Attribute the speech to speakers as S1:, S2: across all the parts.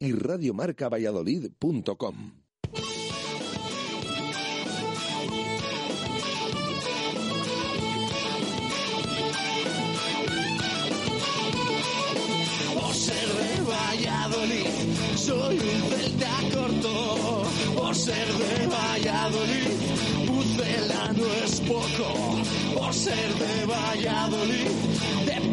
S1: y radiomarcavalladolid.com.
S2: Por ser de Valladolid, soy un celta corto. Por ser de Valladolid, Pucela no es poco. Por ser de Valladolid,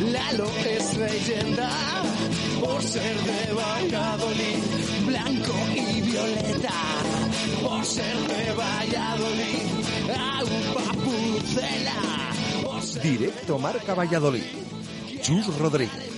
S2: Lalo es leyenda. Por ser de Valladolid, blanco y violeta. Por ser de Valladolid, ser
S1: Directo Marca Valladolid. Chus Rodríguez.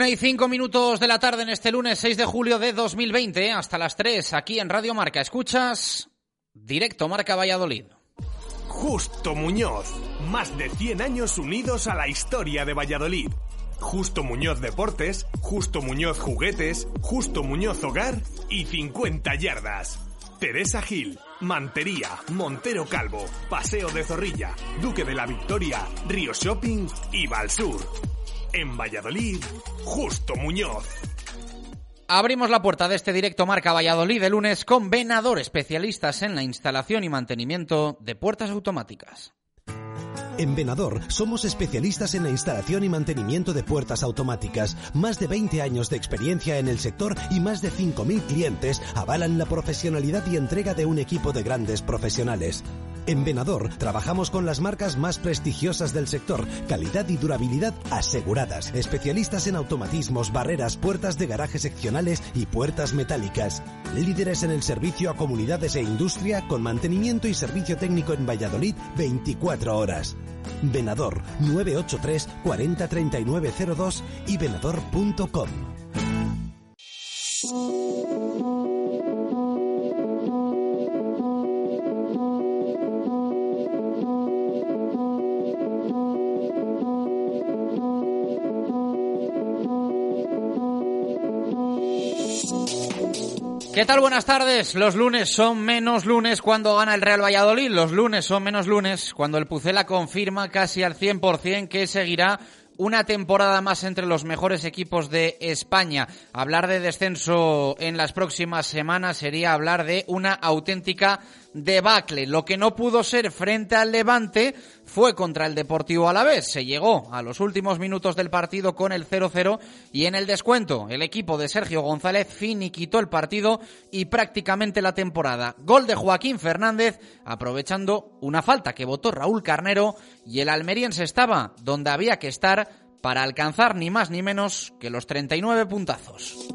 S3: Una y cinco minutos de la tarde en este lunes 6 de julio de 2020, hasta las 3, aquí en Radio Marca. Escuchas Directo Marca Valladolid.
S4: Justo Muñoz. Más de 100 años unidos a la historia de Valladolid. Justo Muñoz Deportes, Justo Muñoz Juguetes, Justo Muñoz Hogar y 50 yardas. Teresa Gil, Mantería, Montero Calvo, Paseo de Zorrilla, Duque de la Victoria, Río Shopping y Valsur. En Valladolid, Justo Muñoz.
S3: Abrimos la puerta de este directo Marca Valladolid de lunes con Venador, especialistas en la instalación y mantenimiento de puertas automáticas.
S5: En Venador somos especialistas en la instalación y mantenimiento de puertas automáticas. Más de 20 años de experiencia en el sector y más de 5.000 clientes avalan la profesionalidad y entrega de un equipo de grandes profesionales. En Venador trabajamos con las marcas más prestigiosas del sector, calidad y durabilidad aseguradas. Especialistas en automatismos, barreras, puertas de garaje seccionales y puertas metálicas. Líderes en el servicio a comunidades e industria con mantenimiento y servicio técnico en Valladolid 24 horas. Venador 983 40 39 02 y venador.com.
S3: ¿Qué tal? Buenas tardes. Los lunes son menos lunes cuando gana el Real Valladolid. Los lunes son menos lunes cuando el Pucela confirma casi al 100% que seguirá una temporada más entre los mejores equipos de España. Hablar de descenso en las próximas semanas sería hablar de una auténtica debacle. Lo que no pudo ser frente al Levante fue contra el Deportivo Alavés. Se llegó a los últimos minutos del partido con el 0-0 y en el descuento el equipo de Sergio González finiquitó el partido y prácticamente la temporada. Gol de Joaquín Fernández aprovechando una falta que votó Raúl Carnero y el almeriense estaba donde había que estar para alcanzar ni más ni menos que los 39 puntazos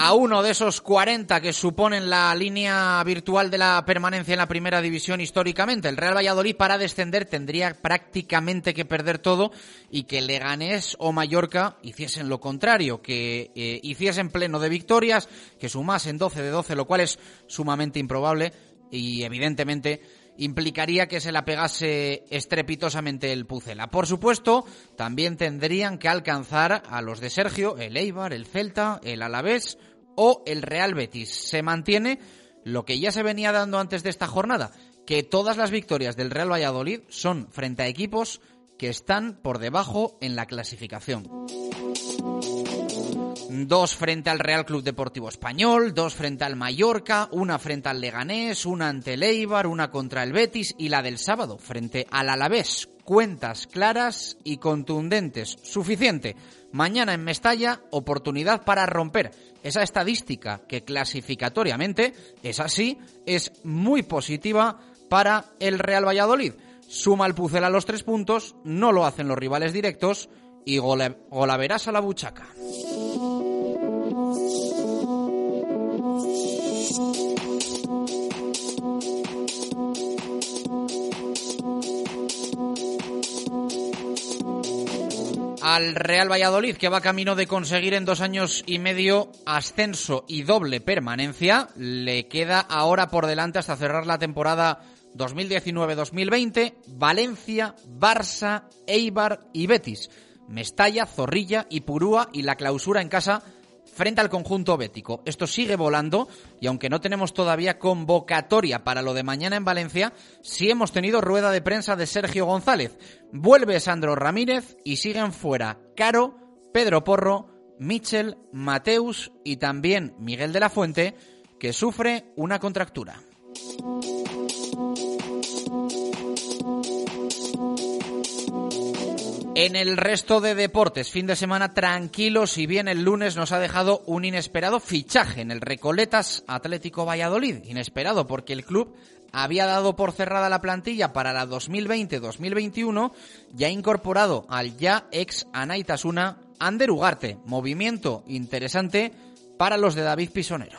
S3: a uno de esos 40 que suponen la línea virtual de la permanencia en la primera división históricamente. El Real Valladolid para descender tendría prácticamente que perder todo y que Leganés o Mallorca hiciesen lo contrario, que eh, hiciesen pleno de victorias, que sumasen 12 de 12, lo cual es sumamente improbable y evidentemente implicaría que se la pegase estrepitosamente el Pucela. Por supuesto, también tendrían que alcanzar a los de Sergio, el Eibar, el Celta, el Alavés o el Real Betis. Se mantiene lo que ya se venía dando antes de esta jornada, que todas las victorias del Real Valladolid son frente a equipos que están por debajo en la clasificación. Dos frente al Real Club Deportivo Español, dos frente al Mallorca, una frente al Leganés, una ante el una contra el Betis y la del sábado frente al Alavés. Cuentas claras y contundentes. Suficiente. Mañana en Mestalla, oportunidad para romper esa estadística que clasificatoriamente es así, es muy positiva para el Real Valladolid. Suma el Pucel a los tres puntos, no lo hacen los rivales directos y golaverás a la buchaca. Al Real Valladolid, que va camino de conseguir en dos años y medio ascenso y doble permanencia. Le queda ahora por delante hasta cerrar la temporada 2019-2020 Valencia, Barça, Eibar y Betis. Mestalla, Zorrilla y Purúa y la clausura en casa frente al conjunto bético. Esto sigue volando y aunque no tenemos todavía convocatoria para lo de mañana en Valencia, sí hemos tenido rueda de prensa de Sergio González. Vuelve Sandro Ramírez y siguen fuera Caro, Pedro Porro, Michel, Mateus y también Miguel de la Fuente, que sufre una contractura. En el resto de deportes, fin de semana tranquilo, si bien el lunes nos ha dejado un inesperado fichaje en el Recoletas Atlético Valladolid. Inesperado porque el club había dado por cerrada la plantilla para la 2020-2021 y ha incorporado al ya ex Anaitasuna Ander Ugarte. Movimiento interesante para los de David Pisonero.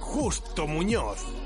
S4: Justo Muñoz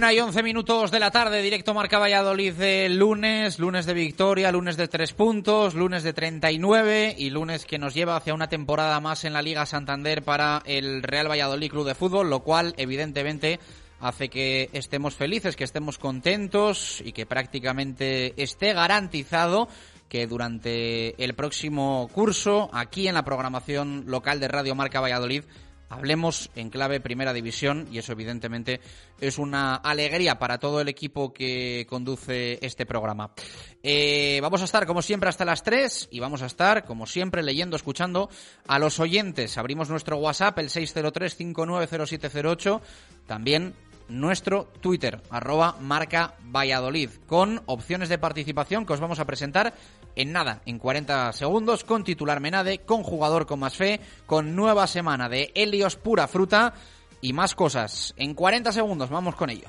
S3: Una y once minutos de la tarde, directo Marca Valladolid de lunes, lunes de victoria, lunes de tres puntos, lunes de 39 y lunes que nos lleva hacia una temporada más en la Liga Santander para el Real Valladolid Club de Fútbol, lo cual evidentemente hace que estemos felices, que estemos contentos y que prácticamente esté garantizado que durante el próximo curso, aquí en la programación local de Radio Marca Valladolid, hablemos en clave Primera División y eso evidentemente es una alegría para todo el equipo que conduce este programa. Eh, vamos a estar como siempre hasta las 3 y vamos a estar como siempre leyendo, escuchando a los oyentes. Abrimos nuestro WhatsApp el 603-590708. También nuestro Twitter, arroba marca Valladolid, con opciones de participación que os vamos a presentar en nada, en 40 segundos, con titular Menade, con jugador con más fe, con nueva semana de Helios Pura Fruta y más cosas. En 40 segundos, vamos con ello.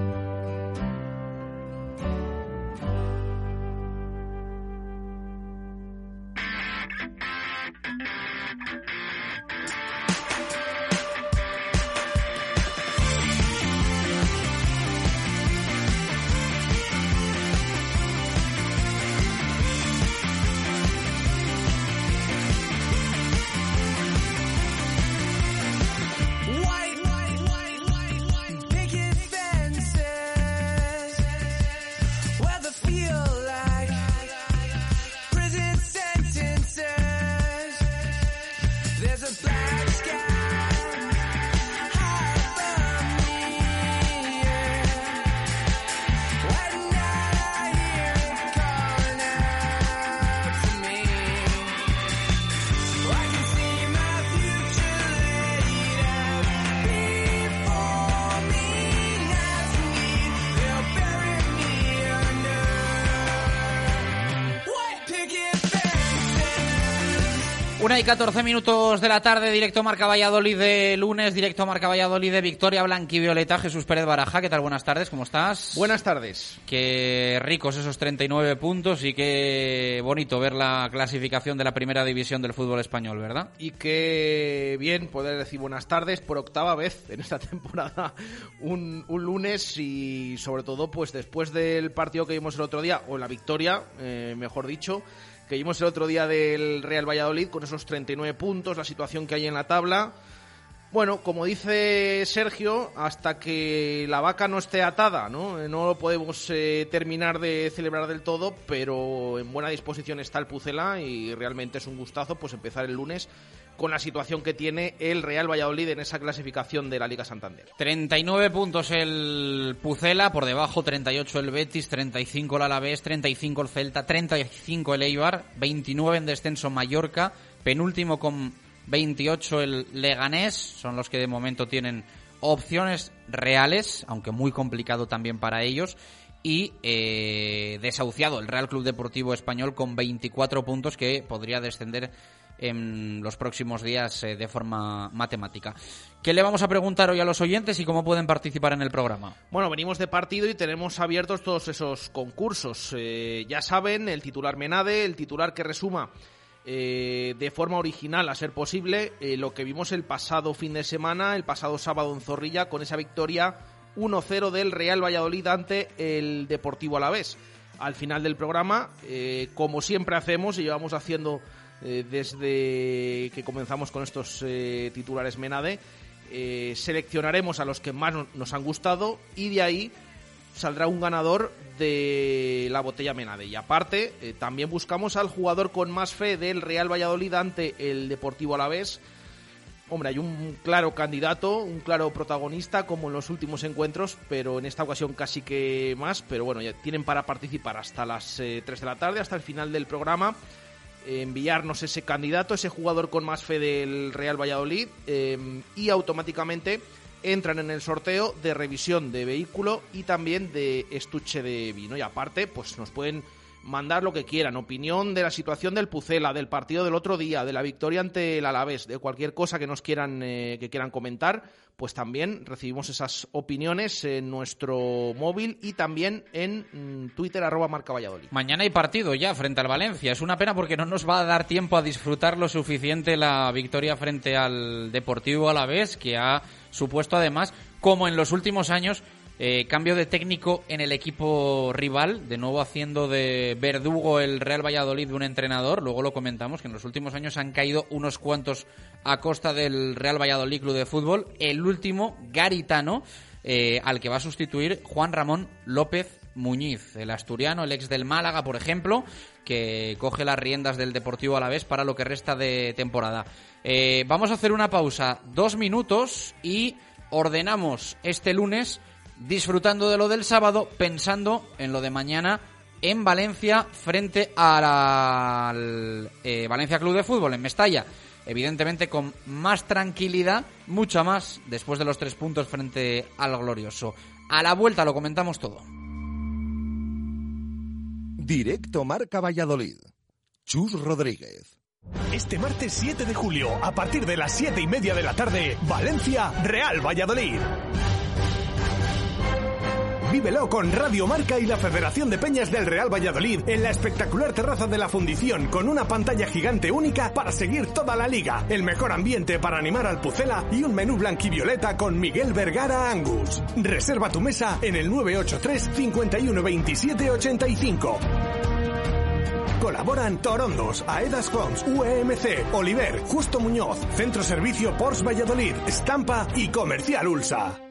S3: y 14 minutos de la tarde, directo Marca Valladolid de lunes, directo Marca Valladolid de Victoria Blanquivioleta, Jesús Pérez Baraja. ¿Qué tal? Buenas tardes, ¿cómo estás?
S6: Buenas tardes.
S3: Qué ricos esos 39 puntos y qué bonito ver la clasificación de la primera división del fútbol español, ¿verdad?
S6: Y qué bien poder decir buenas tardes por octava vez en esta temporada, un, un lunes y sobre todo pues después del partido que vimos el otro día, o la victoria, eh, mejor dicho, que vimos el otro día del Real Valladolid con esos 39 puntos, la situación que hay en la tabla. Bueno, como dice Sergio, hasta que la vaca no esté atada, ¿no? Eh, No lo podemos eh, terminar de celebrar del todo, pero en buena disposición está el Pucela y realmente es un gustazo pues empezar el lunes con la situación que tiene el Real Valladolid en esa clasificación de la Liga Santander.
S3: 39 puntos el Pucela, por debajo 38 el Betis, 35 el Alavés, 35 el Celta, 35 el Eibar, 29 en descenso Mallorca, penúltimo con 28 el Leganés, son los que de momento tienen opciones reales, aunque muy complicado también para ellos. Y eh, desahuciado el Real Club Deportivo Español con 24 puntos que podría descender en los próximos días eh, de forma matemática. ¿Qué le vamos a preguntar hoy a los oyentes y cómo pueden participar en el programa?
S6: Bueno, venimos de partido y tenemos abiertos todos esos concursos. Eh, ya saben, el titular Menade, el titular que resuma eh, de forma original, a ser posible, eh, lo que vimos el pasado fin de semana, el pasado sábado en Zorrilla, con esa victoria 1-0 del Real Valladolid ante el Deportivo Alavés. Al final del programa, eh, como siempre hacemos y llevamos haciendo eh, desde que comenzamos con estos eh, titulares Menade, eh, seleccionaremos a los que más no- nos han gustado y de ahí saldrá un ganador de la botella Menade. Y aparte, también buscamos al jugador con más fe del Real Valladolid ante el Deportivo Alavés. Hombre, hay un claro candidato, un claro protagonista como en los últimos encuentros, pero en esta ocasión casi que más. Pero bueno, ya tienen para participar hasta las eh, 3 de la tarde, hasta el final del programa. Enviarnos ese candidato, ese jugador con más fe del Real Valladolid eh, y automáticamente entran en el sorteo de revisión de vehículo y también de estuche de vino. Y aparte, pues nos pueden mandar lo que quieran, opinión de la situación del Pucela, del partido del otro día, de la victoria ante el Alavés, de cualquier cosa que nos quieran eh, que quieran comentar, pues también recibimos esas opiniones en nuestro móvil y también en mm, Twitter arroba marca Valladolid.
S3: Mañana hay partido ya frente al Valencia. Es una pena porque no nos va a dar tiempo a disfrutar lo suficiente la victoria frente al Deportivo Alavés, que ha supuesto además, como en los últimos años, eh, cambio de técnico en el equipo rival, de nuevo haciendo de verdugo el Real Valladolid de un entrenador. Luego lo comentamos que en los últimos años han caído unos cuantos a costa del Real Valladolid Club de Fútbol. El último, Garitano, eh, al que va a sustituir Juan Ramón López Muñiz, el asturiano, el ex del Málaga, por ejemplo, que coge las riendas del Deportivo a la vez para lo que resta de temporada. Eh, vamos a hacer una pausa, dos minutos, y ordenamos este lunes disfrutando de lo del sábado, pensando en lo de mañana en Valencia frente al eh, Valencia Club de Fútbol en Mestalla. Evidentemente con más tranquilidad, mucha más, después de los tres puntos frente al glorioso. A la vuelta lo comentamos todo.
S1: Directo Marca Valladolid. Chus Rodríguez.
S4: Este martes 7 de julio, a partir de las 7 y media de la tarde, Valencia, Real Valladolid. Vívelo con Radio Marca y la Federación de Peñas del Real Valladolid en la espectacular terraza de la fundición con una pantalla gigante única para seguir toda la liga, el mejor ambiente para animar al Pucela y un menú blanquivioleta con Miguel Vergara Angus. Reserva tu mesa en el 983 51 27 85. Colaboran Torondos, Aedas Homes, UEMC, Oliver, Justo Muñoz, Centro Servicio Porsche Valladolid, Estampa y Comercial Ulsa.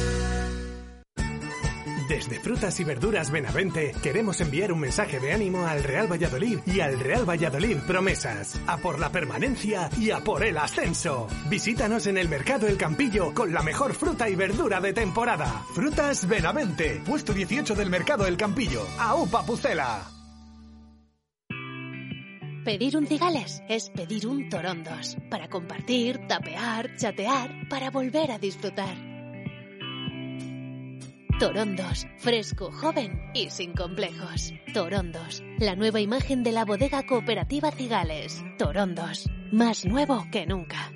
S4: Desde Frutas y Verduras Benavente queremos enviar un mensaje de ánimo al Real Valladolid y al Real Valladolid Promesas. A por la permanencia y a por el ascenso. Visítanos en el Mercado El Campillo con la mejor fruta y verdura de temporada. Frutas Benavente, puesto 18 del Mercado El Campillo. AUPA Pucela.
S7: Pedir un cigales es pedir un torondos. Para compartir, tapear, chatear, para volver a disfrutar. Torondos, fresco, joven y sin complejos. Torondos, la nueva imagen de la bodega cooperativa Cigales. Torondos, más nuevo que nunca.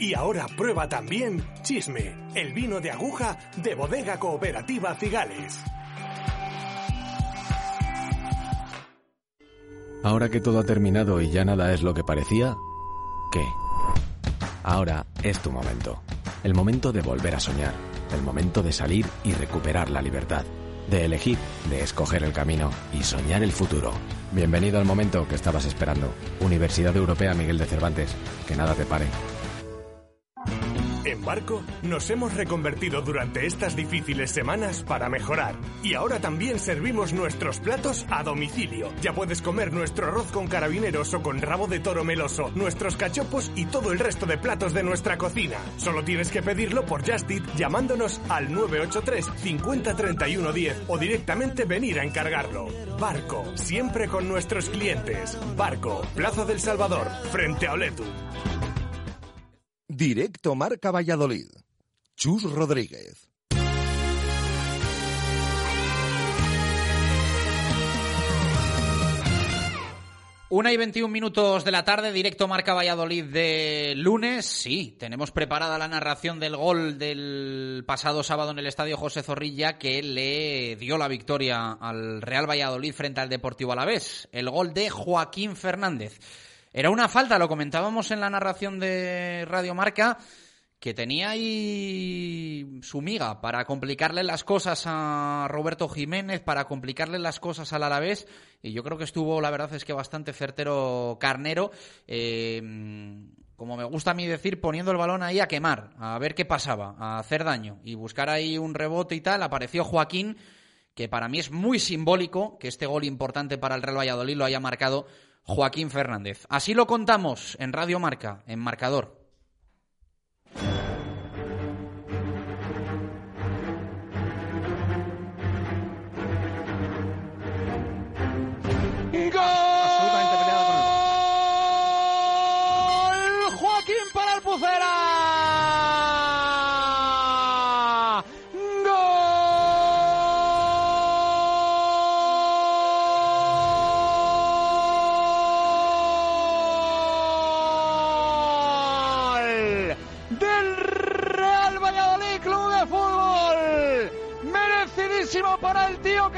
S4: Y ahora prueba también Chisme, el vino de aguja de bodega cooperativa Cigales.
S8: Ahora que todo ha terminado y ya nada es lo que parecía, ¿qué? Ahora es tu momento. El momento de volver a soñar. El momento de salir y recuperar la libertad. De elegir, de escoger el camino y soñar el futuro. Bienvenido al momento que estabas esperando. Universidad Europea Miguel de Cervantes. Que nada te pare.
S4: En Barco nos hemos reconvertido durante estas difíciles semanas para mejorar. Y ahora también servimos nuestros platos a domicilio. Ya puedes comer nuestro arroz con carabineros o con rabo de toro meloso, nuestros cachopos y todo el resto de platos de nuestra cocina. Solo tienes que pedirlo por Just Eat llamándonos al 983 50 31 10 o directamente venir a encargarlo. Barco, siempre con nuestros clientes. Barco, Plaza del Salvador, frente a Oletu.
S1: Directo Marca Valladolid. Chus Rodríguez.
S3: Una y 21 minutos de la tarde, directo Marca Valladolid de lunes. Sí, tenemos preparada la narración del gol del pasado sábado en el estadio José Zorrilla que le dio la victoria al Real Valladolid frente al Deportivo Alavés. El gol de Joaquín Fernández. Era una falta, lo comentábamos en la narración de Radio Marca, que tenía ahí su miga para complicarle las cosas a Roberto Jiménez, para complicarle las cosas al Alavés, y yo creo que estuvo, la verdad es que bastante certero Carnero, eh, como me gusta a mí decir, poniendo el balón ahí a quemar, a ver qué pasaba, a hacer daño, y buscar ahí un rebote y tal, apareció Joaquín, que para mí es muy simbólico que este gol importante para el Real Valladolid lo haya marcado Joaquín Fernández. Así lo contamos en Radio Marca, en Marcador.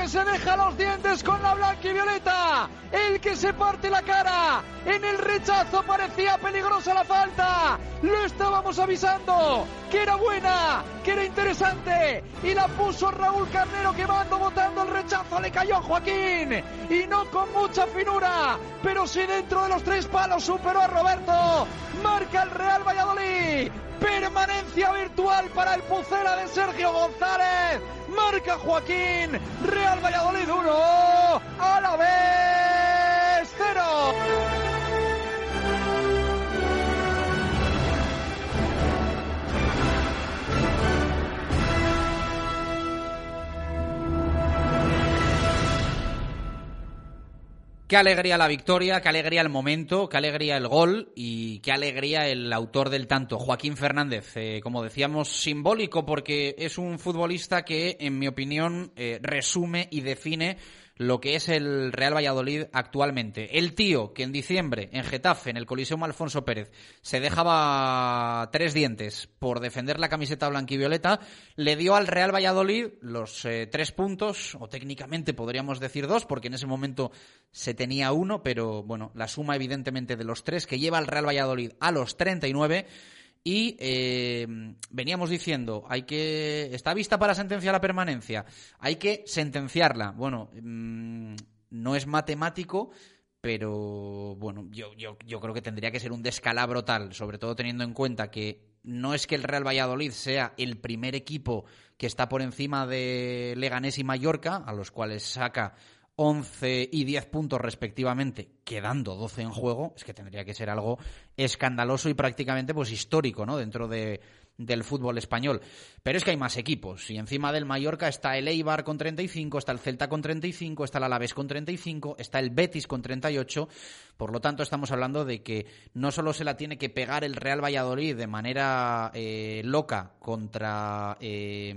S9: Se deja los dientes con la blanca y violeta. El que se parte la cara. En el rechazo parecía peligrosa la falta. Lo estábamos avisando. Que era buena, que era interesante. Y la puso Raúl Carnero que mando votando el rechazo. Le cayó a Joaquín. Y no con mucha finura. Pero sí dentro de los tres palos superó a Roberto. Marca el Real Valladolid. Permanencia virtual para el Pucera de Sergio González. Marca Joaquín. Real Valladolid 1. A la vez 0.
S3: Qué alegría la victoria, qué alegría el momento, qué alegría el gol y qué alegría el autor del tanto, Joaquín Fernández. Eh, como decíamos, simbólico porque es un futbolista que, en mi opinión, eh, resume y define lo que es el Real Valladolid actualmente. El tío que en diciembre, en Getafe, en el Coliseum Alfonso Pérez, se dejaba tres dientes por defender la camiseta blanquivioleta, le dio al Real Valladolid los eh, tres puntos, o técnicamente podríamos decir dos, porque en ese momento se tenía uno, pero bueno, la suma evidentemente de los tres que lleva al Real Valladolid a los 39 y eh, veníamos diciendo, hay que está vista para sentenciar la permanencia, hay que sentenciarla. Bueno, mm, no es matemático, pero bueno, yo, yo creo que tendría que ser un descalabro tal, sobre todo teniendo en cuenta que no es que el Real Valladolid sea el primer equipo que está por encima de Leganés y Mallorca, a los cuales saca 11 y 10 puntos respectivamente, quedando 12 en juego, es que tendría que ser algo escandaloso y prácticamente pues histórico, ¿no? Dentro de, del fútbol español. Pero es que hay más equipos. Y encima del Mallorca está el Eibar con 35, está el Celta con 35, está el Alavés con 35, está el Betis con 38. Por lo tanto, estamos hablando de que no solo se la tiene que pegar el Real Valladolid de manera eh, loca contra eh,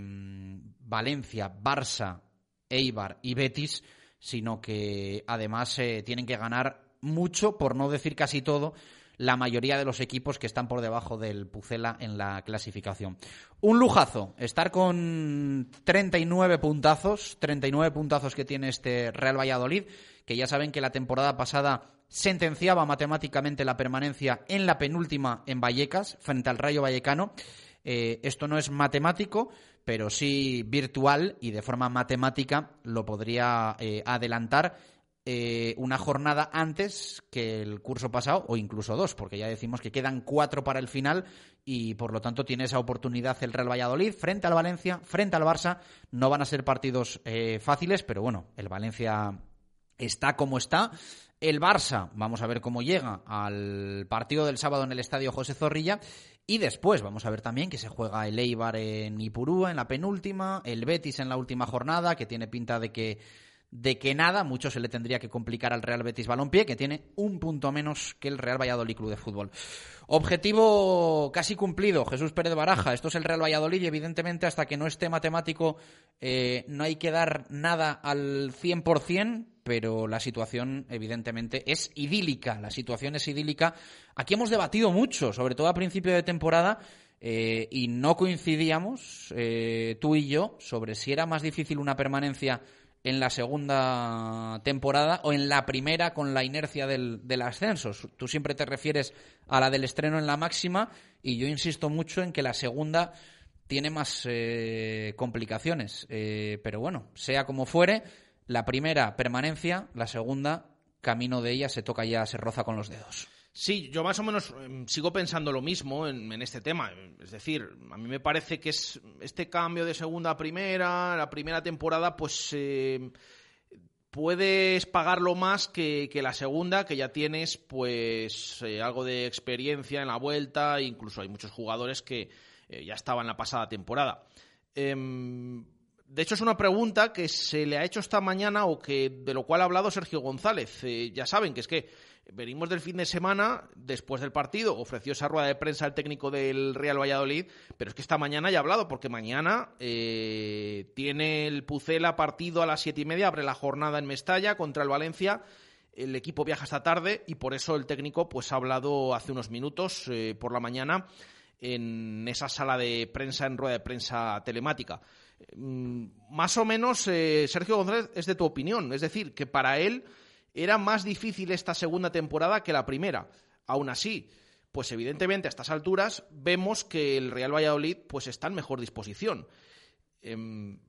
S3: Valencia, Barça, Eibar y Betis, sino que además eh, tienen que ganar mucho, por no decir casi todo, la mayoría de los equipos que están por debajo del Pucela en la clasificación. Un lujazo estar con 39 puntazos, 39 puntazos que tiene este Real Valladolid, que ya saben que la temporada pasada sentenciaba matemáticamente la permanencia en la penúltima en Vallecas, frente al Rayo Vallecano. Eh, esto no es matemático, pero sí virtual y de forma matemática lo podría eh, adelantar eh, una jornada antes que el curso pasado o incluso dos, porque ya decimos que quedan cuatro para el final y por lo tanto tiene esa oportunidad el Real Valladolid frente al Valencia, frente al Barça. No van a ser partidos eh, fáciles, pero bueno, el Valencia está como está. El Barça, vamos a ver cómo llega al partido del sábado en el estadio José Zorrilla. Y después vamos a ver también que se juega el Eibar en Ipurúa en la penúltima, el Betis en la última jornada, que tiene pinta de que de que nada, mucho se le tendría que complicar al Real Betis Balompié, que tiene un punto menos que el Real Valladolid Club de Fútbol. Objetivo casi cumplido, Jesús Pérez Baraja. Esto es el Real Valladolid y evidentemente hasta que no esté matemático eh, no hay que dar nada al 100%, pero la situación evidentemente es idílica. La situación es idílica. Aquí hemos debatido mucho, sobre todo a principio de temporada, eh, y no coincidíamos, eh, tú y yo, sobre si era más difícil una permanencia en la segunda temporada o en la primera con la inercia del, ascenso. Tú siempre te refieres a la del estreno en la máxima y yo insisto mucho en que la segunda tiene más eh, complicaciones. Eh, pero bueno, sea como fuere, la primera permanencia, la segunda, camino de ella, se toca ya, se roza con los dedos.
S6: Sí, yo más o menos sigo pensando lo mismo en, este tema. Es decir, a mí me parece que es este cambio de segunda a primera, la primera temporada, pues eh, puedes pagarlo más que, la segunda, que ya tienes pues eh, algo de experiencia en la vuelta, incluso hay muchos jugadores que eh, ya estaban la pasada temporada. Em, de hecho, es una pregunta que se le ha hecho esta mañana o que de lo cual ha hablado Sergio González. ya saben que es que Venimos del fin de semana, después del partido, ofreció esa rueda de prensa el técnico del Real Valladolid, pero es que esta mañana ya ha hablado, porque mañana eh, tiene el Pucela partido a las siete y media, abre la jornada en Mestalla contra el Valencia. El equipo viaja esta tarde y por eso el técnico pues ha hablado hace unos minutos eh, por la mañana en esa sala de prensa, en rueda de prensa telemática. Mm, más o menos, eh, Sergio González es de tu opinión, es decir, que para él era más difícil esta segunda temporada que la primera. Aún así, pues evidentemente a estas alturas vemos que el Real Valladolid pues está en mejor disposición. Em,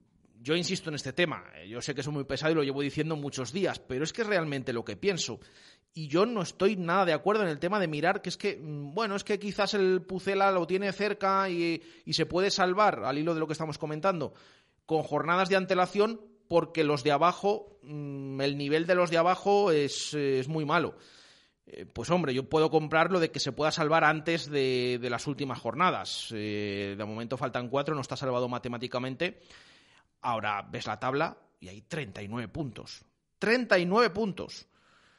S6: yo insisto en este tema, yo sé que es muy pesado y lo llevo diciendo muchos días, pero es que es realmente lo que pienso. Y yo no estoy nada de acuerdo en el tema de mirar que es que, mm, bueno, es que quizás el Pucela lo tiene cerca y, se puede salvar, al hilo de lo que estamos comentando, con jornadas de antelación, porque los de abajo, mm, el nivel de los de abajo es, muy malo. Eh, pues hombre, yo puedo comprarlo de que se pueda salvar antes de, las últimas jornadas. Eh, de momento faltan cuatro, no está salvado matemáticamente. Ahora ves la tabla y hay 39 puntos. 39 puntos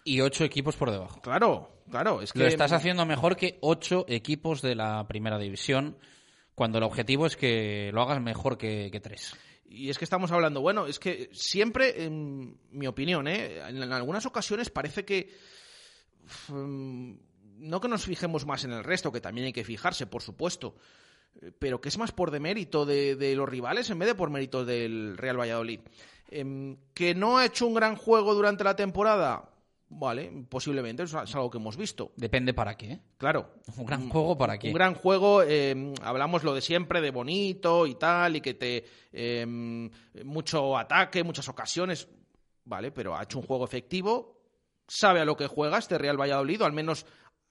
S3: y ocho equipos por debajo.
S6: Claro, claro. Es que...
S3: Lo estás haciendo mejor que ocho equipos de la primera división, cuando el objetivo es que lo hagas mejor que, tres.
S6: Y es que estamos hablando, bueno, es que siempre, en mi opinión, ¿eh? en, algunas ocasiones parece que... Mm, no que nos fijemos más en el resto, que también hay que fijarse, por supuesto, pero que es más por demérito de, de los rivales en vez de por mérito del Real Valladolid. Em, que no ha hecho un gran juego durante la temporada, Vale, posiblemente, es algo que hemos visto.
S3: Depende para qué.
S6: Claro.
S3: Un gran juego para qué.
S6: Un gran juego, eh, hablamos lo de siempre, de bonito y tal, y que te. Eh, mucho ataque, muchas ocasiones. Vale, pero ha hecho un juego efectivo, sabe a lo que juega este Real Valladolid, o al menos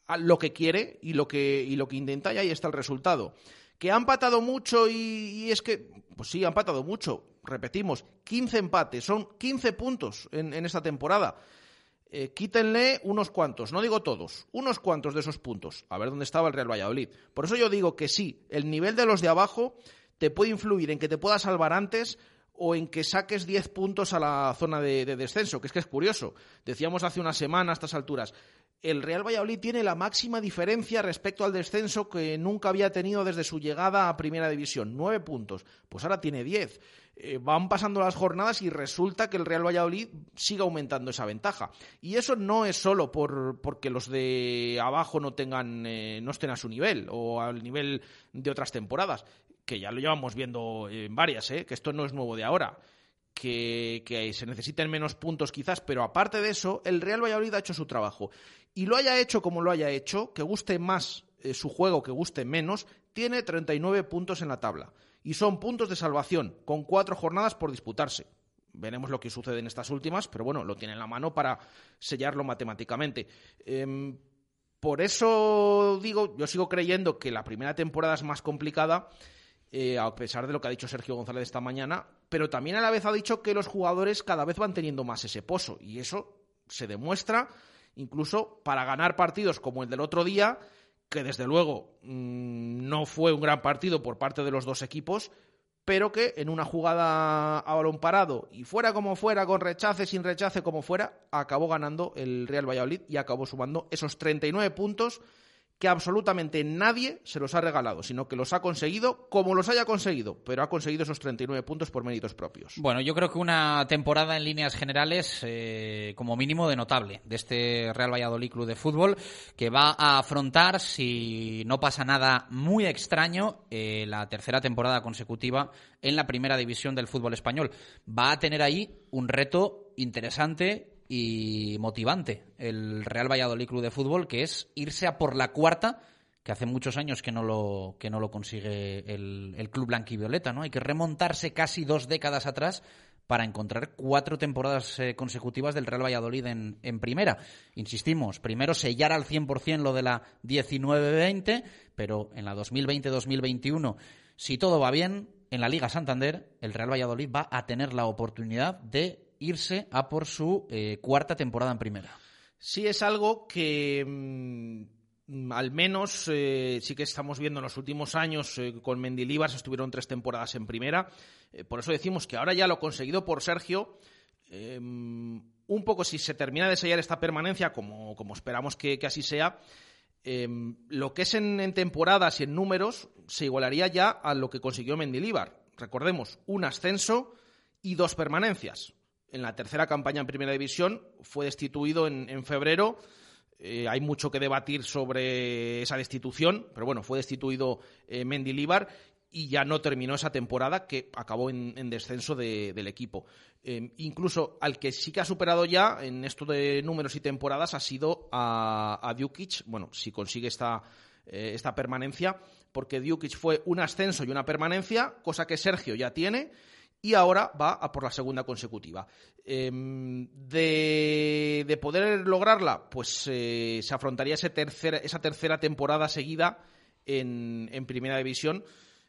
S6: a lo que quiere y lo que, y lo que intenta, y ahí está el resultado. Que ha empatado mucho y, es que. Pues sí, ha empatado mucho. Repetimos, 15 empates, son 15 puntos en esta temporada. Eh, quítenle unos cuantos, no digo todos, unos cuantos de esos puntos, a ver dónde estaba el Real Valladolid. Por eso yo digo que sí, el nivel de los de abajo te puede influir en que te pueda salvar antes o en que saques 10 puntos a la zona de, de, descenso, que es que es curioso. Decíamos hace una semana a estas alturas, el Real Valladolid tiene la máxima diferencia respecto al descenso que nunca había tenido desde su llegada a Primera División, nueve puntos. Pues ahora tiene diez. Eh, van pasando las jornadas y resulta que el Real Valladolid sigue aumentando esa ventaja. Y eso no es solo por, porque los de abajo no tengan, eh, no estén a su nivel o al nivel de otras temporadas, que ya lo llevamos viendo en varias, ¿eh? que esto no es nuevo de ahora que, se necesiten menos puntos quizás, pero aparte de eso, el Real Valladolid ha hecho su trabajo. Y lo haya hecho como lo haya hecho, que guste más eh, su juego, que guste menos, tiene 39 puntos en la tabla. Y son puntos de salvación, con cuatro jornadas por disputarse. Veremos lo que sucede en estas últimas, pero bueno, lo tiene en la mano para sellarlo matemáticamente. Em, por eso digo, yo sigo creyendo que la primera temporada es más complicada eh, a pesar de lo que ha dicho Sergio González esta mañana, pero también a la vez ha dicho que los jugadores cada vez van teniendo más ese pozo y eso se demuestra incluso para ganar partidos como el del otro día, que desde luego mm, no fue un gran partido por parte de los dos equipos, pero que en una jugada a balón parado y fuera como fuera, con rechace, sin rechace, como fuera, acabó ganando el Real Valladolid y acabó sumando esos 39 puntos que absolutamente nadie se los ha regalado, sino que los ha conseguido como los haya conseguido, pero ha conseguido esos 39 puntos por méritos propios.
S3: Bueno, yo creo que una temporada en líneas generales eh, como mínimo de notable de este Real Valladolid Club de Fútbol que va a afrontar, si no pasa nada muy extraño, eh, la tercera temporada consecutiva en la primera división del fútbol español. Va a tener ahí un reto interesante y motivante el Real Valladolid Club de Fútbol, que es irse a por la cuarta, que hace muchos años que no lo, que no lo consigue el, el club blanquivioleta, ¿no? Hay que remontarse casi dos décadas atrás para encontrar cuatro temporadas eh, consecutivas del Real Valladolid en, en, primera. Insistimos, primero sellar al 100% lo de la 19-20, pero en la 2020-2021, si todo va bien, en la Liga Santander, el Real Valladolid va a tener la oportunidad de irse a por su eh, cuarta temporada en primera.
S6: Sí, es algo que mm, al menos eh, sí que estamos viendo en los últimos años eh, con Mendilíbar, se estuvieron tres temporadas en primera. por eso decimos que ahora ya lo conseguido por Sergio, em, un poco si se termina de sellar esta permanencia, como, como esperamos que, así sea, em, lo que es en, en, temporadas y en números se igualaría ya a lo que consiguió Mendilíbar. Recordemos, un ascenso y dos permanencias en la tercera campaña en Primera División, fue destituido en, febrero eh, hay mucho que debatir sobre esa destitución, pero bueno, fue destituido eh, Mendilibar y ya no terminó esa temporada que acabó en, descenso del equipo. Eh, incluso al que sí que ha superado ya en esto de números y temporadas ha sido a, a bueno, si consigue esta, esta permanencia, porque Djukic fue un ascenso y una permanencia, cosa que Sergio ya tiene y ahora va a por la segunda consecutiva. Em, de, poder lograrla, pues eh, se afrontaría esa tercera temporada seguida en, Primera División,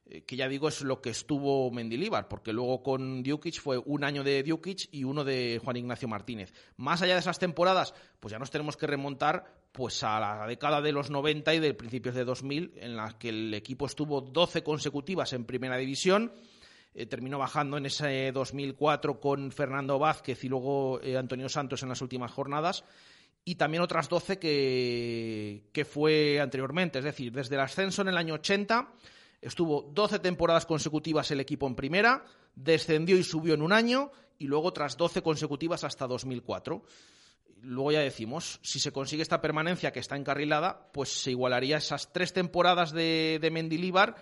S6: eh, que ya digo es lo que estuvo Mendilíbar, porque luego con Djukic fue un año de Djukic y uno de Juan Ignacio Martínez. Más allá de esas temporadas, pues ya nos tenemos que remontar pues a la década de los 90 y de principios de 2000, en las que el equipo estuvo 12 consecutivas en Primera División, eh, terminó bajando en ese 2004 con Fernando Vázquez y luego eh, Antonio Santos en las últimas jornadas. Y también otras 12 que, que fue anteriormente. Es decir, desde el ascenso en el año 80 estuvo 12 temporadas consecutivas el equipo en primera, descendió y subió en un año y luego otras 12 consecutivas hasta 2004 luego ya decimos, si se consigue esta permanencia que está encarrilada, pues se igualaría esas tres temporadas de, de Mendilíbar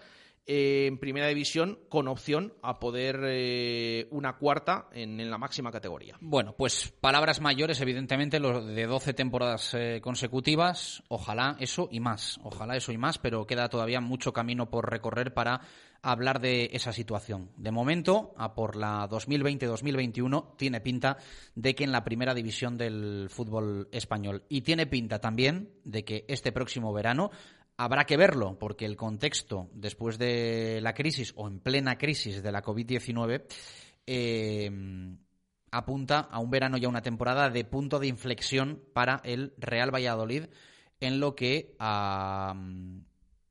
S6: eh, en primera división con opción a poder eh, una cuarta en, la máxima categoría.
S3: Bueno, pues palabras mayores, evidentemente, lo de 12 temporadas eh, consecutivas. Ojalá eso y más. Ojalá eso y más, pero queda todavía mucho camino por recorrer para hablar de esa situación. De momento, a por la 2020-2021, tiene pinta de que en la primera división del fútbol español. Y tiene pinta también de que este próximo verano Habrá que verlo, porque el contexto después de la crisis o en plena crisis de la COVID-19 eh, apunta a un verano y a una temporada de punto de inflexión para el Real Valladolid en lo que a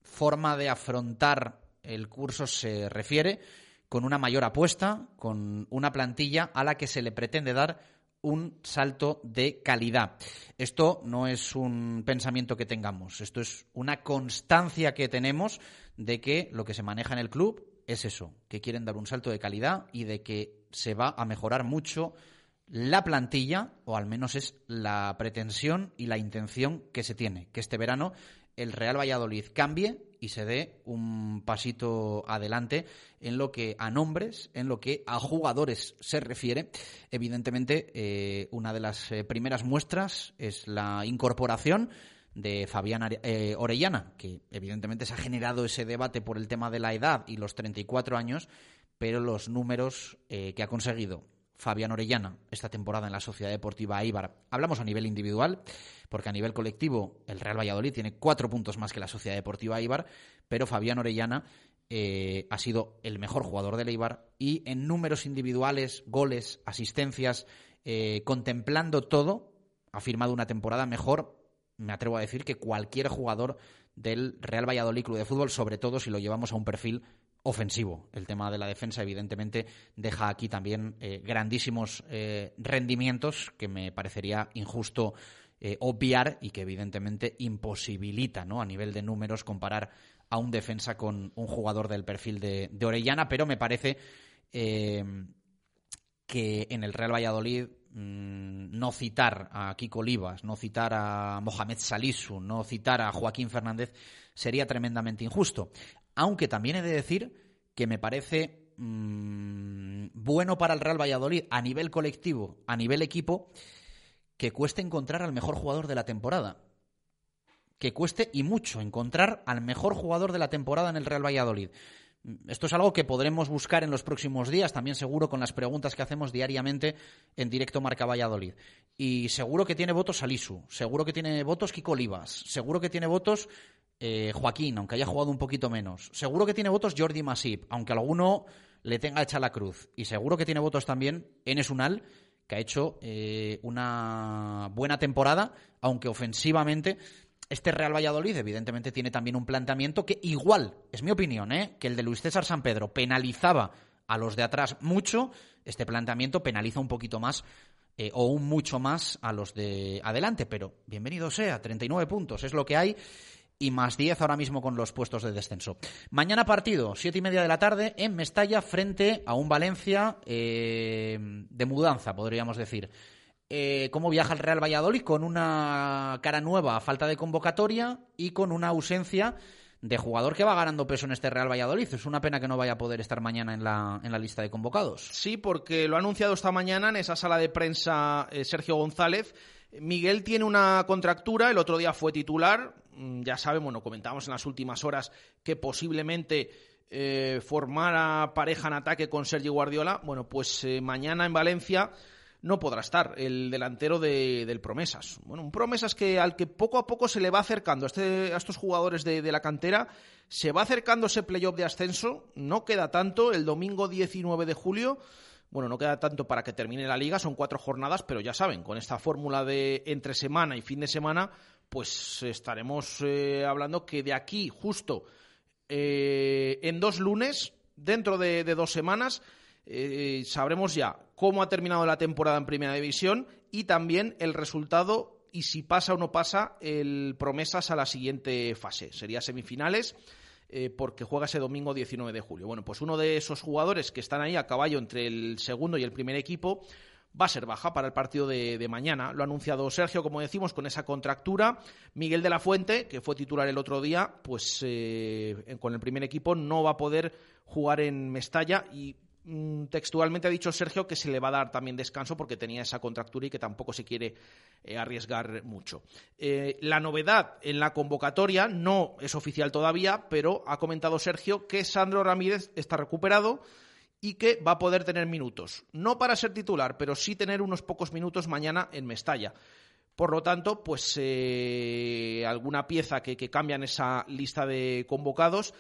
S3: forma de afrontar el curso se refiere, con una mayor apuesta, con una plantilla a la que se le pretende dar un salto de calidad. Esto no es un pensamiento que tengamos, esto es una constancia que tenemos de que lo que se maneja en el club es eso, que quieren dar un salto de calidad y de que se va a mejorar mucho la plantilla, o al menos es la pretensión y la intención que se tiene, que este verano el Real Valladolid cambie y se dé un pasito adelante en lo que a nombres, en lo que a jugadores se refiere. Evidentemente, eh, una de las eh, primeras muestras es la incorporación de Fabián eh, Orellana, que evidentemente se ha generado ese debate por el tema de la edad y los 34 años, pero los números que ha conseguido Fabián Orellana esta temporada en la Sociedad Deportiva Eibar. Hablamos a nivel individual, porque a nivel colectivo el Real Valladolid tiene cuatro puntos más que la Sociedad Deportiva Eibar, pero Fabián Orellana eh, ha sido el mejor jugador del Eibar y en números individuales, goles, asistencias, eh, contemplando todo, ha firmado una temporada mejor, me atrevo a decir, que cualquier jugador del Real Valladolid Club de Fútbol, sobre todo si lo llevamos a un perfil ofensivo. El tema de la defensa, evidentemente, deja aquí también eh, grandísimos eh, rendimientos que me parecería injusto eh, obviar y que, evidentemente, imposibilita ¿no? a nivel de números comparar a un defensa con un jugador del perfil de, Orellana, pero me parece que en el Real Valladolid mm, no citar a Kiko Olivas, no citar a Mohamed Salisu, no citar a Joaquín Fernández sería tremendamente injusto. Aunque también he de decir que me parece mm, bueno para el Real Valladolid a nivel colectivo, a nivel equipo, que cueste encontrar al mejor jugador de la temporada. Que cueste y mucho encontrar al mejor jugador de la temporada en el Real Valladolid. Esto es algo que podremos buscar en los próximos días, también seguro con las preguntas que hacemos diariamente en directo Marca Valladolid. Y seguro que tiene votos Alisu, seguro que tiene votos Kiko Olivas, seguro que tiene votos eh, Joaquín, aunque haya jugado un poquito menos. Seguro que tiene votos Jordi Masip, aunque alguno le tenga hecha la cruz. Y seguro que tiene votos también Enes Unal, que ha hecho eh, una buena temporada, aunque ofensivamente este Real Valladolid evidentemente tiene también un planteamiento que igual, es mi opinión, ¿eh? que el de Luis César San Pedro penalizaba a los de atrás mucho, este planteamiento penaliza un poquito más o un mucho más a los de adelante, pero bienvenido sea, 39 puntos, es lo que hay y más 10 ahora mismo con los puestos de descenso. Mañana partido, siete y media de la tarde, en Mestalla, frente a un Valencia eh, de mudanza, podríamos decir. eh, cómo viaja el Real Valladolid con una cara nueva falta de convocatoria y con una ausencia de jugador que va ganando peso en este Real Valladolid. Es una pena que no vaya a poder estar mañana en la, en la lista de convocados.
S6: Sí, porque lo ha anunciado esta mañana en esa sala de prensa eh, Sergio González. Miguel tiene una contractura, el otro día fue titular. Mm, Ya saben, bueno, comentamos en las últimas horas que posiblemente eh, formara pareja en ataque con Sergio Guardiola. Bueno, pues eh, mañana en Valencia no podrá estar el delantero de- del Promesas. Bueno, un Promesas que al que poco a poco se le va acercando a, este- estos jugadores de, de la cantera, se va acercando ese playoff de ascenso, no queda tanto, el domingo 19 de julio, bueno, no queda tanto para que termine la liga, son cuatro jornadas, pero ya saben, con esta fórmula de entre semana y fin de semana, pues estaremos eh, hablando que de aquí justo eh, en dos lunes, dentro de, dos semanas, eh, sabremos ya cómo ha terminado la temporada en Primera División y también el resultado y si pasa o no pasa el Promesas a la siguiente fase. Sería semifinales porque juega ese domingo 19 de julio. Bueno, pues uno de esos jugadores que están ahí a caballo entre el segundo y el primer equipo va a ser baja para el partido de, mañana. Lo ha anunciado Sergio, como decimos, con esa contractura. Miguel de la Fuente, que fue titular el otro día, pues eh, con el primer equipo no va a poder jugar en Mestalla y mm, textualmente ha dicho Sergio que se le va a dar también descanso porque tenía esa contractura y que tampoco se quiere eh, arriesgar mucho. Eh, la novedad en la convocatoria no es oficial todavía, pero ha comentado Sergio que Sandro Ramírez está recuperado y que va a poder tener minutos. No para ser titular, pero sí tener unos pocos minutos mañana en Mestalla. Por lo tanto, pues eh, alguna pieza que, que cambia en esa lista de convocados,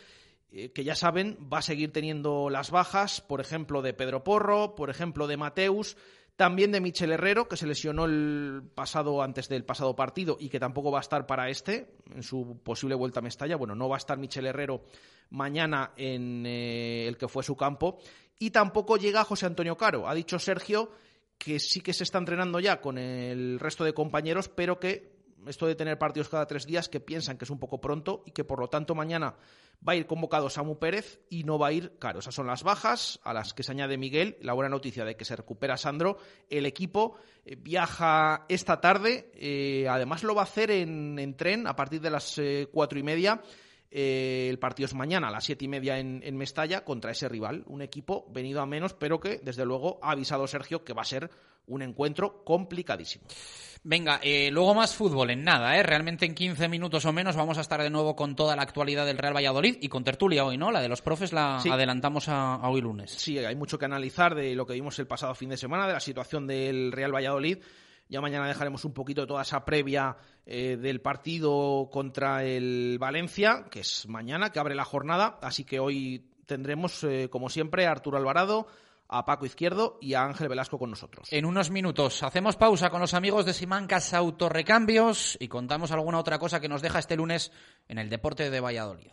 S6: eh, que ya saben, va a seguir teniendo las bajas, por ejemplo, de Pedro Porro, por ejemplo, de Mateus, también de Michel Herrero, que se lesionó el pasado antes del pasado partido y que tampoco va a estar para este, en su posible vuelta a Mestalla. Bueno, no va a estar Michel Herrero mañana en eh, el que fue su campo. Y tampoco llega José Antonio Caro. Ha dicho Sergio que sí que se está entrenando ya con el resto de compañeros, pero que esto de tener partidos cada tres días, que piensan que es un poco pronto y que por lo tanto mañana va a ir convocado Samu Pérez y no va a ir Caro. Esas son las bajas a las que se añade Miguel. La buena noticia de que se recupera Sandro. El equipo eh, viaja esta tarde, eh, además lo va a hacer en, en tren a partir de las eh, cuatro y media. Eh, el partido es mañana a las siete y media en, en Mestalla contra ese rival, un equipo venido a menos, pero que desde luego ha avisado Sergio que va a ser un encuentro complicadísimo.
S3: Venga, eh, luego más fútbol en nada, ¿eh? Realmente en 15 minutos o menos vamos a estar de nuevo con toda la actualidad del Real Valladolid y con tertulia hoy, ¿no? La de los profes la
S6: Sí.
S3: adelantamos a, a hoy lunes.
S6: Sí, hay mucho que analizar de lo que vimos el pasado fin de semana, de la situación del Real Valladolid. Ya mañana dejaremos un poquito toda esa previa eh, del partido contra el Valencia, que es mañana, que abre la jornada. Así que hoy tendremos, eh, como siempre, a Arturo Alvarado, a Paco Izquierdo y a Ángel Velasco con nosotros.
S3: En unos minutos hacemos pausa con los amigos de Simancas Autorrecambios y contamos alguna otra cosa que nos deja este lunes en el deporte de Valladolid.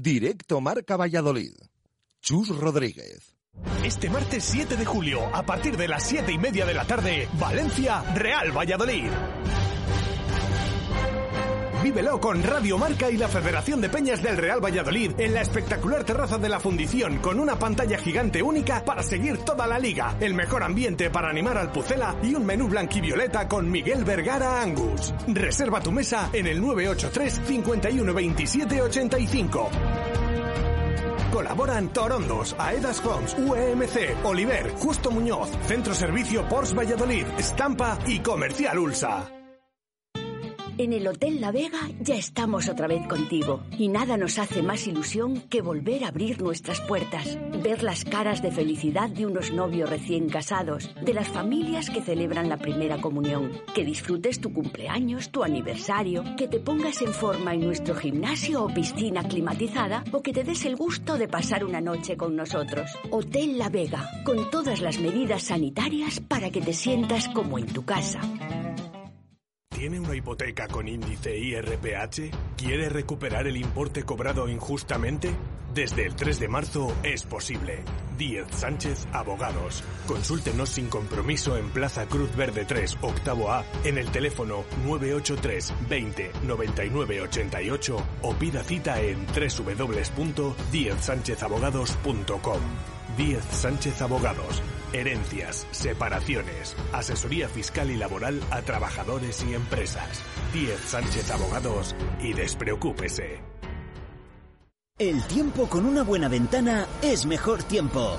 S1: Directo Marca Valladolid. Chus Rodríguez.
S4: Este martes 7 de julio, a partir de las 7 y media de la tarde, Valencia, Real Valladolid. Vívelo con Radio Marca y la Federación de Peñas del Real Valladolid en la espectacular terraza de la Fundición con una pantalla gigante única para seguir toda la liga, el mejor ambiente para animar al Pucela y un menú blanquivioleta con Miguel Vergara Angus. Reserva tu mesa en el 983 51 27 85. Colaboran Torondos, Aedas Homes, UEMC, Oliver, Justo Muñoz, Centro Servicio Porsche Valladolid, Estampa y Comercial Ulsa.
S10: En el Hotel La Vega ya estamos otra vez contigo y nada nos hace más ilusión que volver a abrir nuestras puertas, ver las caras de felicidad de unos novios recién casados, de las familias que celebran la primera comunión, que disfrutes tu cumpleaños, tu aniversario, que te pongas en forma en nuestro gimnasio o piscina climatizada o que te des el gusto de pasar una noche con nosotros. Hotel La Vega, con todas las medidas sanitarias para que te sientas como en tu casa.
S4: ¿Tiene una hipoteca con índice IRPH? ¿Quiere recuperar el importe cobrado injustamente? Desde el 3 de marzo es posible. Díez Sánchez Abogados. Consúltenos sin compromiso en Plaza Cruz Verde 3, octavo A, en el teléfono 983 20 99 88 o pida cita en www.diezsánchezabogados.com. Díez Sánchez Abogados. Herencias, separaciones, asesoría fiscal y laboral a trabajadores y empresas. Díez Sánchez Abogados y despreocúpese.
S11: El tiempo con una buena ventana es mejor tiempo.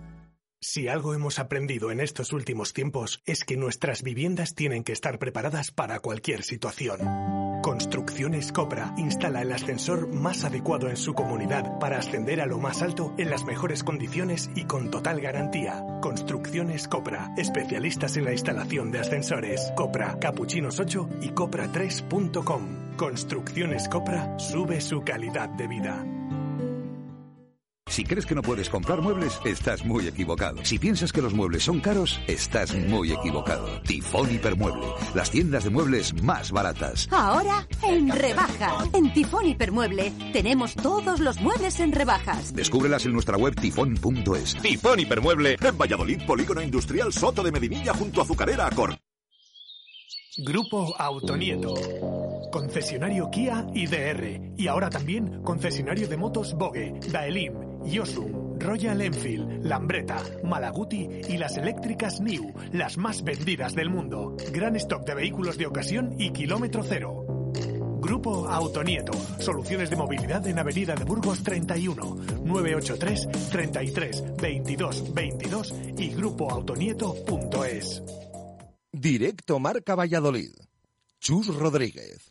S4: Si algo hemos aprendido en estos últimos tiempos es que nuestras viviendas tienen que estar preparadas para cualquier situación. Construcciones Copra instala el ascensor más adecuado en su comunidad para ascender a lo más alto en las mejores condiciones y con total garantía. Construcciones Copra, especialistas en la instalación de ascensores. Copra, Capuchinos 8 y Copra3.com. Construcciones Copra sube su calidad de vida.
S12: Si crees que no puedes comprar muebles, estás muy equivocado. Si piensas que los muebles son caros, estás muy equivocado. Tifón Hipermueble, las tiendas de muebles más baratas.
S13: Ahora en rebaja. En Tifón Hipermueble tenemos todos los muebles en rebajas.
S12: Descúbrelas en nuestra web tifón.es.
S14: Tifón Hipermueble en Valladolid, Polígono Industrial Soto de Medinilla junto a Azucarera Acor.
S4: Grupo Autonieto. Concesionario Kia y DR. Y ahora también concesionario de motos Bogue, Daelim, Yosum, Royal Enfield, Lambretta, Malaguti y las eléctricas New, las más vendidas del mundo. Gran stock de vehículos de ocasión y kilómetro cero. Grupo Autonieto. Soluciones de movilidad en Avenida de Burgos 31, 983 33 22 22 y grupoautonieto.es.
S1: Directo Marca Valladolid. Chus Rodríguez.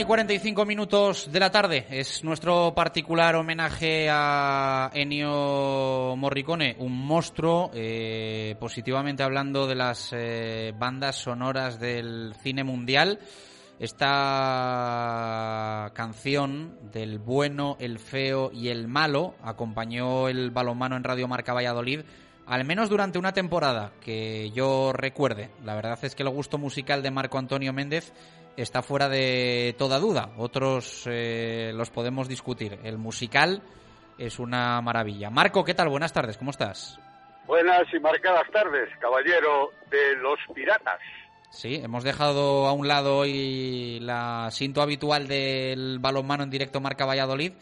S3: Y 45 minutos de la tarde es nuestro particular homenaje a Ennio Morricone, un monstruo, eh, positivamente hablando de las eh, bandas sonoras del cine mundial. Esta canción del bueno, el feo y el malo acompañó el balonmano en Radio Marca Valladolid al menos durante una temporada que yo recuerde. La verdad es que el gusto musical de Marco Antonio Méndez está fuera de toda duda. Otros eh, los podemos discutir. El musical es una maravilla. Marco, ¿qué tal? Buenas tardes, ¿cómo estás?
S15: Buenas y marcadas tardes, caballero de los piratas.
S3: Sí, hemos dejado a un lado hoy la cinto habitual del balonmano en directo Marca Valladolid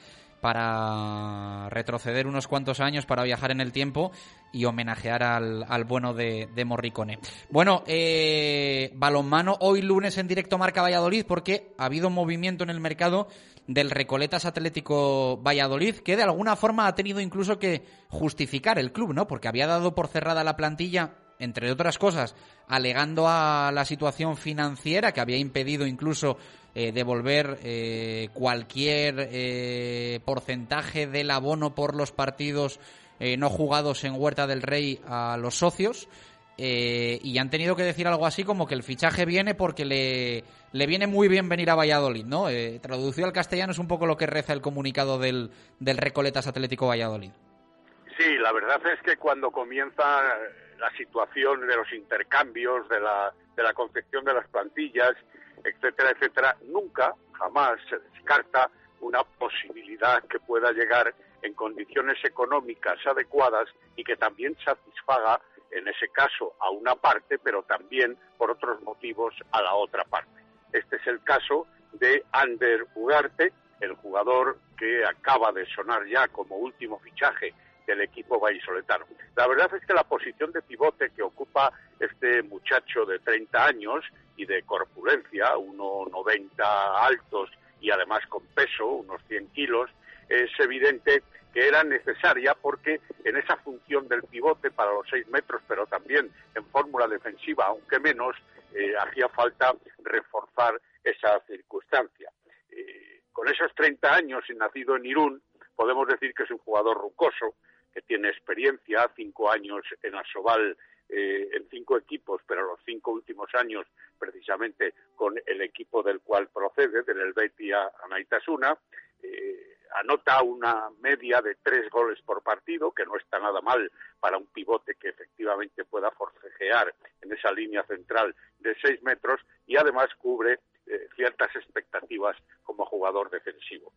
S3: para retroceder unos cuantos años, para viajar en el tiempo y homenajear al, al bueno de, Morricone. Bueno, eh, balonmano hoy lunes en directo Marca Valladolid porque ha habido movimiento en el mercado del Recoletas Atlético Valladolid que de alguna forma ha tenido incluso que justificar el club, ¿no? Porque había dado por cerrada la plantilla entre otras cosas, alegando a la situación financiera que había impedido incluso eh, devolver eh, cualquier eh, porcentaje del abono por los partidos no jugados en Huerta del Rey a los socios. y han tenido que decir algo así como que el fichaje viene porque le, le viene muy bien venir a Valladolid, ¿no? traducido al castellano es un poco lo que reza el comunicado del, del Recoletas Atlético Valladolid.
S15: Sí, la verdad es que cuando comienza la situación de los intercambios, de la, de la confección de las plantillas, etcétera, etcétera, nunca, jamás se descarta una posibilidad que pueda llegar en condiciones económicas adecuadas y que también satisfaga, en ese caso, a una parte, pero también, por otros motivos, a la otra parte. Este es el caso de Ander Ugarte, el jugador que acaba de sonar ya como último fichaje del equipo vallisoletano. La verdad es que la posición de pivote que ocupa este muchacho de 30 años y de corpulencia, 1,90 altos y además con peso, unos 100 kilos, es evidente que era necesaria porque en esa función del pivote para los 6 metros, pero también en fórmula defensiva, aunque menos, eh, hacía falta reforzar esa circunstancia. Eh, con esos 30 años y nacido en Irún, podemos decir que es un jugador rucoso, que tiene experiencia, cinco años en Asobal eh, en cinco equipos, pero los cinco últimos años precisamente con el equipo del cual procede, del Helvetia Anaitasuna. Eh, anota una media de tres goles por partido, que no está nada mal para un pivote que efectivamente pueda forcejear en esa línea central de seis metros y además cubre eh, ciertas expectativas como jugador defensivo.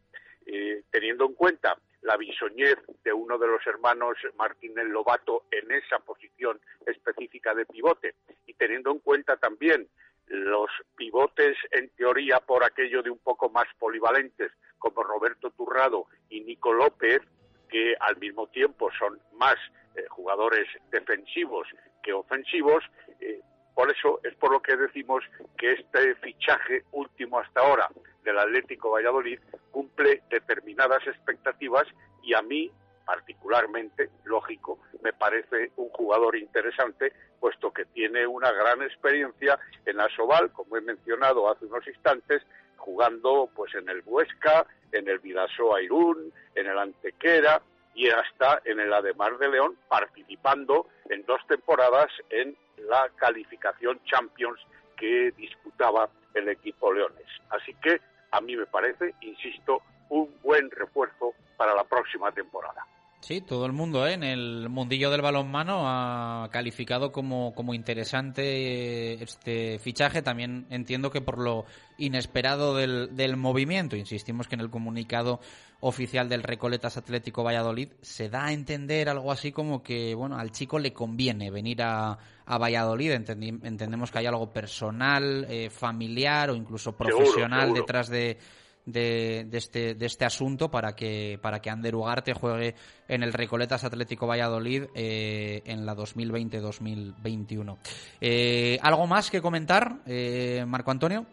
S15: Eh, teniendo en cuenta la bisoñez de uno de los hermanos Martínez Lobato en esa posición específica de pivote. Y teniendo en cuenta también los pivotes en teoría por aquello de un poco más polivalentes como Roberto Turrado y Nico López que al mismo tiempo son más eh, jugadores defensivos que ofensivos eh, por eso es por lo que decimos que este fichaje último hasta ahora del Atlético Valladolid cumple determinadas expectativas y a mí particularmente, lógico, me parece un jugador interesante, puesto que tiene una gran experiencia en Asobal, como he mencionado hace unos instantes, jugando pues en el Huesca, en el Vidasoa Irún, en el Antequera y hasta en el Ademar de León, participando en dos temporadas en la calificación Champions que disputaba el equipo Leones. Así que a mí me parece, insisto, un buen refuerzo para la próxima temporada.
S3: Sí, todo el mundo ¿eh? en el mundillo del balonmano ha calificado como, como interesante este fichaje. También entiendo que por lo inesperado del, del movimiento, insistimos que en el comunicado oficial del Recoletas Atlético Valladolid se da a entender algo así como que bueno al chico le conviene venir a, a Valladolid. entendemos que hay algo personal, eh, familiar o incluso profesional detrás de de, este, de este asunto para que, para que Ander Ugarte juegue en el Recoletas Atlético Valladolid eh, en la 2020-2021. Eh, ¿Algo más que comentar, eh, Marco Antonio?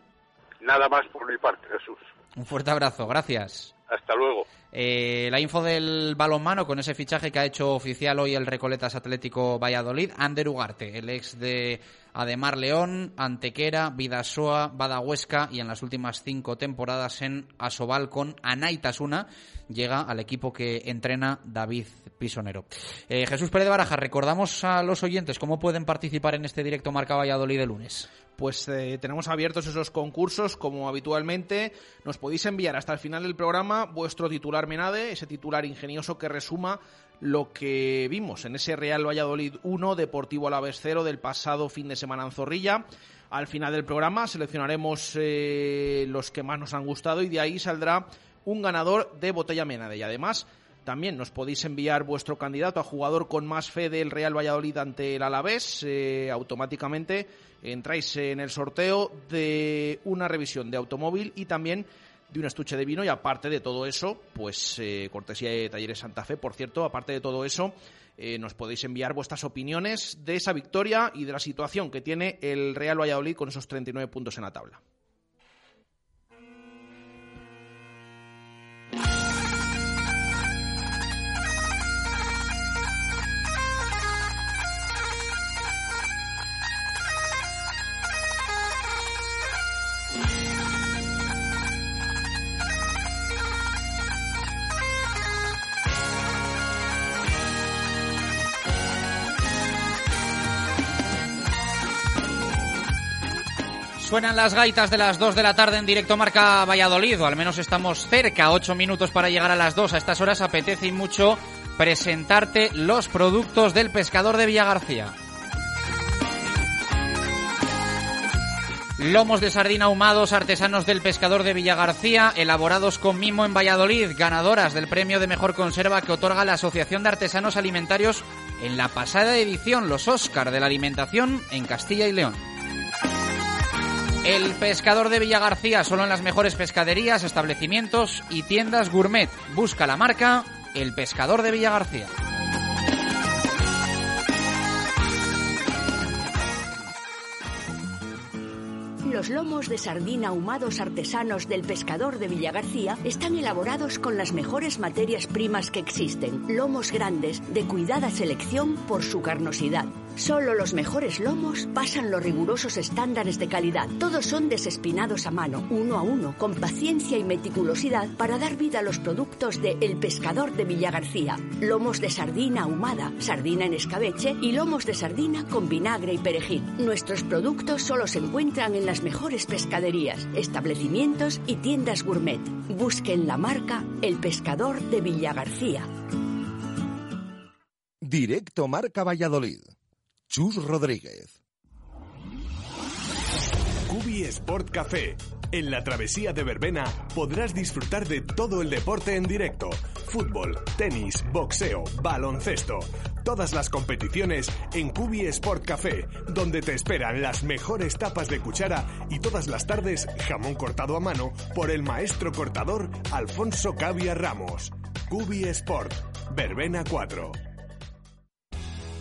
S15: Nada más por mi parte, Jesús.
S3: Un fuerte abrazo, gracias.
S15: Hasta luego.
S3: Eh, la info del balonmano con ese fichaje que ha hecho oficial hoy el Recoletas Atlético Valladolid, Ander Ugarte, el ex de Ademar León, Antequera, Vidasoa, Badahuesca y en las últimas cinco temporadas en Asobal con Anaitasuna, llega al equipo que entrena David Pisonero. Eh, Jesús Pérez de Baraja, recordamos a los oyentes cómo pueden participar en este directo Marca Valladolid de lunes
S6: pues eh, tenemos abiertos esos concursos como habitualmente. Nos podéis enviar hasta el final del programa vuestro titular Menade, ese titular ingenioso que resuma lo que vimos en ese Real Valladolid 1, Deportivo Alavés 0 del pasado fin de semana en Zorrilla. Al final del programa seleccionaremos eh, los que más nos han gustado y de ahí saldrá un ganador de Botella Menade. Y además también nos podéis enviar vuestro candidato a jugador con más fe del Real Valladolid ante el Alavés. Eh, automáticamente entráis en el sorteo de una revisión de automóvil y también de un estuche de vino y aparte de todo eso, pues eh, cortesía de Talleres Santa Fe, por cierto, aparte de todo eso, eh, nos podéis enviar vuestras opiniones de esa victoria y de la situación que tiene el Real Valladolid con esos 39 puntos en la tabla.
S3: Suenan las gaitas de las 2 de la tarde en directo Marca Valladolid, o al menos estamos cerca, 8 minutos para llegar a las 2. A estas horas apetece y mucho presentarte los productos del pescador de Villagarcía. Lomos de sardina ahumados artesanos del pescador de Villagarcía, elaborados con mimo en Valladolid, ganadoras del premio de mejor conserva que otorga la Asociación de Artesanos Alimentarios en la pasada edición, los Oscar de la Alimentación en Castilla y León. El pescador de Villagarcía, solo en las mejores pescaderías, establecimientos y tiendas gourmet. Busca la marca El pescador de Villagarcía.
S10: Los lomos de sardina ahumados artesanos del pescador de Villagarcía están elaborados con las mejores materias primas que existen. Lomos grandes, de cuidada selección por su carnosidad. Solo los mejores lomos pasan los rigurosos estándares de calidad. Todos son desespinados a mano, uno a uno, con paciencia y meticulosidad para dar vida a los productos de El Pescador de Villagarcía. Lomos de sardina ahumada, sardina en escabeche y lomos de sardina con vinagre y perejil. Nuestros productos solo se encuentran en las mejores pescaderías, establecimientos y tiendas gourmet. Busquen la marca El Pescador de Villagarcía.
S1: Directo Marca Valladolid. Chus Rodríguez.
S4: Cubi Sport Café. En la travesía de Verbena podrás disfrutar de todo el deporte en directo. Fútbol, tenis, boxeo, baloncesto. Todas las competiciones en Cubi Sport Café, donde te esperan las mejores tapas de cuchara y todas las tardes jamón cortado a mano por el maestro cortador Alfonso Cavia Ramos. Cubi Sport, Verbena 4.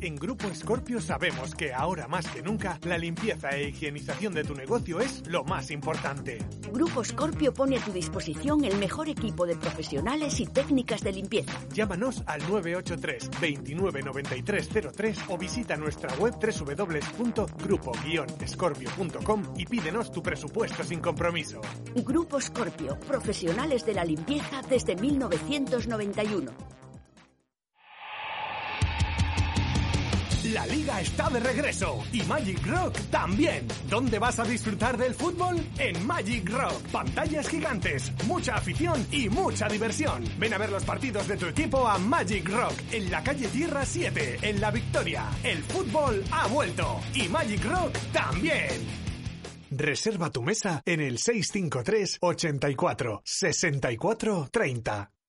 S4: En Grupo Scorpio sabemos que ahora más que nunca la limpieza e higienización de tu negocio es lo más importante.
S10: Grupo Scorpio pone a tu disposición el mejor equipo de profesionales y técnicas de limpieza.
S4: Llámanos al 983 29 93 03 o visita nuestra web www.grupo-scorpio.com y pídenos tu presupuesto sin compromiso.
S10: Grupo Scorpio, profesionales de la limpieza desde 1991.
S4: La liga está de regreso y Magic Rock también. ¿Dónde vas a disfrutar del fútbol? En Magic Rock. Pantallas gigantes, mucha afición y mucha diversión. Ven a ver los partidos de tu equipo a Magic Rock en la calle Tierra 7, en La Victoria. El fútbol ha vuelto y Magic Rock también. Reserva tu mesa en el 653 84 64 30.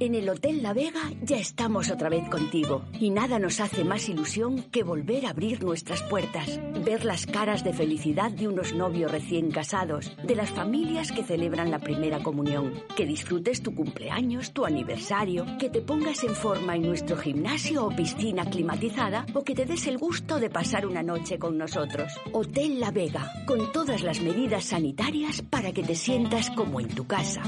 S10: En el Hotel La Vega ya estamos otra vez contigo y nada nos hace más ilusión que volver a abrir nuestras puertas, ver las caras de felicidad de unos novios recién casados, de las familias que celebran la primera comunión, que disfrutes tu cumpleaños, tu aniversario, que te pongas en forma en nuestro gimnasio o piscina climatizada o que te des el gusto de pasar una noche con nosotros. Hotel La Vega, con todas las medidas sanitarias para que te sientas como en tu casa.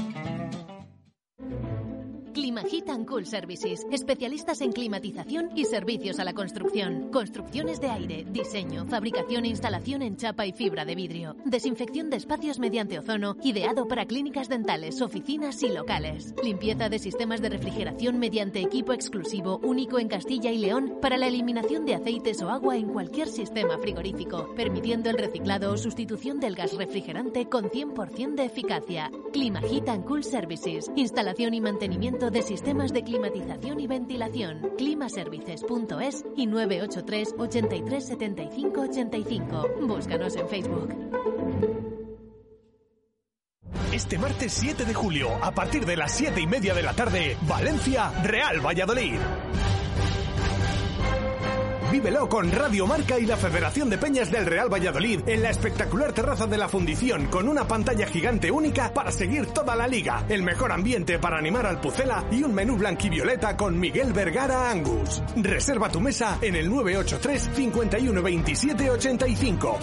S7: Climahit and Cool Services, especialistas en climatización y servicios a la construcción. Construcciones de aire, diseño, fabricación e instalación en chapa y fibra de vidrio. Desinfección de espacios mediante ozono, ideado para clínicas dentales, oficinas y locales. Limpieza de sistemas de refrigeración mediante equipo exclusivo único en Castilla y León para la eliminación de aceites o agua en cualquier sistema frigorífico, permitiendo el reciclado o sustitución del gas refrigerante con 100% de eficacia. Climahit and Cool Services, instalación y mantenimiento de sistemas de climatización y ventilación. climaservices.es y 983 83 75 85. Búscanos en Facebook.
S4: Este martes 7 de julio, a partir de las 7 y media de la tarde, Valencia, Real Valladolid. Vívelo con Radio Marca y la Federación de Peñas del Real Valladolid en la espectacular terraza de la fundición con una pantalla gigante única para seguir toda la liga, el mejor ambiente para animar al Pucela y un menú blanquivioleta con Miguel Vergara Angus. Reserva tu mesa en el 983 51 27 85.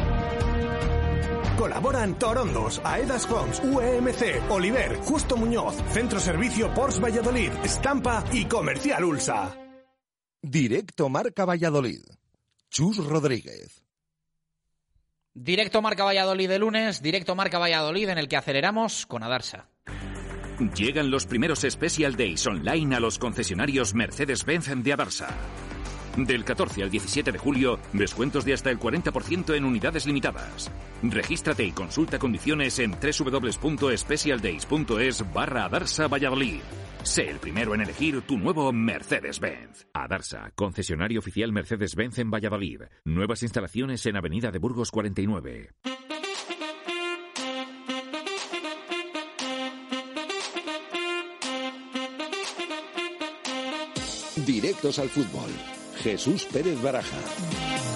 S4: Colaboran Torondos, Aedas Homes, UEMC, Oliver, Justo Muñoz, Centro Servicio Porsche Valladolid, Estampa y Comercial Ulsa.
S1: Directo Marca Valladolid. Chus Rodríguez.
S3: Directo Marca Valladolid de lunes, directo Marca Valladolid en el que aceleramos con Adarsa.
S16: Llegan los primeros Special Days online a los concesionarios Mercedes-Benz de Adarsa. Del 14 al 17 de julio, descuentos de hasta el 40% en unidades limitadas. Regístrate y consulta condiciones en www.specialdays.es barra Adarsa Valladolid. Sé el primero en elegir tu nuevo Mercedes-Benz. Adarsa, concesionario oficial Mercedes-Benz en Valladolid. Nuevas instalaciones en Avenida de Burgos 49.
S1: Directos al fútbol. Jesús Pérez Baraja.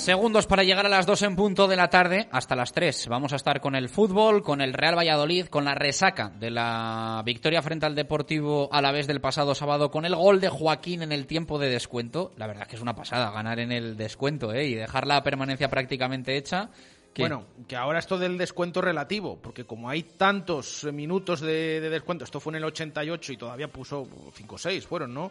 S3: Segundos para llegar a las 2 en punto de la tarde, hasta las 3. Vamos a estar con el fútbol, con el Real Valladolid, con la resaca de la victoria frente al Deportivo a la vez del pasado sábado, con el gol de Joaquín en el tiempo de descuento. La verdad es que es una pasada ganar en el descuento ¿eh? y dejar la permanencia prácticamente hecha.
S6: Bueno, que ahora esto del descuento relativo, porque como hay tantos minutos de, de descuento, esto fue en el 88 y todavía puso 5 o 6, fueron, ¿no?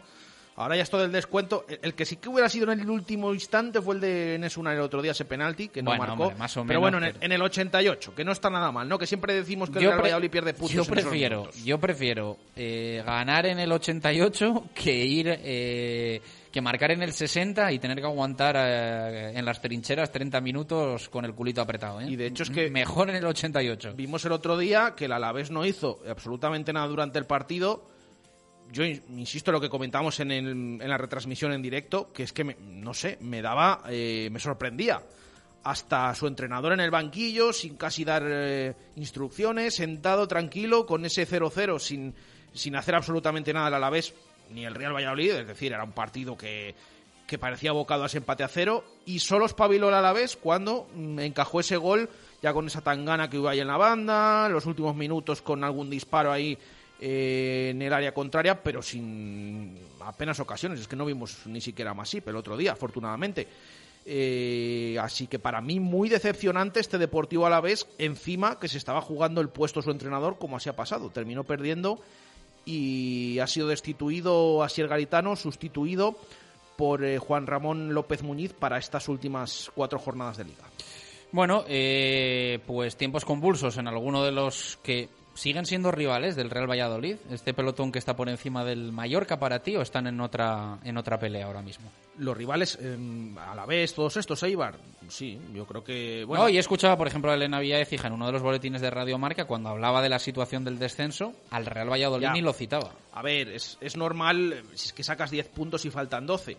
S6: Ahora ya esto del descuento. El que sí que hubiera sido en el último instante fue el de Nesuna el otro día, ese penalti, que no
S3: Bueno,
S6: marcó.
S3: hombre, más o
S6: pero bueno, en el, en el 88, que no está nada mal, ¿no? Que siempre decimos que el Real Valladolid pierde puntos.
S3: Yo
S6: en
S3: prefiero,
S6: minutos.
S3: yo prefiero eh, ganar en el 88 que ir eh, que marcar en el 60 y tener que aguantar eh, en las trincheras 30 minutos con el culito apretado. ¿eh?
S6: Y de hecho es que
S3: mejor en el 88.
S6: Vimos el otro día que el Alavés no hizo absolutamente nada durante el partido. Yo in- insisto en lo que comentamos en, la retransmisión en directo, que es que, me- no sé, me daba, eh, me sorprendía. Hasta su entrenador en el banquillo, sin casi dar eh, instrucciones, sentado tranquilo, con ese 0-0, sin, sin hacer absolutamente nada el Alavés, ni el Real Valladolid, es decir, era un partido que, que parecía abocado a ese empate a cero, y solo espabiló el Alavés cuando mm, encajó ese gol, ya con esa tangana que hubo ahí en la banda, los últimos minutos con algún disparo ahí eh, en el área contraria, pero sin apenas ocasiones. Es que no vimos ni siquiera Masip el otro día, afortunadamente. Eh, así que para mí muy decepcionante este Deportivo a la vez, encima que se estaba jugando el puesto su entrenador, como así ha pasado. Terminó perdiendo y ha sido destituido Asier Garitano, sustituido por eh, Juan Ramón López Muñiz para estas últimas cuatro jornadas de liga.
S3: Bueno, pues tiempos convulsos en alguno de los que siguen siendo rivales del Real Valladolid. Este pelotón que está por encima del Mallorca para ti o están en otra en otra pelea ahora mismo.
S6: Los rivales, eh, a la vez, todos estos, Eibar, sí, yo creo que... Bueno,
S3: No, y he escuchado, por ejemplo, a Elena Villaecija en uno de los boletines de Radio Marca cuando hablaba de la situación del descenso, al Real Valladolid
S6: Ya.
S3: ni lo citaba.
S6: A ver, es, es normal si es que sacas 10 puntos y faltan 12.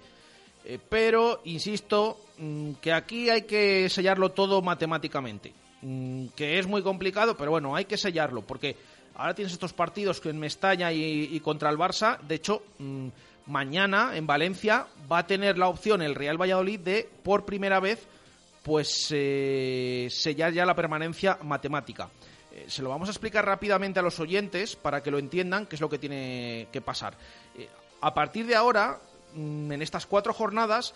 S6: Eh, pero, insisto, mm, que aquí hay que sellarlo todo matemáticamente. Mm, que es muy complicado, pero bueno, hay que sellarlo, porque ahora tienes estos partidos que en Mestalla y, contra el Barça. De hecho, mm, mañana en Valencia va a tener la opción el Real Valladolid de, por primera vez, pues eh, sellar ya la permanencia matemática. Eh, se lo vamos a explicar rápidamente a los oyentes para que lo entiendan qué es lo que tiene que pasar. Eh, a partir de ahora, mm, en estas cuatro jornadas,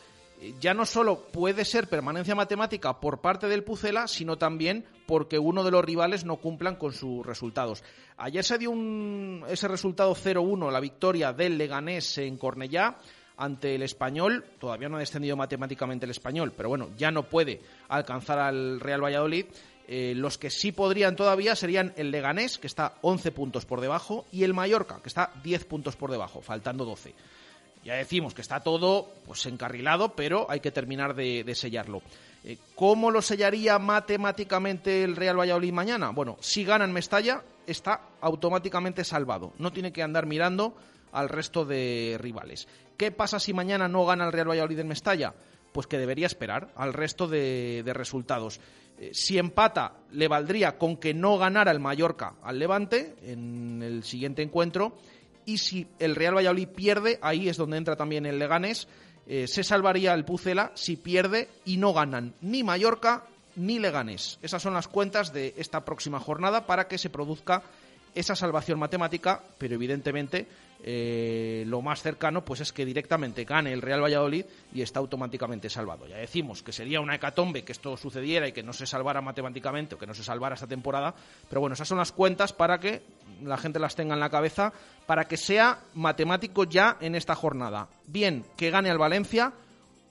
S6: ya no solo puede ser permanencia matemática por parte del Pucela, sino también porque uno de los rivales no cumplan con sus resultados. Ayer se dio un, ese resultado 0-1, la victoria del Leganés en Cornellá. ante el español. Todavía no ha descendido matemáticamente el español, pero bueno, ya no puede alcanzar al Real Valladolid. Eh, los que sí podrían todavía serían el Leganés, que está 11 puntos por debajo, y el Mallorca, que está 10 puntos por debajo, faltando 12. Ya decimos que está todo pues encarrilado, pero hay que terminar de, sellarlo. Eh, ¿Cómo lo sellaría matemáticamente el Real Valladolid mañana? Bueno, si gana en Mestalla, está automáticamente salvado. No tiene que andar mirando al resto de rivales. ¿Qué pasa si mañana no gana el Real Valladolid en Mestalla? Pues que debería esperar al resto de, resultados. Eh, si empata, le valdría con que no ganara el Mallorca al Levante en el siguiente encuentro y si el Real Valladolid pierde, ahí es donde entra también el Leganés, eh, se salvaría el Pucela si pierde y no ganan ni Mallorca ni Leganés. Esas son las cuentas de esta próxima jornada para que se produzca esa salvación matemática, pero evidentemente eh, lo más cercano pues es que directamente gane el Real Valladolid y está automáticamente salvado. Ya decimos que sería una hecatombe que esto sucediera y que no se salvara matemáticamente o que no se salvara esta temporada, pero bueno, esas son las cuentas para que la gente las tenga en la cabeza, para que sea matemático ya en esta jornada. Bien, que gane el Valencia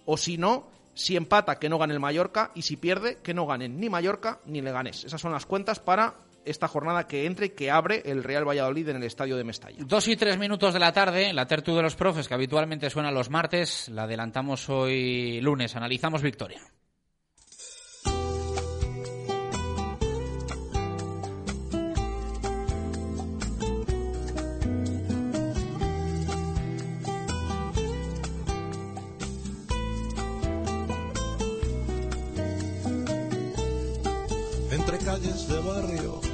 S6: o si no, si empata, que no gane el Mallorca y si pierde, que no ganen ni Mallorca ni Leganés. Esas son las cuentas para esta jornada que entre y que abre el Real Valladolid en el estadio de Mestalla.
S3: Dos y tres minutos de la tarde, la tertu de los profes que habitualmente suena los martes, la adelantamos hoy lunes. Analizamos victoria.
S17: Entre calles de barrio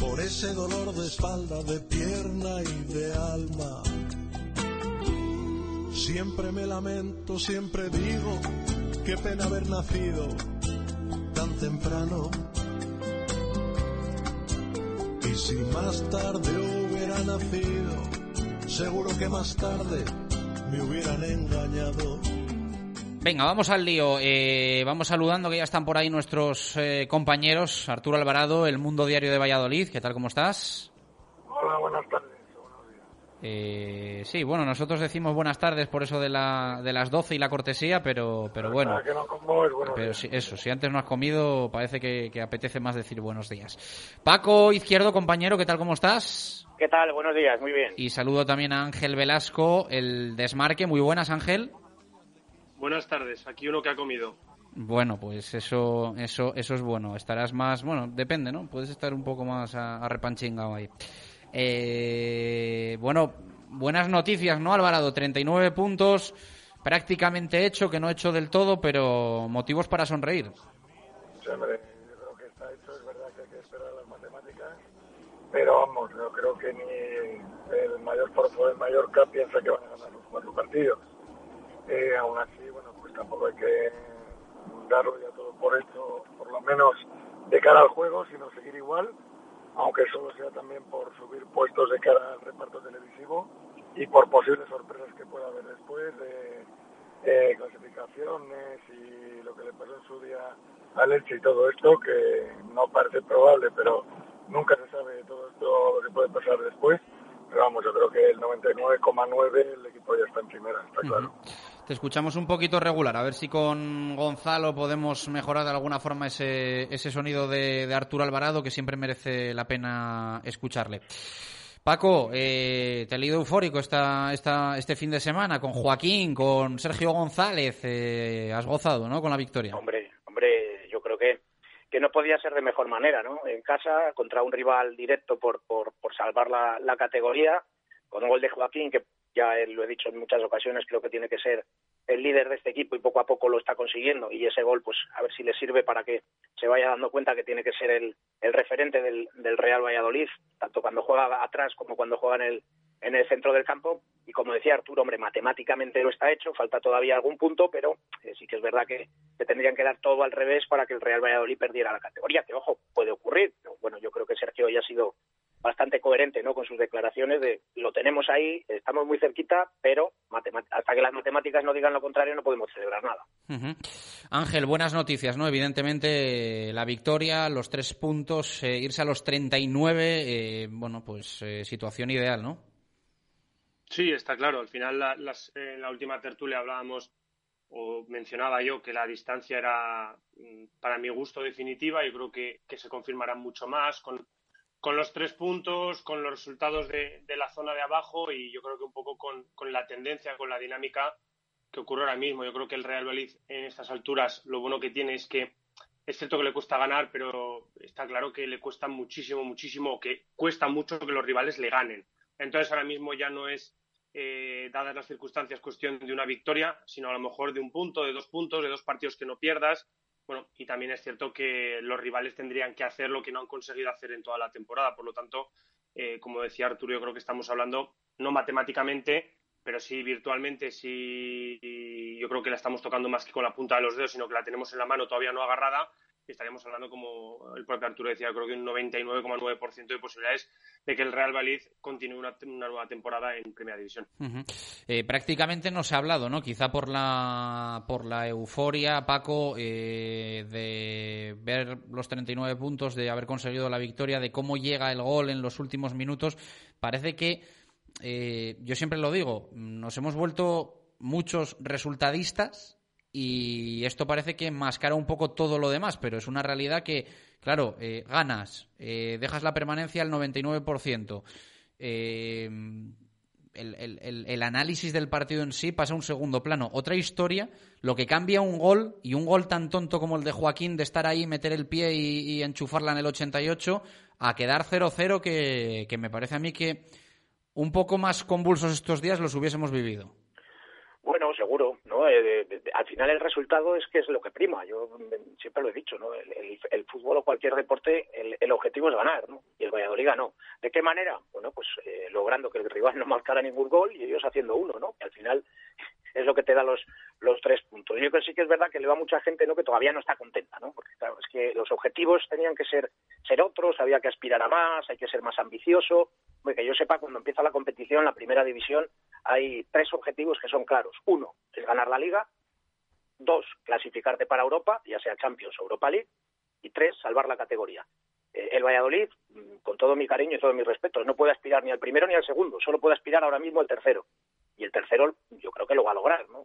S17: por ese dolor de espalda, de pierna y de alma. Siempre me lamento, siempre digo, qué pena haber nacido tan temprano. Y si más tarde hubiera nacido, seguro que más tarde me hubieran engañado.
S3: Venga, vamos al lío. Eh, vamos saludando que ya están por ahí nuestros eh, compañeros. Arturo Alvarado, El Mundo Diario de Valladolid. ¿Qué tal? ¿Cómo estás?
S18: Hola, buenas tardes.
S3: Eh, sí, bueno, nosotros decimos buenas tardes por eso de, la, de las 12 y la cortesía, pero, pero bueno.
S18: Que no como es
S3: pero si, eso, si antes no has comido, parece que, que, apetece más decir buenos días. Paco Izquierdo, compañero, ¿qué tal? ¿Cómo estás?
S18: ¿Qué tal? Buenos días, muy bien.
S3: Y saludo también a Ángel Velasco, el Desmarque. Muy buenas, Ángel.
S19: Buenas tardes, aquí uno que ha comido.
S3: Bueno, pues eso, eso, eso es bueno. Estarás más, bueno, depende, ¿no? Puedes estar un poco más a, repanchingado ahí. Eh, bueno, buenas noticias, ¿no, Alvarado? 39 puntos, prácticamente hecho, que no hecho del todo, pero motivos para sonreír.
S18: Sí, hombre, yo creo que está hecho, es verdad que hay que esperar las matemáticas, pero vamos, yo creo que ni el mayor porfo del Mallorca piensa que van a ganar los cuatro partidos. Eh, aún así, tampoco hay que darlo ya todo por hecho, por lo menos de cara al juego, sino seguir igual, aunque solo sea también por subir puestos de cara al reparto televisivo y por posibles sorpresas que pueda haber después de eh, clasificaciones y lo que le pasó en su día a Leche y todo esto, que no parece probable, pero nunca se sabe todo esto lo que puede pasar después. Pero vamos, yo creo que el 99,9 el equipo ya está en primera, está claro.
S3: Te escuchamos un poquito regular, a ver si con Gonzalo podemos mejorar de alguna forma ese, ese sonido de, Arturo Alvarado, que siempre merece la pena escucharle. Paco, eh, te he leído eufórico esta, esta, este fin de semana con Joaquín, con Sergio González. Eh, has gozado, ¿no? Con la victoria.
S18: Hombre, hombre, yo creo que, que no podía ser de mejor manera, ¿no? En casa, contra un rival directo por, por, por salvar la, la categoría, con un gol de Joaquín que ya lo he dicho en muchas ocasiones, creo que tiene que ser el líder de este equipo y poco a poco lo está consiguiendo y ese gol pues a ver si le sirve para que se vaya dando cuenta que tiene que ser el, el referente del, Real Valladolid, tanto cuando juega atrás como cuando juega en el, en el centro del campo
S20: y como decía Arturo, hombre, matemáticamente lo está hecho, falta todavía algún punto, pero eh, sí que es verdad que, que, tendrían que dar todo al revés para que el Real Valladolid perdiera la categoría, que ojo, puede ocurrir. Pero, bueno, yo creo que Sergio ya ha sido bastante coherente ¿no? con sus declaraciones de lo tenemos ahí, estamos muy cerquita, pero hasta que las matemáticas no digan lo contrario no podemos celebrar nada.
S3: Ángel, buenas noticias, ¿no? Evidentemente la victoria, los tres puntos, eh, irse a los 39, eh, bueno, pues eh, situación ideal, ¿no?
S19: Sí, está claro. Al final, en la última tertulia hablábamos o mencionaba yo que la distancia era, mm, para mi gusto, definitiva. Yo creo que, que se confirmará mucho más con con los tres puntos, con los resultados de, la zona de abajo y yo creo que un poco con, la tendencia, con la dinámica que ocurre ahora mismo. Yo creo que el Real Valladolid en estas alturas lo bueno que tiene es que es cierto que le cuesta ganar, pero está claro que le cuesta muchísimo, muchísimo, que cuesta mucho que los rivales le ganen. Entonces ahora mismo ya no es, eh, dadas las circunstancias, cuestión de una victoria, sino a lo mejor de un punto, de dos puntos, de dos partidos que no pierdas bueno, y también es cierto que los rivales tendrían que hacer lo que no han conseguido hacer en toda la temporada. Por lo tanto, eh, como decía Arturo, yo creo que estamos hablando no matemáticamente, pero sí virtualmente, sí yo creo que la estamos tocando más que con la punta de los dedos, sino que la tenemos en la mano todavía no agarrada estaríamos hablando, como el propio Arturo decía, creo que un 99,9% de posibilidades de que el Real Valladolid continúe una, nueva temporada en Primera División.
S3: Eh, prácticamente no se ha hablado, ¿no? Quizá por la, por la euforia, Paco, eh, de ver los 39 puntos, de haber conseguido la victoria, de cómo llega el gol en los últimos minutos. Parece que, eh, yo siempre lo digo, nos hemos vuelto muchos resultadistas y esto parece que enmascara un poco todo lo demás, pero es una realidad que, claro, eh, ganas, eh, dejas la permanencia al 99%. Eh, el, el, análisis del partido en sí pasa a un segundo plano. Otra historia, lo que cambia un gol, y un gol tan tonto como el de Joaquín, de estar ahí, meter el pie y, enchufarla en el 88, a quedar 0-0, que, que me parece a mí que un poco más convulsos estos días los hubiésemos vivido.
S20: Bueno, seguro, ¿no? Eh, al final el resultado es que es lo que prima. Yo siempre lo he dicho, ¿no? El, fútbol o cualquier deporte, el, objetivo es ganar, ¿no? Y el Valladolid ganó. ¿De qué manera? Bueno, pues eh, logrando que el rival no marcara ningún gol y ellos haciendo uno, ¿no? Al final es lo que te da los, los tres puntos. Yo creo que sí que es verdad que le va mucha gente, ¿no? Que todavía no está contenta, ¿no? Porque claro, es que los objetivos tenían que ser, ser otros, había que aspirar a más, hay que ser más ambicioso. Que yo sepa, cuando empieza la competición, la primera división, hay tres objetivos que son claros. Uno es ganar la liga. Dos, clasificarte para Europa, ya sea Champions o Europa League. Y tres, salvar la categoría. Eh, el Valladolid, mm, con todo mi cariño y todo mi respeto, no puede aspirar ni al primero ni al segundo, solo puede aspirar ahora mismo al tercero. Y el tercero yo creo que lo va a lograr. ¿no?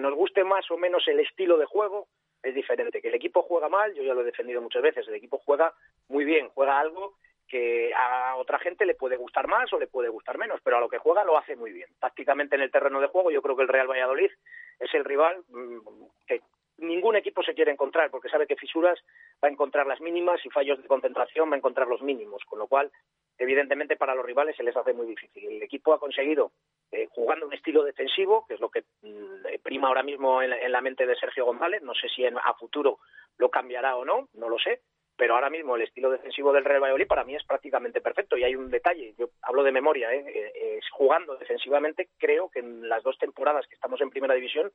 S20: Nos guste más o menos el estilo de juego es diferente. Que el equipo juega mal, yo ya lo he defendido muchas veces, el equipo juega muy bien, juega algo que a otra gente le puede gustar más o le puede gustar menos, pero a lo que juega lo hace muy bien. Tácticamente en el terreno de juego yo creo que el Real Valladolid es el rival mm, que ningún equipo se quiere encontrar porque sabe que fisuras va a encontrar las mínimas y fallos de concentración va a encontrar los mínimos, con lo cual evidentemente para los rivales se les hace muy difícil. El equipo ha conseguido, eh, jugando un estilo defensivo, que es lo que mm, eh, prima ahora mismo en, la mente de Sergio González, no sé si en, a futuro lo cambiará o no, no lo sé, pero ahora mismo el estilo defensivo del Real Valladolid para mí es prácticamente perfecto y hay un detalle, yo hablo de memoria, ¿eh? Eh, jugando defensivamente creo que en las dos temporadas que estamos en primera división,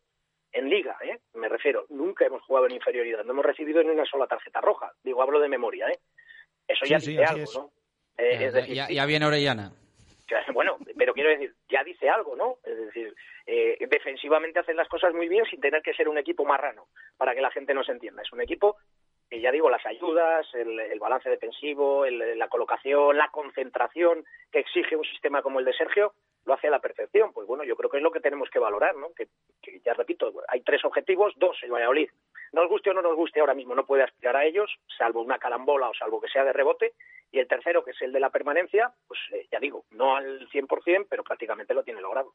S20: en liga, ¿eh? me refiero, nunca hemos jugado en inferioridad, no hemos recibido ni una sola tarjeta roja, digo, hablo de memoria, ¿eh? eso ya dice algo, ¿no?
S3: Eh, ya, viene Orellana.
S20: Bueno, pero quiero decir, ya dice algo, ¿no? Es decir, defensivamente hacen las cosas muy bien sin tener que ser un equipo marrano, para que la gente nos entienda. Es un equipo que ya digo, las ayudas, el, balance defensivo, la colocación, la concentración que exige un sistema como el de Sergio, lo hace la perfección. Pues bueno, yo creo que es lo que tenemos que valorar, ¿no? Que, ya repito, hay tres objetivos, dos, el Valladolid. Nos guste o no nos guste ahora mismo, no puede aspirar a ellos, salvo una calambola o salvo que sea de rebote. Y el tercero, que es el de la permanencia, pues eh, ya digo, no al 100%, pero prácticamente lo tiene logrado.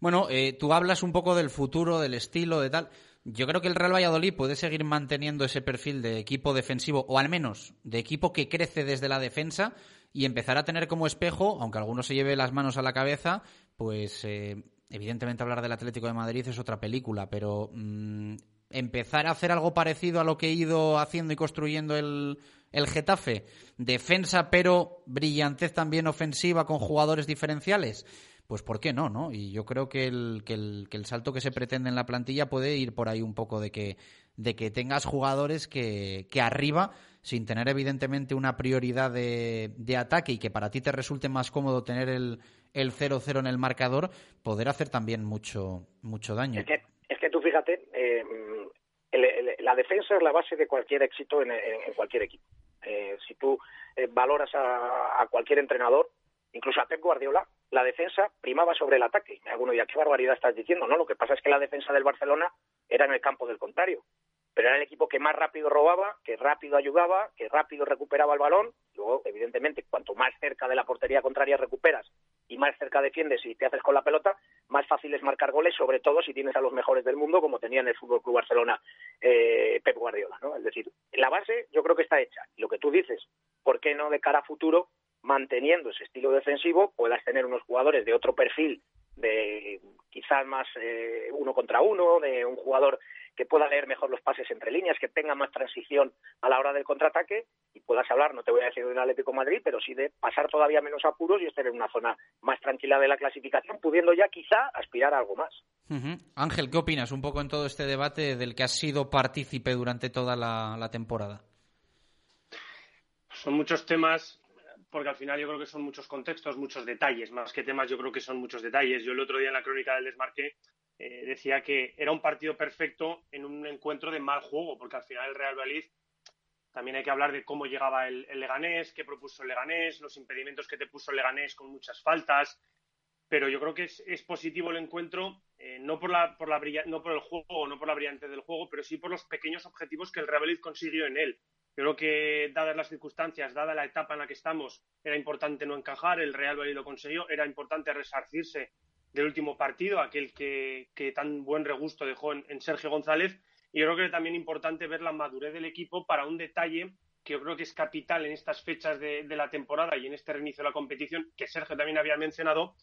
S3: Bueno, eh, tú hablas un poco del futuro, del estilo, de tal. Yo creo que el Real Valladolid puede seguir manteniendo ese perfil de equipo defensivo, o al menos de equipo que crece desde la defensa, y empezar a tener como espejo, aunque alguno se lleve las manos a la cabeza, pues eh, evidentemente hablar del Atlético de Madrid es otra película, pero mm, empezar a hacer algo parecido a lo que he ido haciendo y construyendo el, el Getafe, defensa pero brillantez también ofensiva con jugadores diferenciales pues ¿por qué no? no? Y yo creo que el, que, el, que el salto que se pretende en la plantilla puede ir por ahí un poco de que, de que tengas jugadores que, que arriba, sin tener evidentemente una prioridad de, ataque y que para ti te resulte más cómodo tener el, el 0-0 en el marcador, poder hacer también mucho, mucho daño.
S20: Es que, es que tú fíjate, eh, la defensa es la base de cualquier éxito en, en, cualquier equipo. Eh, si tú eh, valoras a, a, cualquier entrenador, incluso a Pep Guardiola, la defensa primaba sobre el ataque. Alguno dirá, ¿qué barbaridad estás diciendo? No, lo que pasa es que la defensa del Barcelona era en el campo del contrario pero era el equipo que más rápido robaba, que rápido ayudaba, que rápido recuperaba el balón. Luego, evidentemente, cuanto más cerca de la portería contraria recuperas y más cerca defiendes y te haces con la pelota, más fácil es marcar goles, sobre todo si tienes a los mejores del mundo, como tenía en el Fútbol Club Barcelona eh, Pep Guardiola. ¿no? Es decir, la base yo creo que está hecha. Lo que tú dices, ¿por qué no de cara a futuro, manteniendo ese estilo defensivo, puedas tener unos jugadores de otro perfil, de quizás más eh, uno contra uno, de un jugador que pueda leer mejor los pases entre líneas, que tenga más transición a la hora del contraataque y puedas hablar, no te voy a decir de un Atlético Madrid, pero sí de pasar todavía menos apuros y estar en una zona más tranquila de la clasificación, pudiendo ya quizá aspirar a algo más.
S3: Ángel, ¿qué opinas un poco en todo este debate del que has sido partícipe durante toda la, la temporada?
S19: Son muchos temas porque al final yo creo que son muchos contextos, muchos detalles, más que temas yo creo que son muchos detalles. Yo el otro día en la crónica del desmarque eh, decía que era un partido perfecto en un encuentro de mal juego, porque al final el Real Valladolid también hay que hablar de cómo llegaba el, Leganés, qué propuso el Leganés, los impedimentos que te puso el Leganés con muchas faltas. Pero yo creo que es, positivo el encuentro, eh, no, por la, por la no por el juego, no por la brillante del juego, pero sí por los pequeños objetivos que el Real Valladolid consiguió en él. Creo que, dadas las circunstancias, dada la etapa en la que estamos, era importante no encajar, el Real Valladolid lo consiguió, era importante resarcirse del último partido, aquel que, tan buen regusto dejó en, Sergio González. Y yo creo que es también importante ver la madurez del equipo para un detalle que yo creo que es capital en estas fechas de, la temporada y en este reinicio de la competición, que Sergio también había mencionado,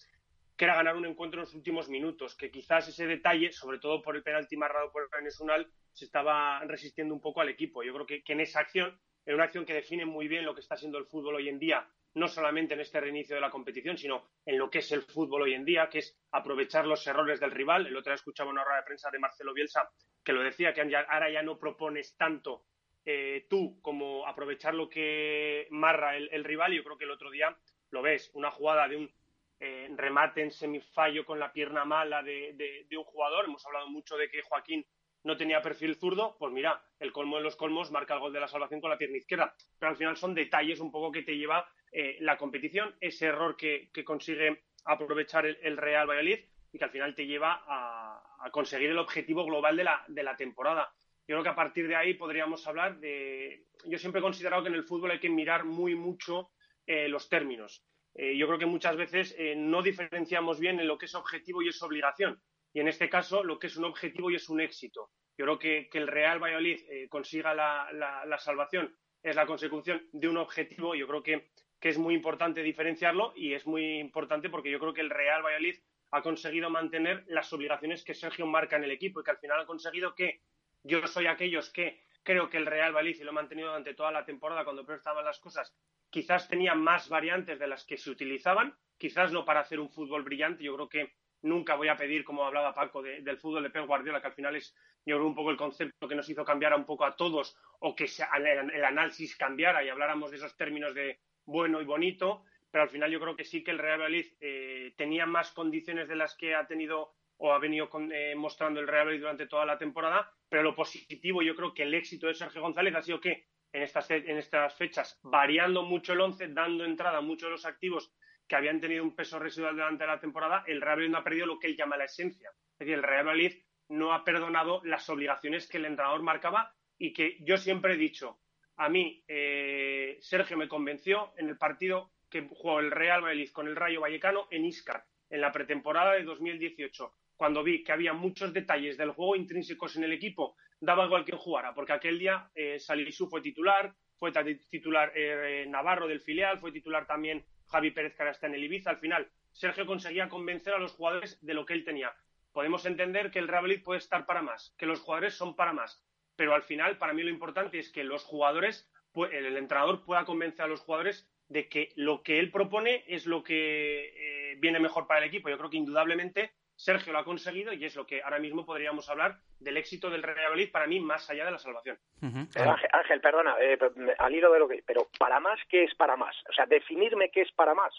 S19: que era ganar un encuentro en los últimos minutos, que quizás ese detalle, sobre todo por el penalti marrado por el Unal, se estaba resistiendo un poco al equipo. Yo creo que, en esa acción, en una acción que define muy bien lo que está siendo el fútbol hoy en día no solamente en este reinicio de la competición, sino en lo que es el fútbol hoy en día, que es aprovechar los errores del rival. El otro día escuchaba una rueda de prensa de Marcelo Bielsa que lo decía, que ahora ya no propones tanto eh, tú como aprovechar lo que marra el, rival. Y yo creo que el otro día lo ves, una jugada de un eh, remate en semifallo con la pierna mala de un jugador. Hemos hablado mucho de que Joaquín no tenía perfil zurdo, pues mira, el colmo de los colmos marca el gol de la salvación con la pierna izquierda. Pero al final son detalles un poco que te lleva eh, la competición, ese error que, consigue aprovechar el, Real Valladolid y que al final te lleva a, conseguir el objetivo global de la, de la temporada. Yo creo que a partir de ahí podríamos hablar de... Yo siempre he considerado que en el fútbol hay que mirar muy mucho eh, los términos. Eh, yo creo que muchas veces no diferenciamos bien en lo que es objetivo y es obligación y en este caso lo que es un objetivo y es un éxito. Yo creo que, que el Real Valladolid eh, consiga la, la, salvación es la consecución de un objetivo. Yo creo que, que, es muy importante diferenciarlo y es muy importante porque yo creo que el Real Valladolid ha conseguido mantener las obligaciones que Sergio marca en el equipo y que al final ha conseguido que yo soy aquellos que creo que el Real y lo ha mantenido durante toda la temporada cuando peor estaban las cosas, quizás tenía más variantes de las que se utilizaban, quizás no para hacer un fútbol brillante. Yo creo que Nunca voy a pedir, como hablaba Paco, del fútbol de Pep Guardiola, que al final es, yo un poco el concepto que nos hizo cambiar un poco a todos, o que el, análisis cambiara y habláramos de esos términos de bueno y bonito, pero al final yo creo que sí que el Real Valladolid eh, tenía más condiciones de las que ha tenido o ha venido eh, mostrando el Real Valladolid durante toda la temporada, pero lo positivo yo creo que el éxito de Sergio González ha sido que en estas, fechas, variando mucho el once, dando entrada a muchos de los activos que habían tenido un peso residual durante la temporada, el Real Madrid no ha perdido lo que él llama la esencia. Es decir, el Real Madrid no ha perdonado las obligaciones que el entrenador marcaba y que yo siempre he dicho, a mí eh, Sergio me convenció en el partido que jugó el Real Madrid con el Rayo Vallecano en Iscar, en la pretemporada de 2018, cuando vi que había muchos detalles del juego intrínsecos en el equipo, daba igual quien jugara, porque aquel día eh, Salisu fue titular, fue titular eh, Navarro del filial, fue titular también Javi Pérez que ahora está en el Ibiza. Al final, Sergio conseguía convencer a los jugadores de lo que él tenía. Podemos entender que el Real Madrid puede estar para más, que los jugadores son para más, pero al final, para mí lo importante es que los jugadores, el entrenador pueda convencer a los jugadores de que lo que él propone es lo que eh, viene mejor para el equipo. Yo creo que indudablemente Sergio lo ha conseguido y es lo que ahora mismo podríamos hablar del éxito del Real Valladolid para mí más allá de la salvación.
S20: Ángel, perdona, eh, al hilo de lo que... Pero para más, ¿qué es para más? O sea, definirme qué es para más.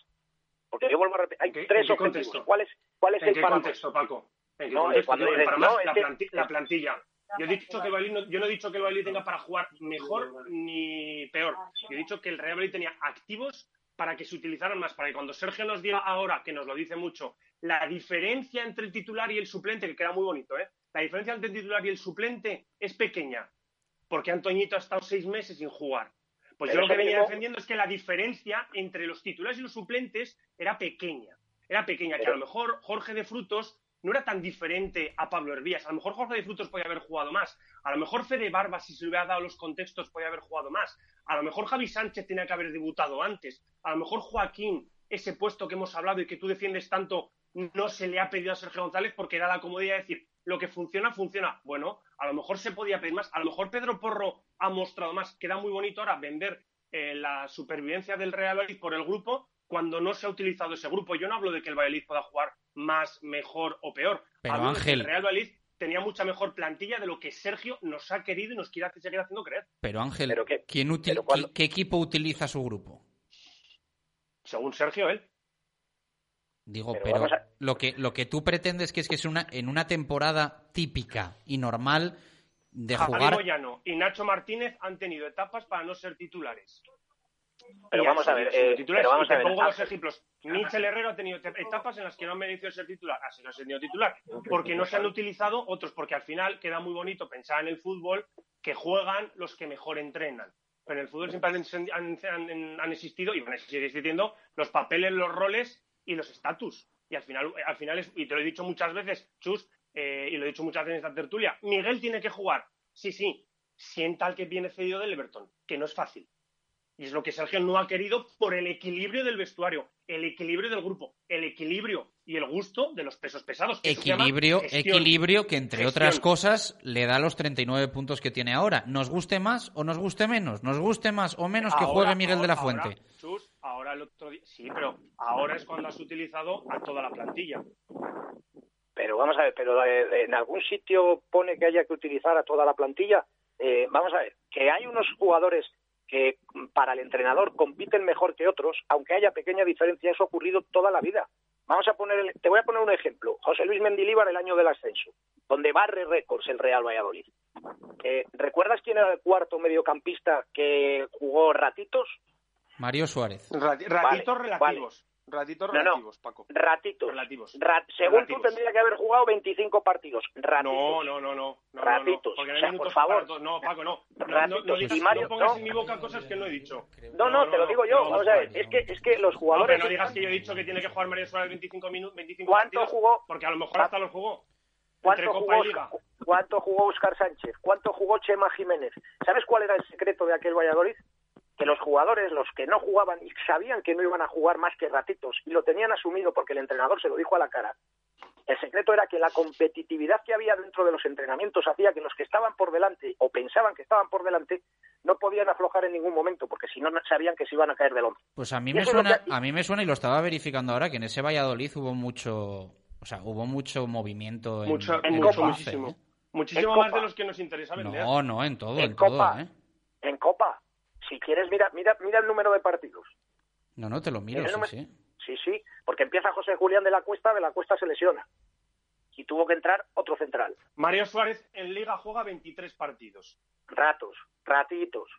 S20: Porque yo vuelvo a repetir, hay tres objetivos. ¿Cuál es, cuál es
S19: ¿En
S20: el
S19: qué
S20: para
S19: contexto,
S20: más?
S19: Paco? ¿En qué
S20: No,
S19: contexto? Digo, para más,
S20: no,
S19: la,
S20: es que-
S19: planti- la plantilla. Yo, he dicho que el no, yo no he dicho que el Valladolid tenga para jugar mejor ni peor. Yo he dicho que el Real Valladolid tenía activos para que se utilizaran más, para que cuando Sergio nos diga ahora, que nos lo dice mucho, la diferencia entre el titular y el suplente, que queda muy bonito, ¿eh? La diferencia entre el titular y el suplente es pequeña, porque Antoñito ha estado seis meses sin jugar. Pues
S20: Pero
S19: yo lo que venía
S20: mismo-
S19: defendiendo es que la diferencia entre los titulares y los suplentes era pequeña. Era pequeña, que a lo mejor Jorge de Frutos no era tan diferente a Pablo Hervías. A lo mejor Jorge de Frutos podía haber jugado más. A lo mejor Fede Barba, si se le hubiera dado los contextos, podía haber jugado más. A lo mejor Javi Sánchez tenía que haber debutado antes. A lo mejor Joaquín, ese puesto que hemos hablado y que tú defiendes tanto, no se le ha pedido a Sergio González porque era la comodidad de decir, lo que funciona, funciona. Bueno, a lo mejor se podía pedir más. A lo mejor Pedro Porro ha mostrado más. Queda muy bonito ahora vender eh, la supervivencia del Real Valladolid por el grupo cuando no se ha utilizado ese grupo. Yo no hablo de que el Valladolid pueda jugar más, mejor o peor.
S3: Pero,
S19: Hablo de que
S3: Ángel-
S19: el Real Valladolid tenía mucha mejor plantilla de lo que Sergio nos ha querido y nos quiere hacer- seguir haciendo creer.
S3: Pero Ángel,
S19: ¿Pero qué?
S3: ¿quién util-
S19: ¿Pero cuándo?
S3: ¿qué, qué equipo utiliza su grupo?
S19: Según Sergio, él.
S3: Digo,
S19: Pero
S3: pero,
S19: vamos a-
S3: lo que lo que tú pretendes que es que es una en una temporada típica y normal de
S19: Javi
S3: jugar
S19: Moyano y Nacho Martínez han tenido etapas para no ser titulares.
S20: Pero
S19: Y
S20: vamos
S19: han
S20: a ver, eh,
S19: titulares.
S20: pero vamos
S19: Y te
S20: a ver,
S19: pongo los ejemplos. Michel Herrero ha tenido te- etapas en las que no ha merecido ser titular. Así no ha sido titular. Porque no se han utilizado otros. Porque al final queda muy bonito pensar en el fútbol que juegan los que mejor entrenan. Pero en el fútbol siempre han, han- han- han existido y van a seguir existiendo los papeles, los roles y los estatus. Y al final, al final es, y te lo he dicho muchas veces, Chus, eh, y lo he dicho muchas veces en esta tertulia, Miguel tiene que jugar. Sí, sí, sienta al que viene cedido del Everton, que no es fácil. Y es lo que Sergio no ha querido por el equilibrio del vestuario, el equilibrio del grupo, el equilibrio y el gusto de los pesos pesados. que
S3: equilibrio, equilibrio que entre
S19: Gestión.
S3: otras cosas le da los 39 puntos que tiene ahora. Nos guste más o nos guste menos, nos guste más o menos que juegue Miguel de la
S19: ahora-
S3: Fuente.
S19: Chus, ahora el otro día. Sí, pero ahora es cuando has utilizado a toda la plantilla.
S20: Pero vamos a ver, pero eh, en algún sitio pone que haya que utilizar a toda la plantilla. Eh, vamos a ver, que hay unos jugadores que mm, para el entrenador compiten mejor que otros, aunque haya pequeña diferencia, eso ha ocurrido toda la vida. Vamos a poner, el- te voy a poner un ejemplo. José Luis Mendilíbar el año del ascenso, donde barre récords el Real Valladolid. Eh, ¿Recuerdas quién era el cuarto mediocampista que jugó ratitos?
S3: Mario Suárez.
S20: Vale,
S19: ratitos
S20: vale.
S19: relativos. Ratitos
S20: No, no.
S19: relativos, Paco.
S20: Ratitos.
S19: Relativos.
S20: Ra- según
S19: Relativos.
S20: tú tendría que haber jugado 25 partidos. Ratitos.
S19: No, no, no, no. no, no,
S20: Ratitos.
S19: No, porque no
S20: O sea, por favor.
S19: No, Paco, no. No, no, no digas-
S20: Y Mario-
S19: no pongas
S20: no.
S19: en mi boca cosas que no he dicho.
S20: No, no, te lo digo yo.
S19: no,
S20: Vamos a ver, es que, es que los
S19: No,
S20: jugadores.
S19: pero no digas que yo he dicho que tiene que jugar Mario Suárez 25 minutos, 25
S20: ¿Cuánto
S19: partidos,
S20: jugó?
S19: Porque a lo mejor hasta los jugó.
S20: ¿Cuánto jugó,
S19: Liga.
S20: ¿Cuánto jugó Oscar Sánchez? ¿Cuánto jugó Chema Jiménez? ¿Sabes cuál era el secreto de aquel Valladolid? Que los jugadores, los que no jugaban, y sabían que no iban a jugar más que ratitos y lo tenían asumido porque el entrenador se lo dijo a la cara. El secreto era que la competitividad que había dentro de los entrenamientos hacía que los que estaban por delante o pensaban que estaban por delante no podían aflojar en ningún momento porque si no sabían que se iban a caer del once.
S3: Pues a mí me suena,
S20: que-
S3: a mí me suena y lo estaba verificando ahora que en ese Valladolid hubo mucho, o sea, hubo mucho movimiento en,
S19: Mucho,
S3: en
S19: mucho,
S3: el
S19: muchísimo.
S3: ¿eh?
S19: Muchísimo
S20: En
S19: más
S20: Copa.
S19: de los que nos interesa vender.
S3: No, no, en todo,
S20: En
S3: en, todo,
S20: Copa.
S3: ¿eh?
S20: En Copa, si quieres, mira, mira, mira el número de partidos.
S3: No, no, te lo miro,
S20: Mira el
S3: sí,
S20: número-
S3: sí.
S20: Sí, sí, porque empieza José Julián de la Cuesta, de la Cuesta se lesiona. Y tuvo que entrar otro central.
S19: Mario Suárez en Liga juega 23 partidos.
S20: Ratos, ratitos.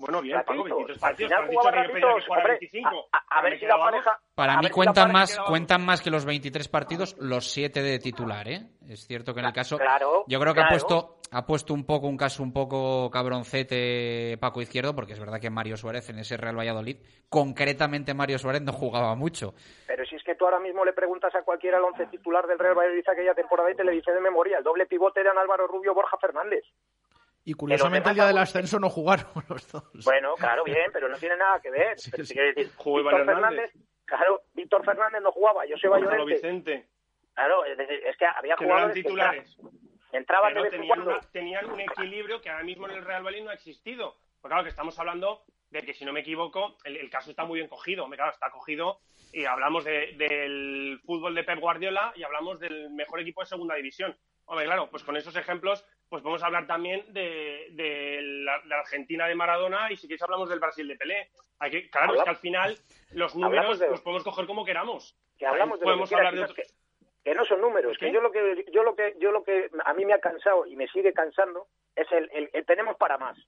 S19: Bueno, bien, Paco,
S20: Ratitos.
S19: 23
S20: Al
S19: partidos.
S20: final
S19: pero has dicho
S20: jugaba
S19: que yo pedía que
S20: ratitos,
S19: jugara
S20: hombre,
S19: 25.
S20: a- a ver si la pareja-
S3: Para mí
S20: si
S3: cuentan más,
S19: quedaba-
S3: cuentan más que los 23 partidos los 7 de titular, ¿eh? Es cierto que en el caso...
S20: Claro,
S3: yo creo que ha puesto ha puesto un poco un caso un poco cabroncete Paco Izquierdo, porque es verdad que Mario Suárez en ese Real Valladolid, concretamente Mario Suárez no jugaba mucho.
S20: Pero si es que tú ahora mismo le preguntas a cualquiera el once titular del Real Valladolid aquella temporada y te le dice de memoria, el doble pivote eran Álvaro Rubio, Borja Fernández.
S6: Y curiosamente el día del ascenso no jugaron los dos.
S20: Bueno, claro, bien, pero no tiene nada que ver. pero decir,
S19: Jugó
S20: Víctor. Fernández, claro, Víctor Fernández no jugaba, Joseba
S19: Gonzalo
S20: Llorente.
S19: Vicente.
S20: Claro, es, decir, es que había
S19: Que no eran
S20: jugadores que
S19: titulares.
S20: entraban de
S19: Pero tenían,
S20: cuando.
S19: una- tenían un equilibrio que ahora mismo en el Real Valladolid no ha existido. Porque claro que estamos hablando de que si no me equivoco, el, caso está muy bien cogido. Claro, está cogido y hablamos del fútbol de Pep Guardiola y hablamos del mejor equipo de segunda división. Hombre, claro, pues con esos ejemplos, pues podemos hablar también de, la, Argentina de Maradona y si queréis hablamos del Brasil de Pelé. Hay que, claro, es que al final los números los podemos coger como queramos.
S20: Que hablamos de podemos hablar de que, no son números. Que yo lo que yo lo que yo lo que a mí me ha cansado y me sigue cansando es el, el tenemos para más.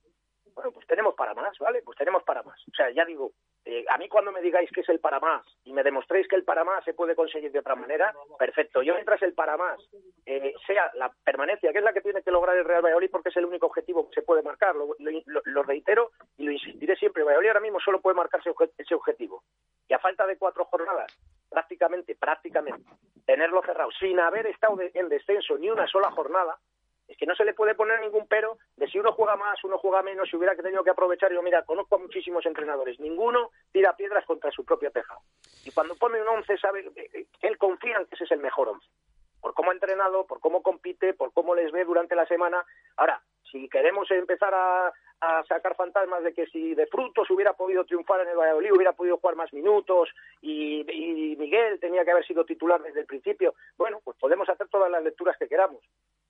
S20: Bueno, pues tenemos para más, ¿vale? Pues tenemos para más. O sea, ya digo, eh, a mí cuando me digáis que es el para más y me demostréis que el para más se puede conseguir de otra manera, perfecto. Yo mientras el para más eh, sea la permanencia, que es la que tiene que lograr el Real Valladolid porque es el único objetivo que se puede marcar, lo, reitero y lo insistiré siempre, Valladolid ahora mismo solo puede marcarse ese objetivo. Y a falta de cuatro jornadas, prácticamente, prácticamente, tenerlo cerrado sin haber estado en descenso ni una sola jornada, es que no se le puede poner ningún pero de si uno juega más, uno juega menos, si hubiera tenido que aprovechar. Yo, mira, conozco a muchísimos entrenadores, ninguno tira piedras contra su propio tejado. Y cuando pone un once, sabe, eh, él confía en que ese es el mejor once. Por cómo ha entrenado, por cómo compite, por cómo les ve durante la semana. Ahora, si queremos empezar a, sacar fantasmas de que si de frutos hubiera podido triunfar en el Valladolid, hubiera podido jugar más minutos y, Miguel tenía que haber sido titular desde el principio, bueno, pues podemos hacer todas las lecturas que queramos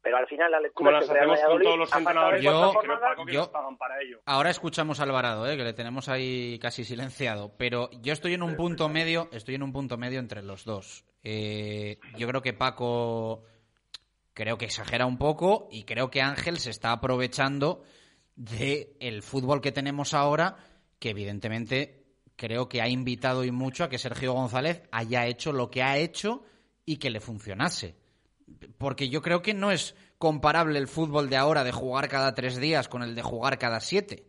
S20: pero al final la lectura
S19: que hacemos con todos los entrenadores
S3: yo, yo, para ello. Ahora escuchamos a Alvarado, ¿eh? que le tenemos ahí casi silenciado, pero yo estoy en un punto medio, estoy en un punto medio entre los dos. Eh, yo creo que Paco creo que exagera un poco y creo que Ángel se está aprovechando de el fútbol que tenemos ahora, que evidentemente creo que ha invitado y mucho a que Sergio González haya hecho lo que ha hecho y que le funcionase porque yo creo que no es comparable el fútbol de ahora de jugar cada tres días con el de jugar cada siete.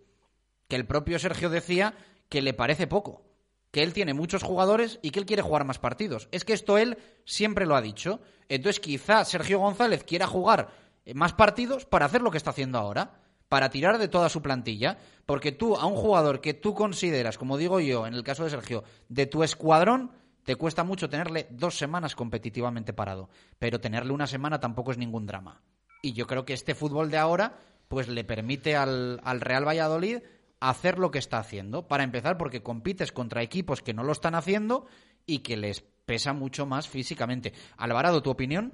S3: Que el propio Sergio decía que le parece poco, que él tiene muchos jugadores y que él quiere jugar más partidos. Es que esto él siempre lo ha dicho. Entonces quizá Sergio González quiera jugar más partidos para hacer lo que está haciendo ahora, para tirar de toda su plantilla, porque tú a un jugador que tú consideras, como digo yo, en el caso de Sergio, de tu escuadrón, te cuesta mucho tenerle dos semanas competitivamente parado, pero tenerle una semana tampoco es ningún drama. Y yo creo que este fútbol de ahora pues le permite al, al Real Valladolid hacer lo que está haciendo. Para empezar, porque compites contra equipos que no lo están haciendo y que les pesa mucho más físicamente. Alvarado, ¿tu opinión?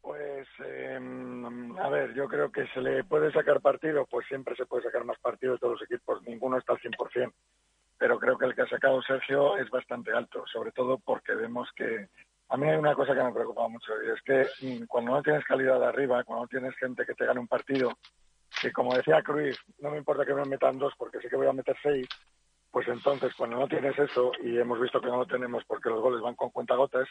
S18: Pues, em, a ver, yo creo que se le puede sacar partido, pues siempre se puede sacar más partido de todos los equipos, ninguno está al 100% pero creo que el que ha sacado Sergio es bastante alto, sobre todo porque vemos que a mí hay una cosa que me preocupa mucho y es que mm, cuando no tienes calidad de arriba, cuando no tienes gente que te gane un partido, que como decía Cruz, no me importa que me metan dos porque sé que voy a meter seis, pues entonces cuando no tienes eso, y hemos visto que no lo tenemos porque los goles van con cuentagotas,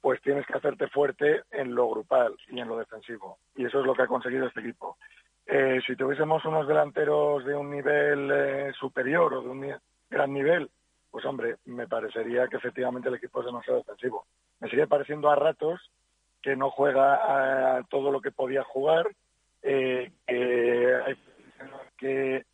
S18: pues tienes que hacerte fuerte en lo grupal y en lo defensivo. Y eso es lo que ha conseguido este equipo. Eh, si tuviésemos unos delanteros de un nivel eh, superior o de un gran nivel, pues hombre, me parecería que efectivamente el equipo es demasiado defensivo. Me sigue pareciendo a ratos que no juega a todo lo que podía jugar, eh, que, que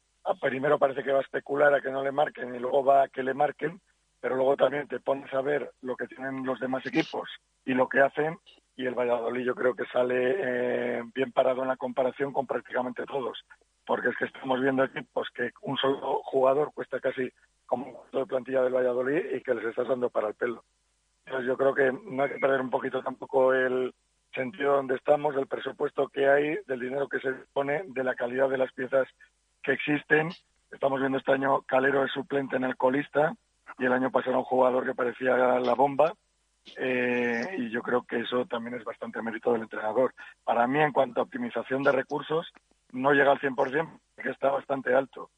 S18: primero parece que va a especular a que no le marquen y luego va a que le marquen, pero luego también te pones a ver lo que tienen los demás equipos y lo que hacen y el Valladolid yo creo que sale eh, bien parado en la comparación con prácticamente todos porque es que estamos viendo equipos que un solo jugador cuesta casi como de plantilla del Valladolid y que les estás dando para el pelo. Entonces yo creo que no hay que perder un poquito tampoco el sentido donde estamos, del presupuesto que hay, del dinero que se pone, de la calidad de las piezas que existen. Estamos viendo este año Calero es suplente en el colista y el año pasado un jugador que parecía la bomba. Eh, y yo creo que eso también es bastante mérito del entrenador. Para mí, en cuanto a optimización de recursos, no llega al 100%, que está bastante alto.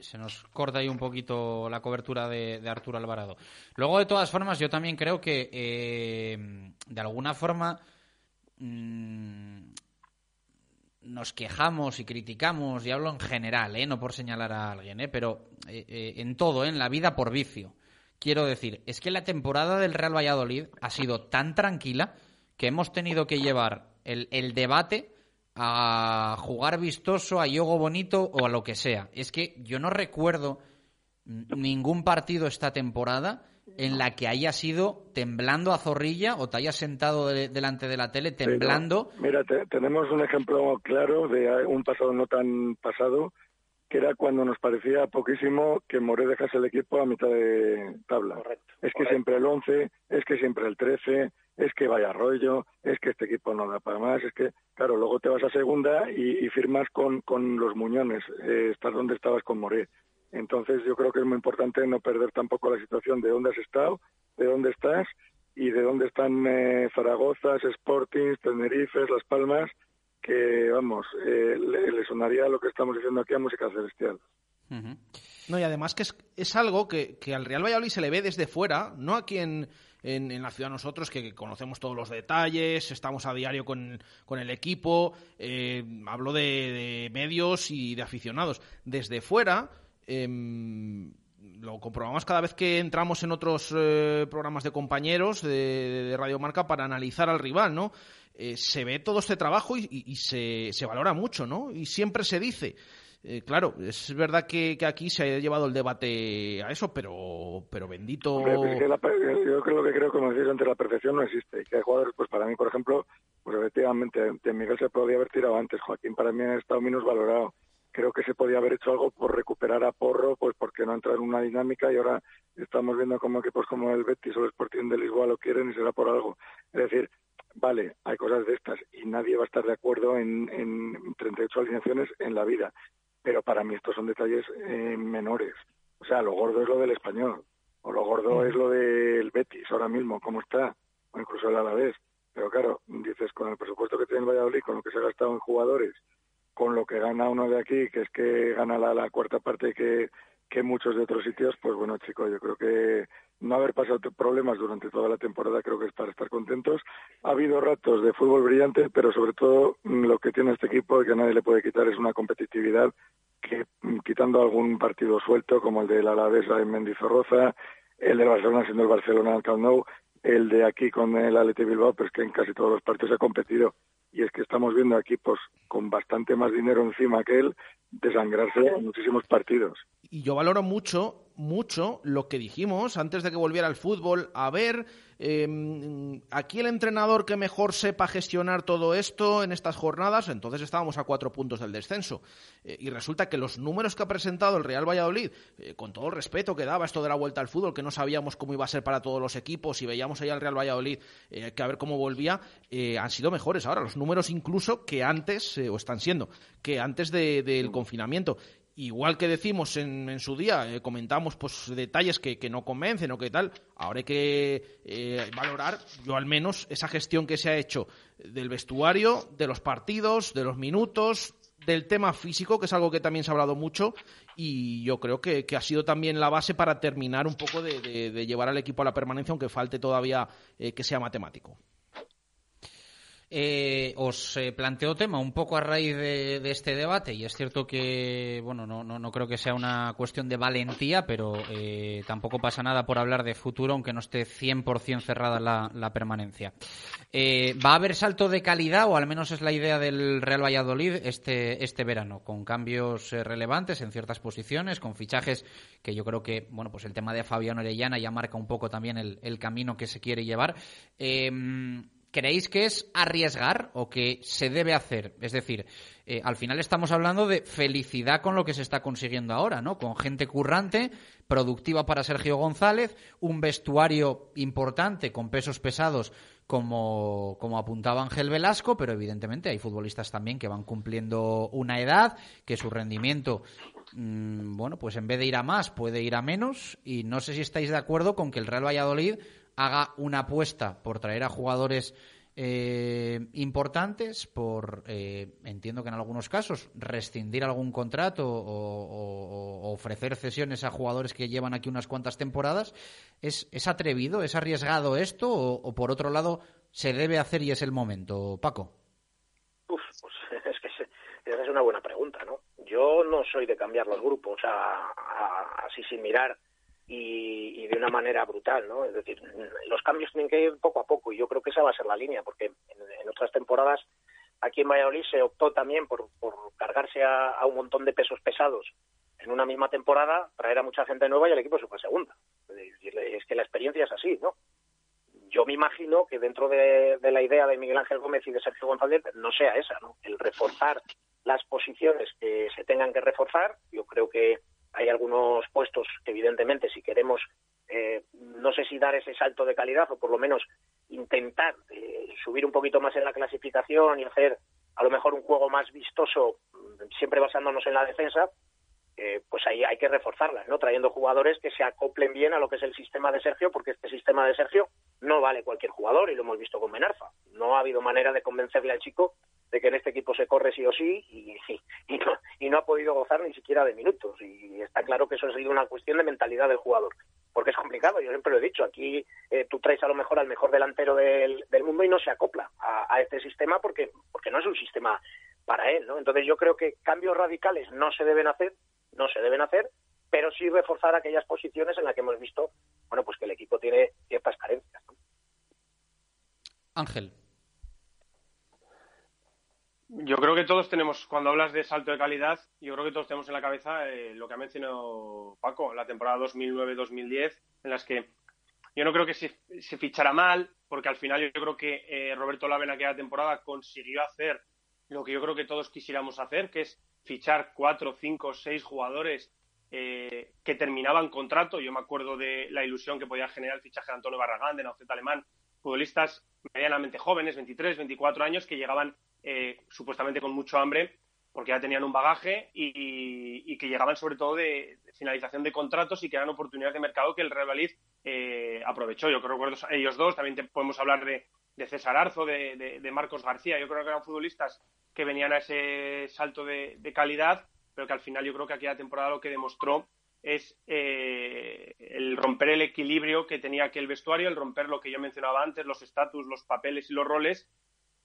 S3: se nos corta ahí un poquito la cobertura de, Arturo Alvarado. Luego, de todas formas, yo también creo que eh, de alguna forma mm, nos quejamos y criticamos, y hablo en general, ¿eh? no por señalar a alguien, ¿eh? pero eh, en todo, en la vida por vicio. Quiero decir, es que la temporada del Real Valladolid ha sido tan tranquila que hemos tenido que llevar el, debate a jugar vistoso, a yogo bonito o a lo que sea. Es que yo no recuerdo ningún partido esta temporada en la que hayas ido temblando a zorrilla o te hayas sentado delante de la tele temblando.
S18: mira, tenemos un ejemplo claro de un pasado no tan pasado, que era cuando nos parecía poquísimo que Moré dejase el equipo a mitad de tabla. es que siempre el 11, es que siempre el 13, es que vaya rollo, es que este equipo no da para más, es que, claro, luego te vas a segunda y, firmas con, con los muñones, eh, estás donde estabas con Moré. Entonces yo creo que es muy importante no perder tampoco la situación de dónde has estado, de dónde estás y de dónde están eh, Zaragozas, Sporting, Tenerife, Las Palmas, que vamos, eh, le, sonaría lo que estamos diciendo aquí a música celestial.
S6: No, y además que es, es algo que, que, al Real Valladolid se le ve desde fuera, no aquí en, en, la ciudad nosotros, que conocemos todos los detalles, estamos a diario con, con el equipo, eh, hablo de, medios y de aficionados. Desde fuera, Em, lo comprobamos cada vez que entramos en otros eh, programas de compañeros de, Radio Marca para analizar al rival, ¿no? Eh, se ve todo este trabajo y, se, se, valora mucho, ¿no? Y siempre se dice. Eh, claro, es verdad que, aquí se ha llevado el debate a eso, pero, pero bendito.
S18: yo creo que creo, como decís antes, la perfección no existe. que hay jugadores, pues para mí, por ejemplo, pues efectivamente, de Miguel se podía haber tirado antes. Joaquín para mí ha estado menos valorado creo que se podía haber hecho algo por recuperar a Porro, pues porque no entrar en una dinámica y ahora estamos viendo como equipos como el Betis o el Sporting de Lisboa lo quieren y será por algo. Es decir, vale, hay cosas de estas y nadie va a estar de acuerdo en, en 38 alineaciones en la vida, pero para mí estos son detalles eh, menores. O sea, lo gordo es lo del español, o lo gordo es lo del Betis ahora mismo, cómo está, o incluso el Alavés. Pero claro, dices, con el presupuesto que tiene el Valladolid, con lo que se ha gastado en jugadores, con lo que gana uno de aquí, que es que gana la, cuarta parte que, que muchos de otros sitios, pues bueno, chicos, yo creo que no haber pasado problemas durante toda la temporada creo que es para estar contentos. Ha habido ratos de fútbol brillante, pero sobre todo mm, lo que tiene este equipo y que nadie le puede quitar es una competitividad que, mm, quitando algún partido suelto, como el del Alavés en Mendizorroza, el de Barcelona siendo el Barcelona al Camp Nou, el de aquí con el Atleti Bilbao, pues que en casi todos los partidos ha competido y es que estamos viendo equipos con bastante más dinero encima que él desangrarse en muchísimos partidos.
S6: Y yo valoro mucho, mucho lo que dijimos antes de que volviera al fútbol. A ver, eh, aquí el entrenador que mejor sepa gestionar todo esto en estas jornadas, entonces estábamos a cuatro puntos del descenso. Eh, y resulta que los números que ha presentado el Real Valladolid, eh, con todo el respeto que daba esto de la vuelta al fútbol, que no sabíamos cómo iba a ser para todos los equipos y veíamos ahí al Real Valladolid eh, que a ver cómo volvía, han sido mejores ahora. Los números incluso que antes, o están siendo, que antes del confinamiento igual que decimos en, su día, eh, comentamos pues detalles que, no convencen o que tal, ahora hay que eh, valorar, yo al menos, esa gestión que se ha hecho del vestuario, de los partidos, de los minutos, del tema físico, que es algo que también se ha hablado mucho, y yo creo que, ha sido también la base para terminar un poco de, llevar al equipo a la permanencia, aunque falte todavía eh, que sea matemático.
S3: Eh, os eh, planteo tema un poco a raíz de, este debate y es cierto que, bueno, no, no, creo que sea una cuestión de valentía, pero eh, tampoco pasa nada por hablar de futuro, aunque no esté 100% cerrada la, permanencia. ¿Va a haber salto de calidad, o al menos es la idea del Real Valladolid este, este verano, con cambios relevantes en ciertas posiciones, con fichajes que yo creo que, bueno, pues el tema de Fabián Orellana ya marca un poco también el camino que se quiere llevar. ¿Creéis que es arriesgar o que se debe hacer? Es decir, eh, al final estamos hablando de felicidad con lo que se está consiguiendo ahora, ¿no? Con gente currante, productiva para Sergio González, un vestuario importante con pesos pesados como, como apuntaba Ángel Velasco, pero evidentemente hay futbolistas también que van cumpliendo una edad, que su rendimiento, mm, bueno, pues en vez de ir a más, puede ir a menos. Y no sé si estáis de acuerdo con que el Real Valladolid haga una apuesta por traer a jugadores eh, importantes, por, eh, entiendo que en algunos casos, rescindir algún contrato o, ofrecer cesiones a jugadores que llevan aquí unas cuantas temporadas. ¿Es, es atrevido, es arriesgado esto o, por otro lado se debe hacer y es el momento, Paco?
S20: Pues es que esa es una buena pregunta, ¿no? Yo no soy de cambiar los grupos así sin mirar y, de una manera brutal, ¿no? Es decir, los cambios tienen que ir poco a poco y yo creo que esa va a ser la línea, porque en, otras temporadas aquí en Valladolid se optó también por, cargarse a, un montón de pesos pesados en una misma temporada, traer a mucha gente nueva y el equipo se fue segunda. Y es que la experiencia es así, ¿no? Yo me imagino que dentro de, de la idea de Miguel Ángel Gómez y de Sergio González no sea esa, ¿no? El reforzar las posiciones que se tengan que reforzar. Yo creo que hay algunos puestos que, evidentemente, si queremos, eh, no sé si dar ese salto de calidad o por lo menos intentar eh, subir un poquito más en la clasificación y hacer a lo mejor un juego más vistoso, siempre basándonos en la defensa, eh, pues ahí hay que reforzarlas, ¿no? Trayendo jugadores que se acoplen bien a lo que es el sistema de Sergio, porque este sistema de Sergio no vale cualquier jugador y lo hemos visto con Menarfa. No ha habido manera de convencerle al chico de que en este equipo se corre sí o sí y, y, no, y no ha podido gozar ni siquiera de minutos. Y está claro que eso ha sido una cuestión de mentalidad del jugador. Porque es complicado, yo siempre lo he dicho, aquí eh, tú traes a lo mejor al mejor delantero del, mundo y no se acopla a, a, este sistema porque, porque no es un sistema para él, ¿no? Entonces yo creo que cambios radicales no se deben hacer, no se deben hacer, pero sí reforzar aquellas posiciones en las que hemos visto, bueno, pues que el equipo tiene ciertas carencias. ¿no?
S3: Ángel.
S19: Yo creo que todos tenemos, cuando hablas de salto de calidad, yo creo que todos tenemos en la cabeza eh, lo que ha mencionado Paco, la temporada 2009-2010, en las que yo no creo que se, se, fichara mal, porque al final yo creo que eh, Roberto Lave en aquella temporada consiguió hacer lo que yo creo que todos quisiéramos hacer, que es fichar cuatro, cinco, seis jugadores eh, que terminaban contrato. Yo me acuerdo de la ilusión que podía generar el fichaje de Antonio Barragán, de Naucet Alemán, futbolistas medianamente jóvenes, 23, 24 años, que llegaban eh, supuestamente con mucho hambre porque ya tenían un bagaje y, que llegaban sobre todo de, finalización de contratos y que eran oportunidades de mercado que el Real Madrid eh, aprovechó. Yo creo que ellos dos, también te, podemos hablar de, de César Arzo, de, de, Marcos García. Yo creo que eran futbolistas que venían a ese salto de, calidad, pero que al final yo creo que aquella temporada lo que demostró es eh, el romper el equilibrio que tenía aquel vestuario, el romper lo que yo mencionaba antes, los estatus, los papeles y los roles,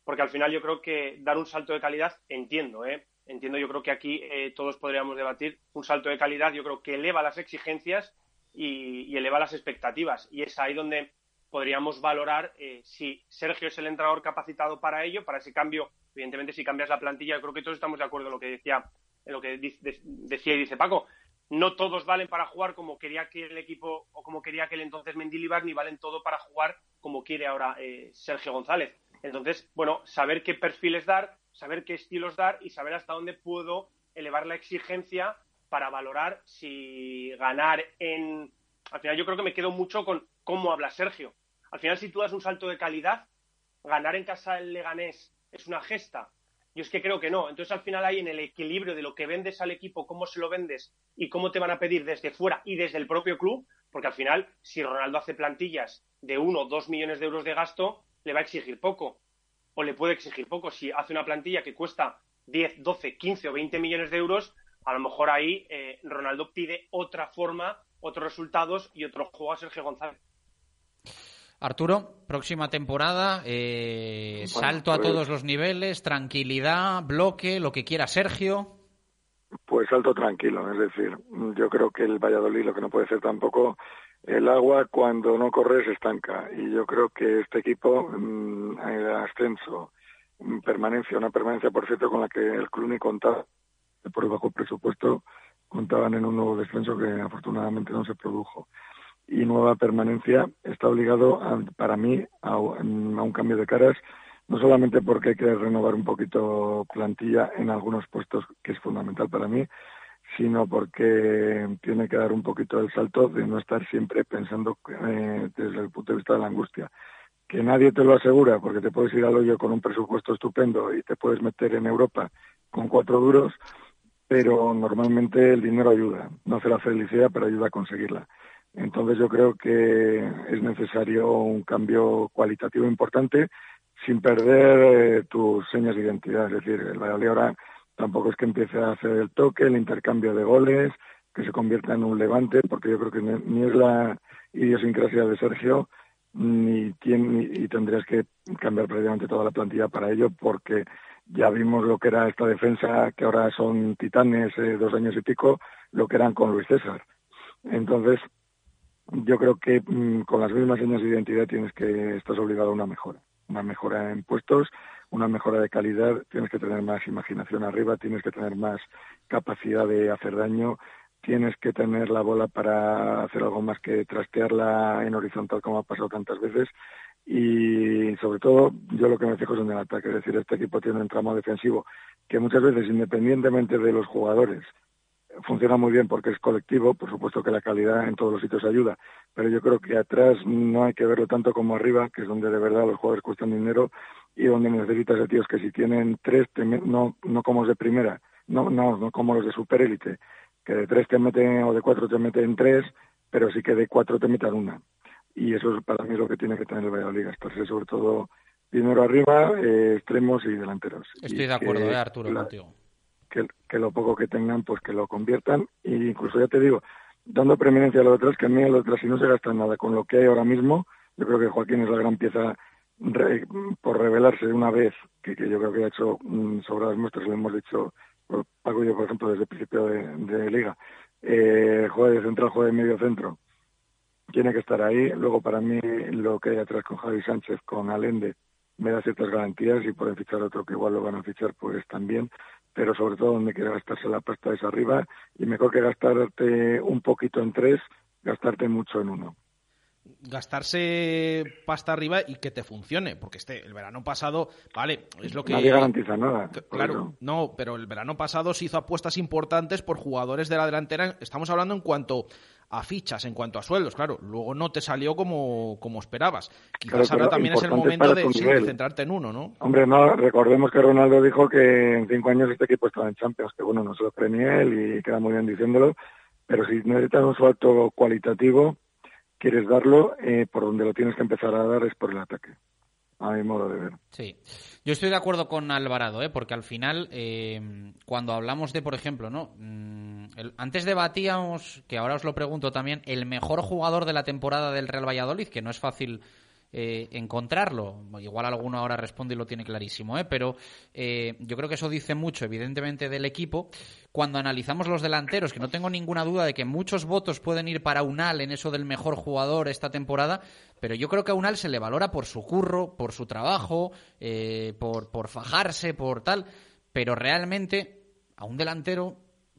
S19: porque al final yo creo que dar un salto de calidad, entiendo, ¿eh? entiendo, yo creo que aquí eh, todos podríamos debatir, un salto de calidad yo creo que eleva las exigencias y eleva las expectativas, y es ahí donde podríamos valorar eh, si Sergio es el entrenador capacitado para ello, para ese cambio. Evidentemente, si cambias la plantilla, yo creo que todos estamos de acuerdo en lo que decía, en lo que dice, decía y dice Paco. No todos valen para jugar como quería que el equipo o como quería que el entonces Mendilibar, ni valen todo para jugar como quiere ahora eh, Sergio González. Entonces, bueno, saber qué perfiles dar, saber qué estilos dar y saber hasta dónde puedo elevar la exigencia para valorar si ganar en. Al final, yo creo que me quedo mucho con cómo habla Sergio. Al final, si tú das un salto de calidad, ganar en casa del Leganés es una gesta. Yo es que creo que no. Entonces, al final, ahí en el equilibrio de lo que vendes al equipo, cómo se lo vendes y cómo te van a pedir desde fuera y desde el propio club, porque al final, si Ronaldo hace plantillas de uno o dos millones de euros de gasto, le va a exigir poco. O le puede exigir poco. Si hace una plantilla que cuesta 10, 12, 15 o 20 millones de euros, a lo mejor ahí eh, Ronaldo pide otra forma, otros resultados y otro juego a Sergio González.
S3: Arturo, próxima temporada, eh, bueno, salto pues, a todos los niveles, tranquilidad, bloque, lo que quiera Sergio.
S18: Pues salto tranquilo, es decir, yo creo que el Valladolid lo que no puede ser tampoco el agua cuando no corre se estanca y yo creo que este equipo mmm, el ascenso permanencia una permanencia por cierto con la que el club ni contaba por bajo presupuesto contaban en un nuevo descenso que afortunadamente no se produjo. Y nueva permanencia está obligado a, para mí a, un cambio de caras no solamente porque hay que renovar un poquito plantilla en algunos puestos que es fundamental para mí sino porque tiene que dar un poquito el salto de no estar siempre pensando eh, desde el punto de vista de la angustia. Que nadie te lo asegura porque te puedes ir al hoyo con un presupuesto estupendo y te puedes meter en Europa con cuatro duros pero normalmente el dinero ayuda no hace la felicidad pero ayuda a conseguirla entonces yo creo que es necesario un cambio cualitativo importante sin perder eh, tus señas de identidad. Es decir, el Valladolid ahora tampoco es que empiece a hacer el toque, el intercambio de goles, que se convierta en un levante, porque yo creo que ni es la idiosincrasia de Sergio, ni, tiene, ni y tendrías que cambiar prácticamente toda la plantilla para ello, porque ya vimos lo que era esta defensa, que ahora son titanes, eh, dos años y pico, lo que eran con Luis César. Entonces, yo creo que mmm, con las mismas señas de identidad tienes que estás obligado a una mejora, una mejora en puestos, una mejora de calidad, tienes que tener más imaginación arriba, tienes que tener más capacidad de hacer daño, tienes que tener la bola para hacer algo más que trastearla en horizontal como ha pasado tantas veces. Y sobre todo yo lo que me fijo es en el ataque, es decir, este equipo tiene un tramo defensivo que muchas veces independientemente de los jugadores funciona muy bien porque es colectivo, por supuesto que la calidad en todos los sitios ayuda, pero yo creo que atrás no hay que verlo tanto como arriba, que es donde de verdad los jugadores cuestan dinero y donde necesitas de tíos que si tienen tres, no, no como los de primera, no, no, no como los de superélite, que de tres te meten o de cuatro te meten tres, pero sí que de cuatro te metan una. Y eso es para mí lo que tiene que tener el Valladolid, gastarse sobre todo dinero arriba, eh, extremos y delanteros.
S3: Estoy de acuerdo, eh, Arturo, contigo
S18: que, lo poco que tengan, pues que lo conviertan. E incluso ya te digo, dando preeminencia a lo otros, que a mí a lo otros si no se gasta nada con lo que hay ahora mismo, yo creo que Joaquín es la gran pieza por revelarse una vez, que, yo creo que ha hecho mm, sobre las muestras, lo hemos dicho Paco y yo, por ejemplo, desde el principio de, liga. Eh, juega de central, juega de medio centro. Tiene que estar ahí. Luego, para mí, lo que hay atrás con Javi Sánchez, con Alende, me da ciertas garantías y pueden fichar otro que igual lo van a fichar, pues también pero sobre todo donde quiere gastarse la pasta es arriba y mejor que gastarte un poquito en tres, gastarte mucho en uno
S6: gastarse pasta arriba y que te funcione, porque este el verano pasado, vale, es lo que
S18: nadie garantiza nada.
S6: Claro, no, pero el verano pasado se hizo apuestas importantes por jugadores de la delantera. Estamos hablando en cuanto a fichas, en cuanto a sueldos, claro. Luego no te salió como, como esperabas. Quizás ahora también es el momento de, centrarte en uno, ¿no?
S18: Hombre, no, recordemos que Ronaldo dijo que en cinco años este equipo estaba en Champions, que bueno, no se lo ni él y queda muy bien diciéndolo, pero si necesitas un salto cualitativo, quieres darlo, eh, por donde lo tienes que empezar a dar es por el ataque a mi modo de ver.
S3: Sí, yo estoy de acuerdo con Alvarado, ¿eh? porque al final, eh, cuando hablamos de, por ejemplo, ¿no? Mm, antes debatíamos, que ahora os lo pregunto también, el mejor jugador de la temporada del Real Valladolid, que no es fácil eh, encontrarlo. Igual alguno ahora responde y lo tiene clarísimo, ¿eh? pero eh, yo creo que eso dice mucho, evidentemente, del equipo. Cuando analizamos los delanteros, que no tengo ninguna duda de que muchos votos pueden ir para Unal en eso del mejor jugador esta temporada, pero yo creo que a Unal se le valora por su curro, por su trabajo, por, por fajarse, por tal, pero realmente a un delantero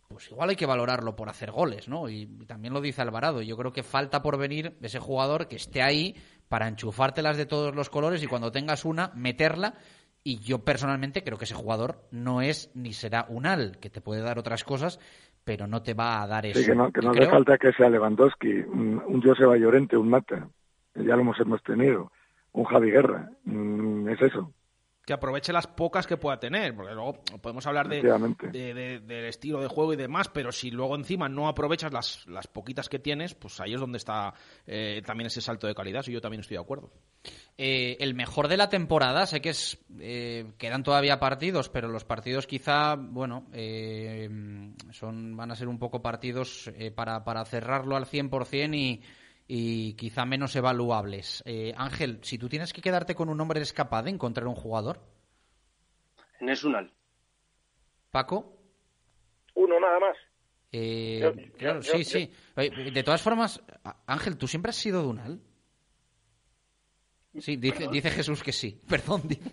S3: pues igual hay que valorarlo por hacer goles, ¿no? Y, también lo dice Alvarado. Yo creo que falta por venir ese jugador que esté ahí para enchufártelas de todos los colores y cuando tengas una, meterla. Y yo personalmente creo que ese jugador no es ni será un al, que te puede dar otras cosas, pero no te va a dar eso.
S18: Sí, que no, que no hace falta que sea Lewandowski, un, un Joseba Llorente, un Mata, ya lo hemos, hemos tenido, un Javi Guerra, mm, es eso
S6: que aproveche las pocas que pueda tener, porque luego podemos hablar de, del estilo de juego y demás, pero si luego encima no aprovechas las, las poquitas que tienes, pues ahí es donde está eh, también ese salto de calidad, y yo también estoy de acuerdo.
S3: Eh, el mejor de la temporada, sé que es eh, quedan todavía partidos, pero los partidos quizá, bueno, son van a ser un poco partidos para, para cerrarlo al 100% y y quizá menos evaluables. Eh, Ángel, si tú tienes que quedarte con un hombre, ¿eres capaz de encontrar un jugador?
S19: es Unal.
S3: ¿Paco?
S20: Uno nada más.
S3: Eh, claro, sí, sí. De todas formas, Ángel, ¿tú siempre has sido Dunal? Sí, dice, dice Jesús que sí. Perdón, dice.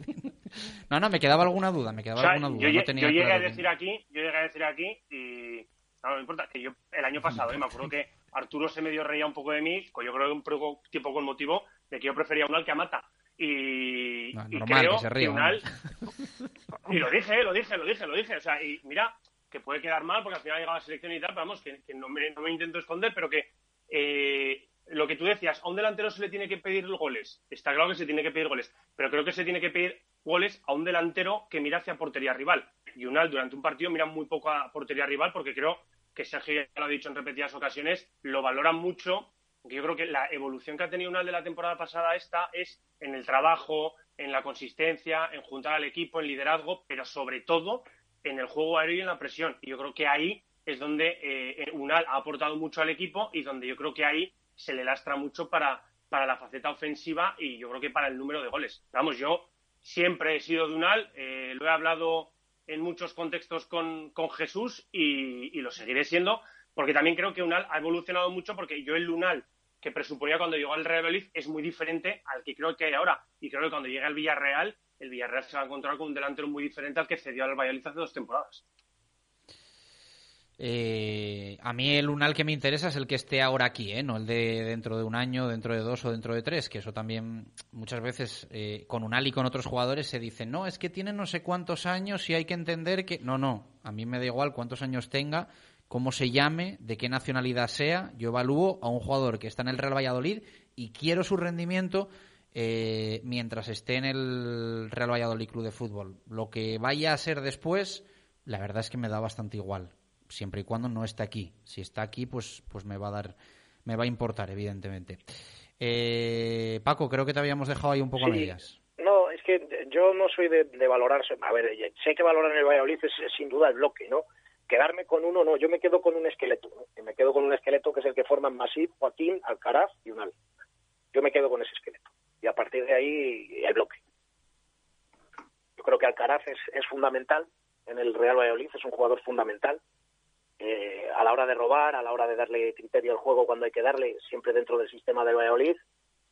S3: No, no, me quedaba alguna duda, me quedaba alguna duda.
S19: Yo, llegué a decir aquí, yo llegué a decir aquí y no, no importa, que yo el año pasado, eh, me acuerdo que Arturo se medio reía un poco de mí, yo creo que un poco tiempo con motivo de que yo prefería un al que a Mata. Y, creo que, un al... y lo dije, lo dije, lo dije, lo dije. O sea, y mira, que puede quedar mal porque al final ha llegado a la selección y tal, pero vamos, que, no, me, no, me, intento esconder, pero que eh, lo que tú decías, a un delantero se le tiene que pedir goles. Está claro que se tiene que pedir goles, pero creo que se tiene que pedir goles a un delantero que mira hacia portería rival. Y Unal durante un partido mira muy poco a portería rival porque creo que Sergio ya lo ha dicho en repetidas ocasiones, lo valoran mucho. Yo creo que la evolución que ha tenido Unal de la temporada pasada esta es en el trabajo, en la consistencia, en juntar al equipo, en liderazgo, pero sobre todo en el juego aéreo y en la presión. Y yo creo que ahí es donde eh, Unal ha aportado mucho al equipo y donde yo creo que ahí se le lastra mucho para, para la faceta ofensiva y yo creo que para el número de goles. Vamos, yo siempre he sido de Unal, eh, lo he hablado en muchos contextos con, con Jesús y, lo seguiré siendo, porque también creo que Unal ha evolucionado mucho, porque yo el Unal que presuponía cuando llegó al Real Valladolid es muy diferente al que creo que hay ahora. Y creo que cuando llegue al Villarreal, el Villarreal se va a encontrar con un delantero muy diferente al que cedió al Valladolid hace dos temporadas.
S3: Eh, a mí el Unal que me interesa es el que esté ahora aquí, ¿eh? no el de dentro de un año, dentro de dos o dentro de tres, que eso también muchas veces eh, con Unal y con otros jugadores se dice, no, es que tiene no sé cuántos años y hay que entender que... No, no, a mí me da igual cuántos años tenga, cómo se llame, de qué nacionalidad sea, yo evalúo a un jugador que está en el Real Valladolid y quiero su rendimiento eh, mientras esté en el Real Valladolid Club de Fútbol. Lo que vaya a ser después, la verdad es que me da bastante igual siempre y cuando no esté aquí. Si está aquí, pues, pues me va a dar, me va a importar, evidentemente. Eh, Paco, creo que te habíamos dejado ahí un poco a medias.
S20: No, es que yo no soy de, de valorar, a ver, sé que valorar en el Valladolid es, sin duda el bloque, ¿no? Quedarme con uno, no, yo me quedo con un esqueleto, ¿no? me quedo con un esqueleto que es el que forman Masip, Joaquín, Alcaraz y Unal. Yo me quedo con ese esqueleto. Y a partir de ahí, el bloque. Yo creo que Alcaraz es, es fundamental en el Real Valladolid, es un jugador fundamental eh, a la hora de robar, a la hora de darle criterio al juego cuando hay que darle, siempre dentro del sistema de Valladolid.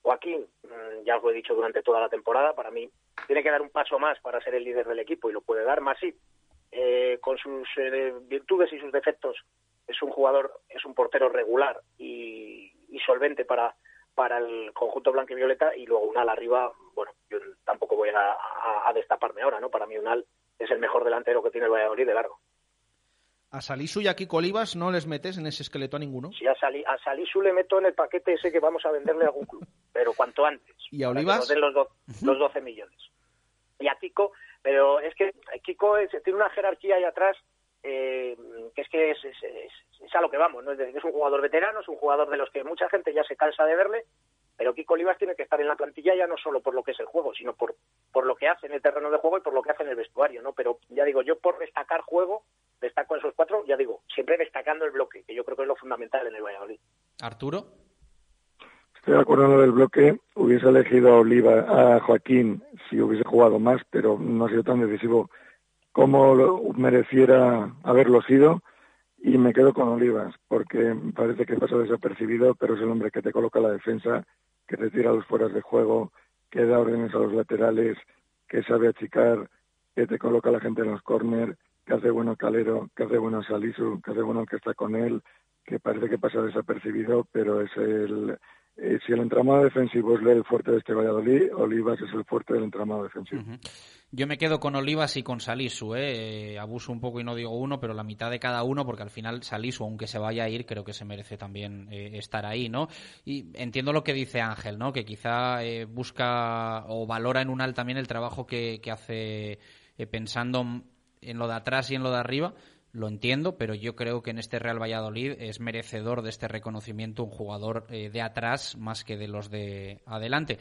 S20: Joaquín, mm, ya os lo he dicho durante toda la temporada, para mí tiene que dar un paso más para ser el líder del equipo y lo puede dar más eh, con sus eh, virtudes y sus defectos es un jugador, es un portero regular y, solvente para, para el conjunto blanco y violeta y luego Unal arriba, bueno, yo tampoco voy a, a destaparme ahora, ¿no? Para mí Unal es el mejor delantero que tiene el Valladolid de largo.
S6: ¿A Salisu y a Kiko Olivas no les metes en ese esqueleto a ninguno?
S20: Sí, a, Salisu le meto en el paquete ese que vamos a venderle a algún club, pero cuanto antes.
S6: ¿Y a Olivas?
S20: los, los 12 millones. Y a Kiko, pero es que Kiko tiene una jerarquía ahí atrás eh, que es que es, a lo que vamos, ¿no? es un jugador veterano, es un jugador de los que mucha gente ya se cansa de verle, pero Kiko Olivas tiene que estar en la plantilla ya no solo por lo que es el juego, sino por, por lo que hace en el terreno de juego y por lo que hace en el vestuario, ¿no? Pero ya digo, yo por destacar juego, destaco esos cuatro, ya digo, siempre destacando el bloque, que yo creo que es lo fundamental en el Valladolid.
S3: Arturo.
S18: Estoy de acuerdo en lo del bloque. Hubiese elegido a Oliva, a Joaquín, si hubiese jugado más, pero no ha sido tan decisivo como mereciera haberlo sido. Y me quedo con Olivas, porque parece que pasa desapercibido, pero es el hombre que te coloca la defensa, que te tira los fueras de juego, que da órdenes a los laterales, que sabe achicar, que te coloca la gente en los corners que hace bueno Calero, que hace bueno Salisu, que hace bueno el que está con él, que parece que pasa desapercibido, pero es el... Eh, si el entramado defensivo es el fuerte de este Valladolid, Olivas es el fuerte del entramado defensivo.
S3: Yo me quedo con Olivas y con Salisu, ¿eh? abuso un poco y no digo uno, pero la mitad de cada uno, porque al final Salisu, aunque se vaya a ir, creo que se merece también eh, estar ahí, ¿no? Y entiendo lo que dice Ángel, ¿no? Que quizá busca o valora en un al también el trabajo que, que hace pensando en lo de atrás y en lo de arriba, lo entiendo, pero yo creo que en este Real Valladolid es merecedor de este reconocimiento un jugador eh, de atrás más que de los de adelante.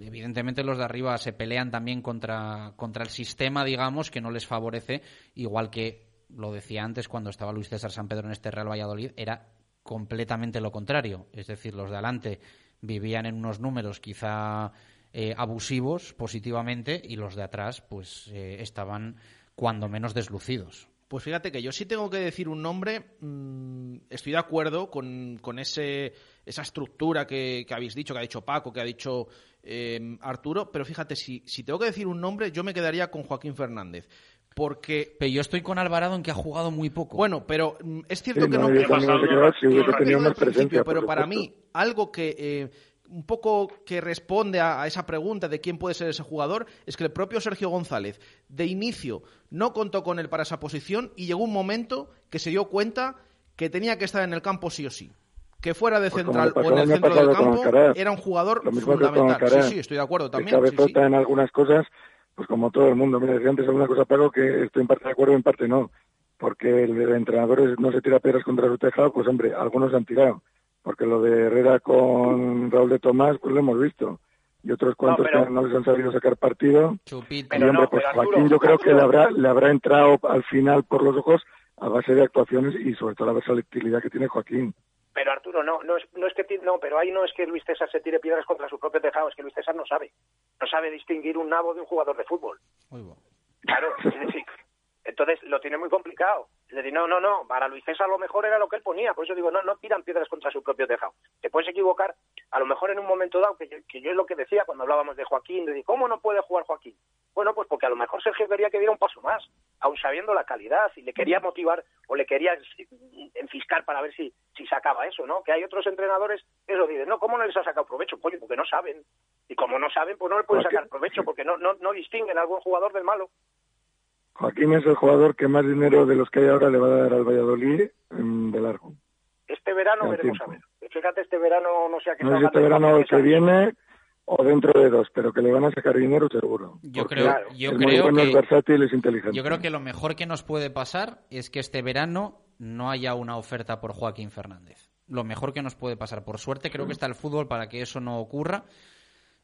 S3: Evidentemente los de arriba se pelean también contra, contra el sistema, digamos, que no les favorece, igual que lo decía antes cuando estaba Luis César San Pedro en este Real Valladolid, era completamente lo contrario. Es decir, los de adelante vivían en unos números quizá eh, abusivos positivamente y los de atrás pues eh, estaban cuando menos deslucidos.
S6: Pues fíjate que yo sí tengo que decir un nombre, mm, estoy de acuerdo con, ese, esa estructura que, habéis dicho, que ha dicho Paco, que ha dicho em, Arturo, pero fíjate, si, si tengo que decir un nombre, yo me quedaría con Joaquín Fernández. Porque...
S3: Pero yo estoy con Alvarado en que ha jugado muy poco.
S6: Bueno, pero mm, es cierto que no... pero para mí, algo que... Eh, un poco que responde a, esa pregunta de quién puede ser ese jugador es que el propio Sergio González de inicio no contó con él para esa posición y llegó un momento que se dio cuenta que tenía que estar en el campo sí o sí. Que fuera de pues central o en el centro del campo era un jugador fundamental. Sí, sí, estoy de acuerdo también.
S18: Cabezota en algunas cosas, pues como todo el mundo. Mira, decía antes alguna cosa, Pago, que estoy en parte de acuerdo y en parte no. Porque el, el entrenador no se tira piedras contra su tejado, pues hombre, algunos han tirado porque lo de Herrera con Raúl de Tomás, pues lo hemos visto. Y otros cuantos que no les han sabido sacar partido.
S3: Chupito.
S18: Y hombre, pues Joaquín yo creo que le habrá, le habrá entrado al final por los ojos a base de actuaciones y sobre todo la versatilidad que tiene Joaquín.
S20: Pero Arturo, no, no es, no es que no, pero ahí no es que Luis César se tire piedras contra su propio tejado, es que Luis César no sabe, no sabe distinguir un nabo de un jugador de fútbol.
S3: Muy bueno.
S20: Claro, sí, entonces lo tiene muy complicado. Le digo, no, no, no, para Luis César lo mejor era lo que él ponía. Por eso digo, no, no tiran piedras contra su propio tejado. Te puedes equivocar, a lo mejor en un momento dado, que yo, que yo es lo que decía cuando hablábamos de Joaquín, de ¿cómo no puede jugar Joaquín? Bueno, pues porque a lo mejor Sergio quería que diera un paso más. aun sabiendo la calidad, y le quería motivar o le quería enfiscar para ver si, si sacaba eso, ¿no? Que hay otros entrenadores que eso dicen, no, ¿cómo no les ha sacado provecho? Coño, porque no saben. Y como no saben, pues no le pueden sacar provecho, porque no, no, no distinguen a algún jugador del malo.
S18: Joaquín es el jugador que más dinero de los que hay ahora le va a dar al Valladolid mm, de largo.
S20: Este verano veremos a ver. Fíjate, este verano no sé a qué
S18: No sé este verano que viene o dentro de dos, pero que le van a sacar dinero seguro.
S3: Yo creo, yo
S18: es
S3: creo
S18: muy bueno,
S3: que
S18: es versátil, es inteligente.
S3: yo creo que lo mejor que nos puede pasar es que este verano no haya una oferta por Joaquín Fernández. Lo mejor que nos puede pasar. Por suerte creo que está el fútbol para que eso no ocurra.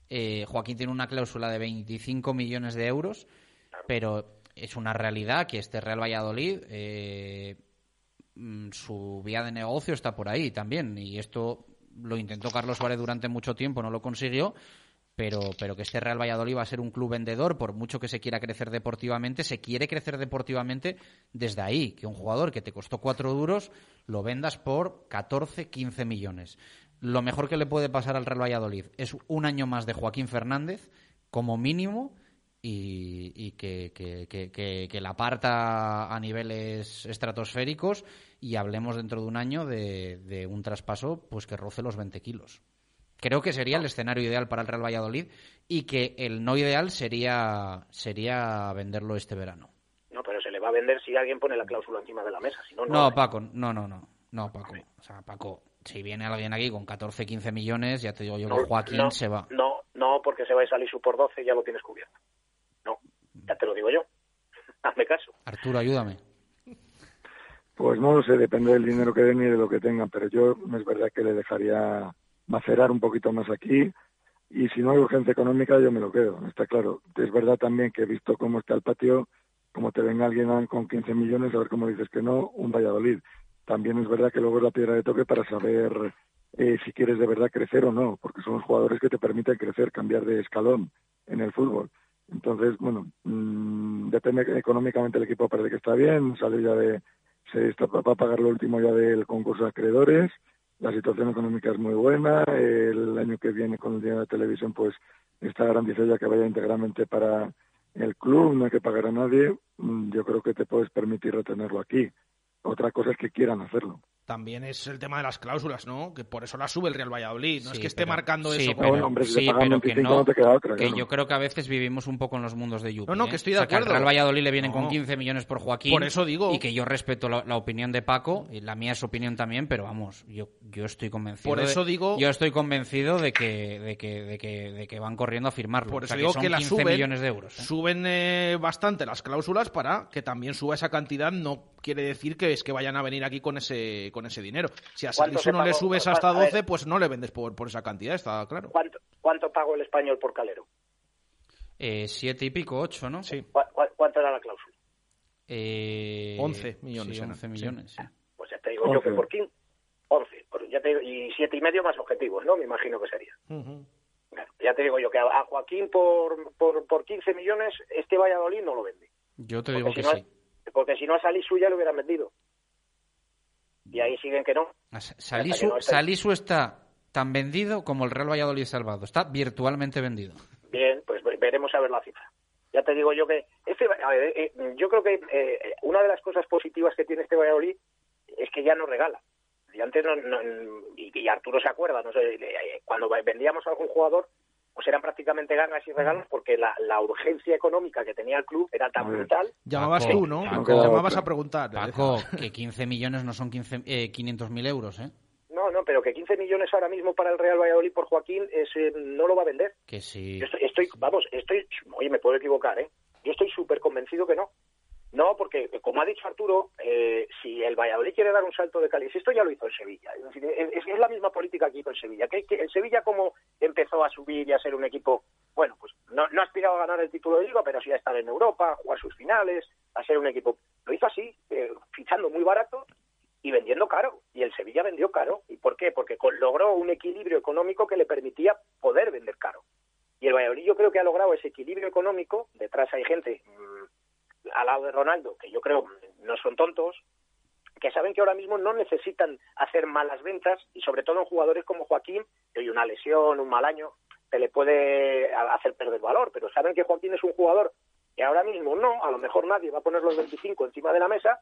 S3: Eh, Joaquín tiene una cláusula de 25 millones de euros, pero es una realidad que este Real Valladolid eh, mm, su vía de negocio está por ahí también y esto lo intentó Carlos Suárez durante mucho tiempo, no lo consiguió, pero, pero que este Real Valladolid va a ser un club vendedor, por mucho que se quiera crecer deportivamente, se quiere crecer deportivamente desde ahí, que un jugador que te costó cuatro duros lo vendas por 14, 15 millones. Lo mejor que le puede pasar al Real Valladolid es un año más de Joaquín Fernández, como mínimo, y, y que, que, que, que, la aparta a niveles estratosféricos y hablemos dentro de un año de, de un traspaso pues que roce los 20 kilos. Creo que sería el escenario ideal para el Real Valladolid y que el no ideal sería, sería venderlo este verano.
S20: No, pero se le va a vender si alguien pone la cláusula encima de la mesa. Si no, no.
S3: No, Paco, no, no, no. No, Paco. O sea, Paco, si viene alguien aquí con 14, 15 millones, ya te digo yo que Joaquín
S20: no,
S3: se va.
S20: No, no, porque se va a salir su por 12 y ya lo tienes cubierto. Ya te lo digo yo. Hazme caso.
S3: Arturo, ayúdame.
S18: Pues no lo sé, depende del dinero que den y de lo que tengan, pero yo es verdad que le dejaría macerar un poquito más aquí y si no hay urgencia económica yo me lo quedo, está claro. Es verdad también que he visto cómo está el patio, como te venga alguien con 15 millones, a ver cómo dices que no, un Valladolid. También es verdad que luego es la piedra de toque para saber eh, si quieres de verdad crecer o no, porque son los jugadores que te permiten crecer, cambiar de escalón en el fútbol. Entonces, bueno, mmm, depende económicamente el equipo parece que está bien, sale ya de, se está, va a pagar lo último ya del concurso de acreedores, la situación económica es muy buena, el año que viene con el dinero de televisión pues está garantizado ya que vaya integralmente para el club, no hay que pagar a nadie, mm, yo creo que te puedes permitir retenerlo aquí. Otra cosa es que quieran hacerlo.
S6: También es el tema de las cláusulas, ¿no? Que por eso la sube el Real Valladolid. No
S3: Sí,
S6: es que esté
S3: pero-
S6: marcando
S3: sí,
S6: eso.
S3: pero,
S6: como-
S18: hombre, si
S3: sí, pero que
S18: 25
S3: no,
S18: no te queda otra,
S3: que
S18: claro.
S3: yo creo que a veces vivimos un poco en los mundos de Yupi.
S6: No, no, que
S3: ¿eh?
S6: estoy
S3: O
S6: de
S3: sea, que al
S6: acuerdo.
S3: Real Valladolid le vienen con
S6: No.
S3: 15 millones por Joaquín.
S6: Por eso digo.
S3: Y que yo respeto la, la opinión de Paco, y la mía es opinión también, pero vamos, yo, yo estoy convencido.
S6: Por eso
S3: de,
S6: digo-
S3: Yo estoy convencido de que, de que, de que, de que van corriendo a firmarlo.
S6: Por
S3: O
S6: eso
S3: sea,
S6: digo
S3: son
S6: que la
S3: 15
S6: suben,
S3: millones de euros. ¿eh?
S6: suben eh, bastante las cláusulas para que también suba esa cantidad. No quiere decir que es que vayan a venir aquí con ese con ese dinero. Si a
S20: ¿Cuánto
S6: Salisu no le subes
S20: A
S6: hasta
S20: ver.
S6: 12, pues no le vendes por, por esa cantidad, está claro.
S20: ¿Cuánto, ¿Cuánto pagó el español por Calero?
S3: Eh, siete y pico, ocho, ¿no?
S6: Sí.
S20: ¿Cu- cu- ¿Cuánto era la cláusula?
S3: Eh,
S6: 11 millones
S3: Sí,
S6: eran,
S3: 11
S6: sí.
S3: millones, sí.
S20: Pues ya te digo yo que
S18: 11.
S20: por 15, 11. por- ya te digo, y siete y medio más objetivos, ¿no? Me imagino que sería. Claro, ya te digo yo que a, a Joaquín por, por, por 15 millones, este Valladolid no lo vende.
S3: Yo te
S20: Porque
S3: digo
S20: si
S3: que
S20: no,
S3: sí.
S20: Porque si no a Salisu ya lo hubieran vendido. Y ahí siguen que no.
S3: A Sa-
S20: Hasta que
S3: Salisu,
S20: no
S3: Salisu está tan vendido como el Real Valladolid salvado. Está virtualmente vendido.
S20: Bien, pues ve- veremos a ver la cifra. Ya te digo yo que este, a ver, eh, eh, yo creo que eh, una de las cosas positivas que tiene este Valladolid es que ya no regala. Y antes no, no- y, y Arturo se acuerda, no sé, cuando vendíamos a algún jugador, pues eran prácticamente gangas y regalos porque la, la urgencia económica que tenía el club era tan brutal.
S6: Llamabas
S3: Paco,
S6: tú, ¿no?
S3: Paco,
S6: Llamabas a preguntar.
S3: Paco, que 15 millones no son 15, eh, 500.000 euros, ¿eh?
S20: No, no, pero que 15 millones ahora mismo para el Real Valladolid por Joaquín es, eh, no lo va a vender.
S3: Que sí.
S20: Yo estoy, estoy- vamos, estoy, oye, me puedo equivocar, ¿eh? Yo estoy súper convencido que no. No, porque, como ha dicho Arturo, eh, si el Valladolid quiere dar un salto de calidad, esto ya lo hizo el Sevilla, es, la misma política que hizo el Sevilla. Que, el Sevilla como empezó a subir y a ser un equipo, bueno, pues no, no ha aspirado a ganar el título de Liga, pero sí a estar en Europa, a jugar sus finales, a ser un equipo. Lo hizo así, eh, fichando muy barato y vendiendo caro. Y el Sevilla vendió caro. ¿Y por qué? Porque logró un equilibrio económico que le permitía poder vender caro. Y el Valladolid yo creo que ha logrado ese equilibrio económico. Detrás hay gente mm, al lado de Ronaldo, que yo creo no son tontos, que saben que ahora mismo no necesitan hacer malas ventas y sobre todo en jugadores como Joaquín, que hoy una lesión, un mal año, te le puede hacer perder valor, pero saben que Joaquín es un jugador Y ahora mismo no, a lo mejor nadie va a poner los 25 encima de la mesa,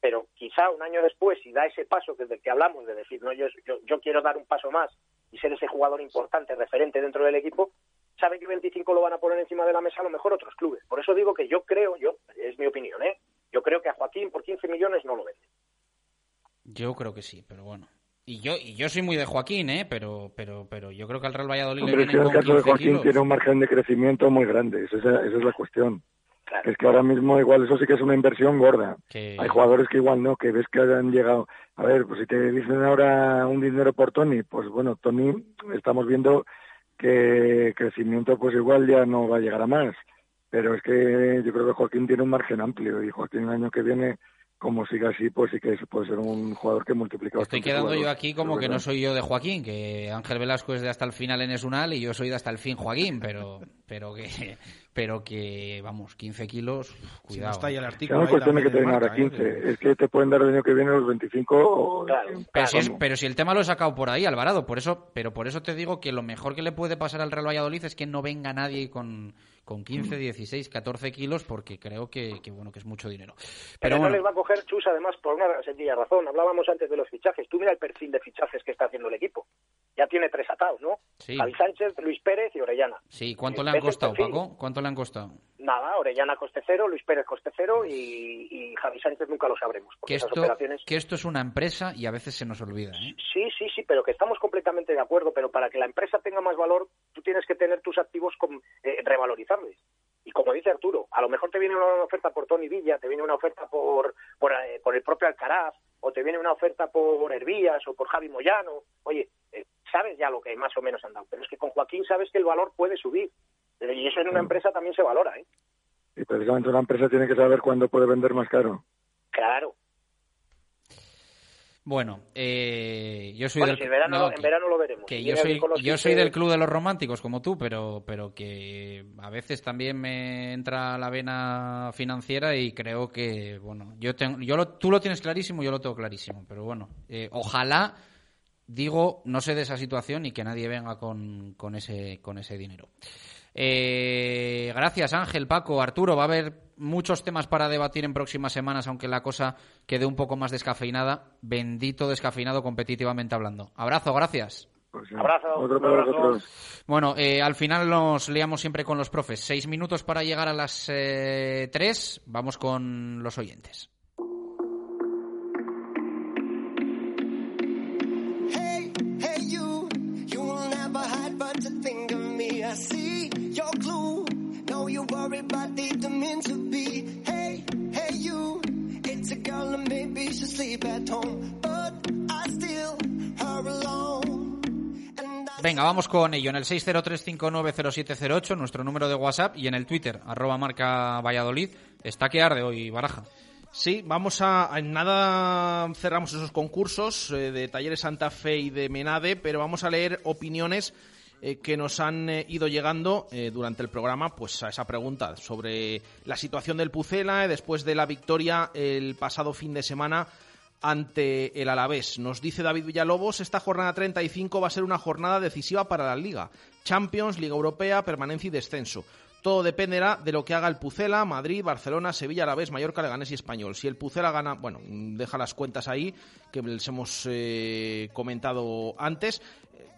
S20: pero quizá un año después, si da ese paso que es del que hablamos, de decir, no, yo, yo, yo quiero dar un paso más y ser ese jugador importante, referente dentro del equipo, sabe que 25 lo van a poner encima de la mesa a lo mejor otros clubes. Por eso digo que yo creo, yo, es mi opinión, ¿eh? Yo creo que a Joaquín por 15 millones no lo vende.
S3: Yo creo que sí, pero bueno. Y yo, y yo soy muy de Joaquín, ¿eh? Pero, pero, pero yo creo que al Real Valladolid le viene
S18: el
S3: con
S18: caso de
S3: 15
S18: Joaquín
S3: kilos.
S18: tiene un margen de crecimiento muy grande, esa, esa es la cuestión. Es que ahora mismo igual eso sí que es una inversión gorda.
S3: Que-
S18: Hay jugadores que igual no, que ves que han llegado. A ver, pues si te dicen ahora un dinero por Tony, pues bueno, Tony estamos viendo que crecimiento pues igual ya no va a llegar a más. Pero es que yo creo que Joaquín tiene un margen amplio y Joaquín el año que viene, como siga así, pues sí que puede ser un jugador que multiplica
S3: Estoy quedando yo aquí como que no soy yo de Joaquín, que Ángel Velasco es de hasta el final en Esunal y yo soy de hasta el fin Joaquín, pero, pero que, pero que, vamos, 15 kilos, cuidado.
S6: está ahí el
S18: Ya
S6: artículo
S18: no es cuestión de que te den ahora 15, es que te pueden dar el año que viene los 25 o...
S3: Pero si, es- pero si el tema lo he sacado por ahí, Alvarado, por eso, pero por eso te digo que lo mejor que le puede pasar al Real Valladolid es que no venga nadie con, con 15, 16, 14 kilos, porque creo que, que, bueno que es mucho dinero.
S20: Pero,
S3: Pero
S20: no les va a coger Chus, además, por una sencilla razón. Hablábamos antes de los fichajes. Tú mira el perfil de fichajes que está haciendo el equipo. Ya tiene tres atados, ¿no?
S3: Sí.
S20: Javi Sánchez, Luis Pérez y Orellana.
S3: sí, ¿cuánto le han
S20: el
S3: costado. Paco? ¿Cuánto le han costado?
S20: Nada, Orellana coste cero, Luis Pérez coste cero y, y Javi Sánchez nunca lo sabremos. Porque
S3: Que
S20: esas
S3: esto,
S20: operaciones...
S3: que esto es una empresa y a veces se nos olvida, ¿eh?
S20: Sí, sí, sí, pero que estamos completamente de acuerdo. Pero para que la empresa tenga más valor, tú tienes que tener tus activos con, eh, revalorizables. Y como dice Arturo, a lo mejor te viene una oferta por Tony Villa, te viene una oferta por, por, eh, por el propio Alcaraz, o te viene una oferta por Hervías o por Javi Moyano. Oye, sabes ya lo que más o menos han dado. Pero es que con Joaquín sabes que el valor puede subir. Y eso en una empresa también se valora, ¿eh?
S18: Y precisamente una empresa tiene que saber cuándo puede vender más caro.
S20: Claro.
S3: Bueno, eh, yo soy
S20: Bueno,
S3: del
S20: si en verano,
S3: no,
S20: en verano lo veremos.
S3: que yo soy
S20: bien con los
S3: yo soy
S20: 15,
S3: del club de los románticos como tú, pero pero que a veces también me entra la vena financiera y creo que bueno, yo tengo yo lo, tú lo tienes clarísimo, yo lo tengo clarísimo, pero bueno, eh, ojalá digo no sé de esa situación y que nadie venga con, con ese con ese dinero. Eh, gracias Ángel, Paco, Arturo. Va a haber muchos temas para debatir en próximas semanas, aunque la cosa quede un poco más descafeinada. Bendito descafeinado competitivamente hablando. Abrazo, gracias.
S20: Abrazo.
S18: Otro para vosotros.
S3: Bueno, eh, al final nos liamos siempre con los profes. Seis minutos para llegar a las eh, tres. Vamos con los oyentes.
S21: I see your. Know you worry about to be. Hey, hey, you, it's a girl and maybe she'll sleep at home. But I still her alone.
S3: Venga, vamos con ello. En el 603590708, nuestro número de WhatsApp, y en el Twitter, arroba marca Valladolid, está que arde hoy, Baraja.
S6: Sí, vamos a. En nada cerramos esos concursos eh, de Talleres Santa Fe y de Menade, pero vamos a leer opiniones eh, que nos han eh, ido llegando eh, durante el programa pues a esa pregunta sobre la situación del Pucela después de la victoria el pasado fin de semana ante el Alavés. Nos dice David Villalobos, esta jornada 35 va a ser una jornada decisiva para la Liga. Champions, Liga Europea, permanencia y descenso. Todo dependerá de lo que haga el Pucela, Madrid, Barcelona, Sevilla, Alavés, Mallorca, Leganés y Español. Si el Pucela gana, bueno, deja las cuentas ahí, que les hemos eh, comentado antes,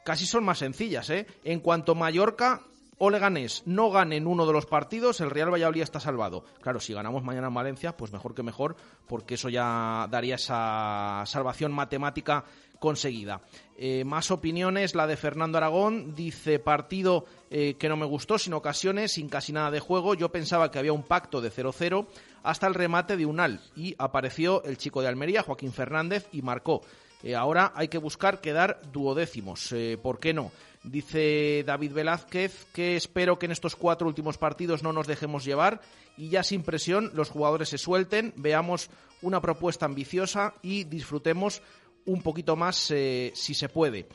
S6: casi son más sencillas, ¿eh? En cuanto Mallorca o Leganés no ganen uno de los partidos, el Real Valladolid está salvado. Claro, si ganamos mañana en Valencia, pues mejor que mejor, porque eso ya daría esa salvación matemática conseguida. Eh, más opiniones, la de Fernando Aragón, dice partido eh, que no me gustó, sin ocasiones, sin casi nada de juego. Yo pensaba que había un pacto de 0-0 hasta el remate de Unal y apareció el chico de Almería, Joaquín Fernández, y marcó. Eh, ahora hay que buscar quedar duodécimos. Eh, ¿Por qué no? Dice David Velázquez que espero que en estos cuatro últimos partidos no nos dejemos llevar y ya sin presión los jugadores se suelten, veamos una propuesta ambiciosa y disfrutemos un poquito más eh, si se puede.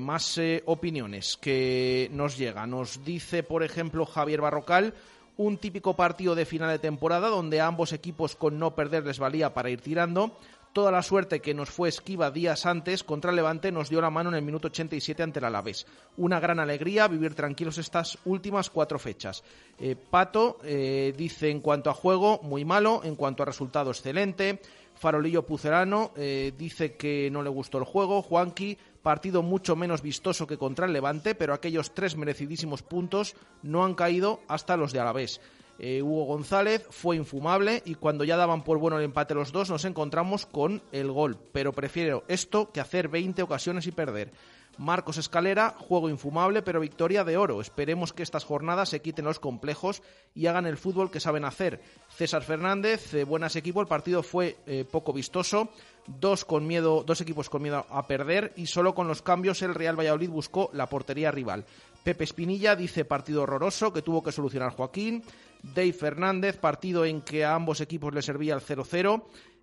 S6: Más opiniones que nos llegan. Nos dice, por ejemplo, Javier Barrocal, un típico partido de final de temporada donde ambos equipos con no perder les valía para ir tirando. Toda la suerte que nos fue esquiva días antes contra el Levante nos dio la mano en el minuto 87 ante el Alavés. Una gran alegría vivir tranquilos estas últimas cuatro fechas. Eh, Pato eh, dice en cuanto a juego, muy malo, en cuanto a resultado, excelente. Farolillo Pucerano eh, dice que no le gustó el juego. Juanqui, partido mucho menos vistoso que contra el Levante, pero aquellos tres merecidísimos puntos no han caído hasta los de Alavés. Eh, Hugo González fue infumable y cuando ya daban por bueno el empate los dos nos encontramos con el gol, pero prefiero esto que hacer 20 ocasiones y perder. Marcos Escalera, juego infumable, pero victoria de oro. Esperemos que estas jornadas se quiten los complejos y hagan el fútbol que saben hacer. César Fernández, eh, buenas equipo, el partido fue eh, poco vistoso, dos con miedo, dos equipos con miedo a perder y solo con los cambios el Real Valladolid buscó la portería rival. Pepe Espinilla dice partido horroroso que tuvo que solucionar Joaquín. Dave Fernández, partido en que a ambos equipos le servía el 0-0.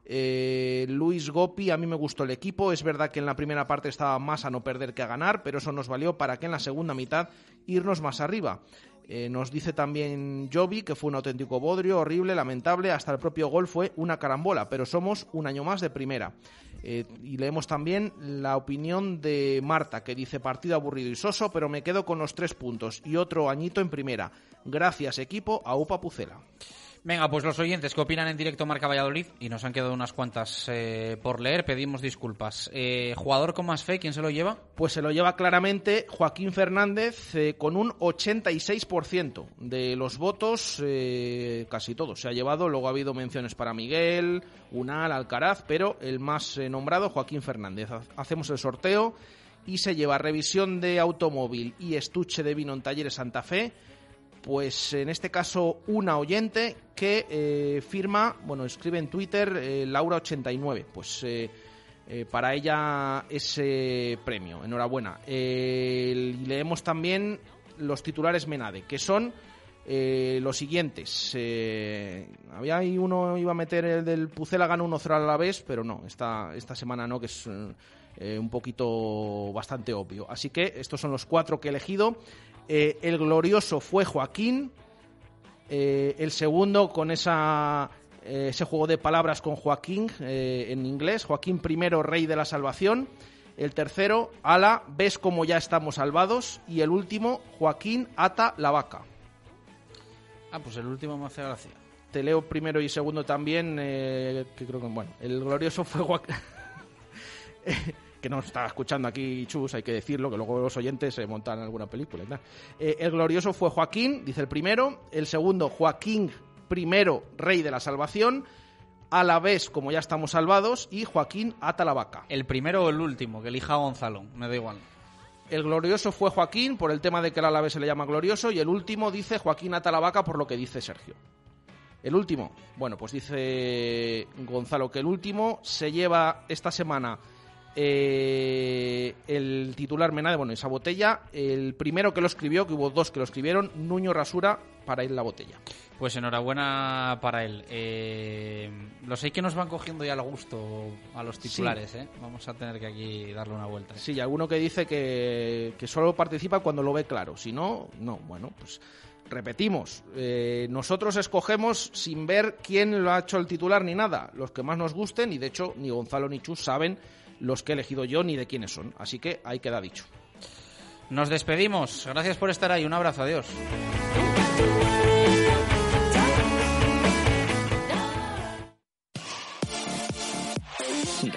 S6: Eh, Luis Gopi, a mí me gustó el equipo. Es verdad que en la primera parte estaba más a no perder que a ganar, pero eso nos valió para que en la segunda mitad irnos más arriba. Eh, nos dice también Jovi que fue un auténtico bodrio, horrible, lamentable. Hasta el propio gol fue una carambola, pero somos un año más de primera. Eh, y leemos también la opinión de Marta, que dice partido aburrido y soso, pero me quedo con los tres puntos y otro añito en primera. Gracias, equipo, a UPA Pucela.
S3: Venga, pues los oyentes que opinan en directo Marca Valladolid, y nos han quedado unas cuantas eh, por leer, pedimos disculpas. Eh, ¿Jugador con más fe, quién se lo lleva?
S6: Pues se lo lleva claramente Joaquín Fernández eh, con un 86% de los votos, casi todos. Se ha llevado, luego ha habido menciones para Miguel, Unal, Alcaraz, pero el más nombrado, Joaquín Fernández. Hacemos el sorteo y se lleva revisión de automóvil y estuche de vino en Talleres Santa Fe pues en este caso una oyente que eh, firma, bueno, escribe en Twitter eh, Laura89, pues eh, para ella ese premio, enhorabuena. leemos también los titulares Menade, que son los siguientes. había ahí uno iba a meter el del Pucela gana 1-0 a la vez, pero no, esta, esta semana no, que es un poquito bastante obvio. Así que estos son los cuatro que he elegido. Eh, el glorioso fue Joaquín. Eh, el segundo con esa, eh, ese juego de palabras con Joaquín en inglés. Joaquín primero, rey de la salvación. El tercero, Ala, ves cómo ya estamos salvados. Y el último, Joaquín ata la vaca.
S3: Ah, pues el último me hace gracia.
S6: Te leo primero y segundo también, que creo que, bueno, el glorioso fue Joaquín. que no está escuchando aquí Chus, hay que decirlo, que luego los oyentes se montan alguna película. Eh, el glorioso fue Joaquín, dice el primero. El segundo, Joaquín primero, rey de la salvación. A la vez, como ya estamos salvados, y Joaquín ata la vaca.
S3: ¿El primero o el último? Que elija Gonzalo, me da igual.
S6: El glorioso fue Joaquín por el tema de que el Alavés se le llama glorioso y el último dice Joaquín ata la vaca por lo que dice Sergio. El último, bueno, pues dice Gonzalo que el último se lleva esta semana eh, el titular Menade, bueno, esa botella, el primero que lo escribió, que hubo dos que lo escribieron, Nuño Rasura, para ir la botella.
S3: Pues enhorabuena para él. Eh, lo sé que nos van cogiendo ya al gusto a los titulares, ¿eh? Vamos a tener que aquí darle una vuelta.
S6: Sí, y alguno que dice que, que solo participa cuando lo ve claro. Si no, no. Bueno, pues repetimos, eh, nosotros escogemos sin ver quién lo ha hecho el titular ni nada, los que más nos gusten y de hecho ni Gonzalo ni Chus saben los que he elegido yo ni de quiénes son. Así que ahí queda dicho.
S3: Nos despedimos. Gracias por estar ahí. Un abrazo. Adiós.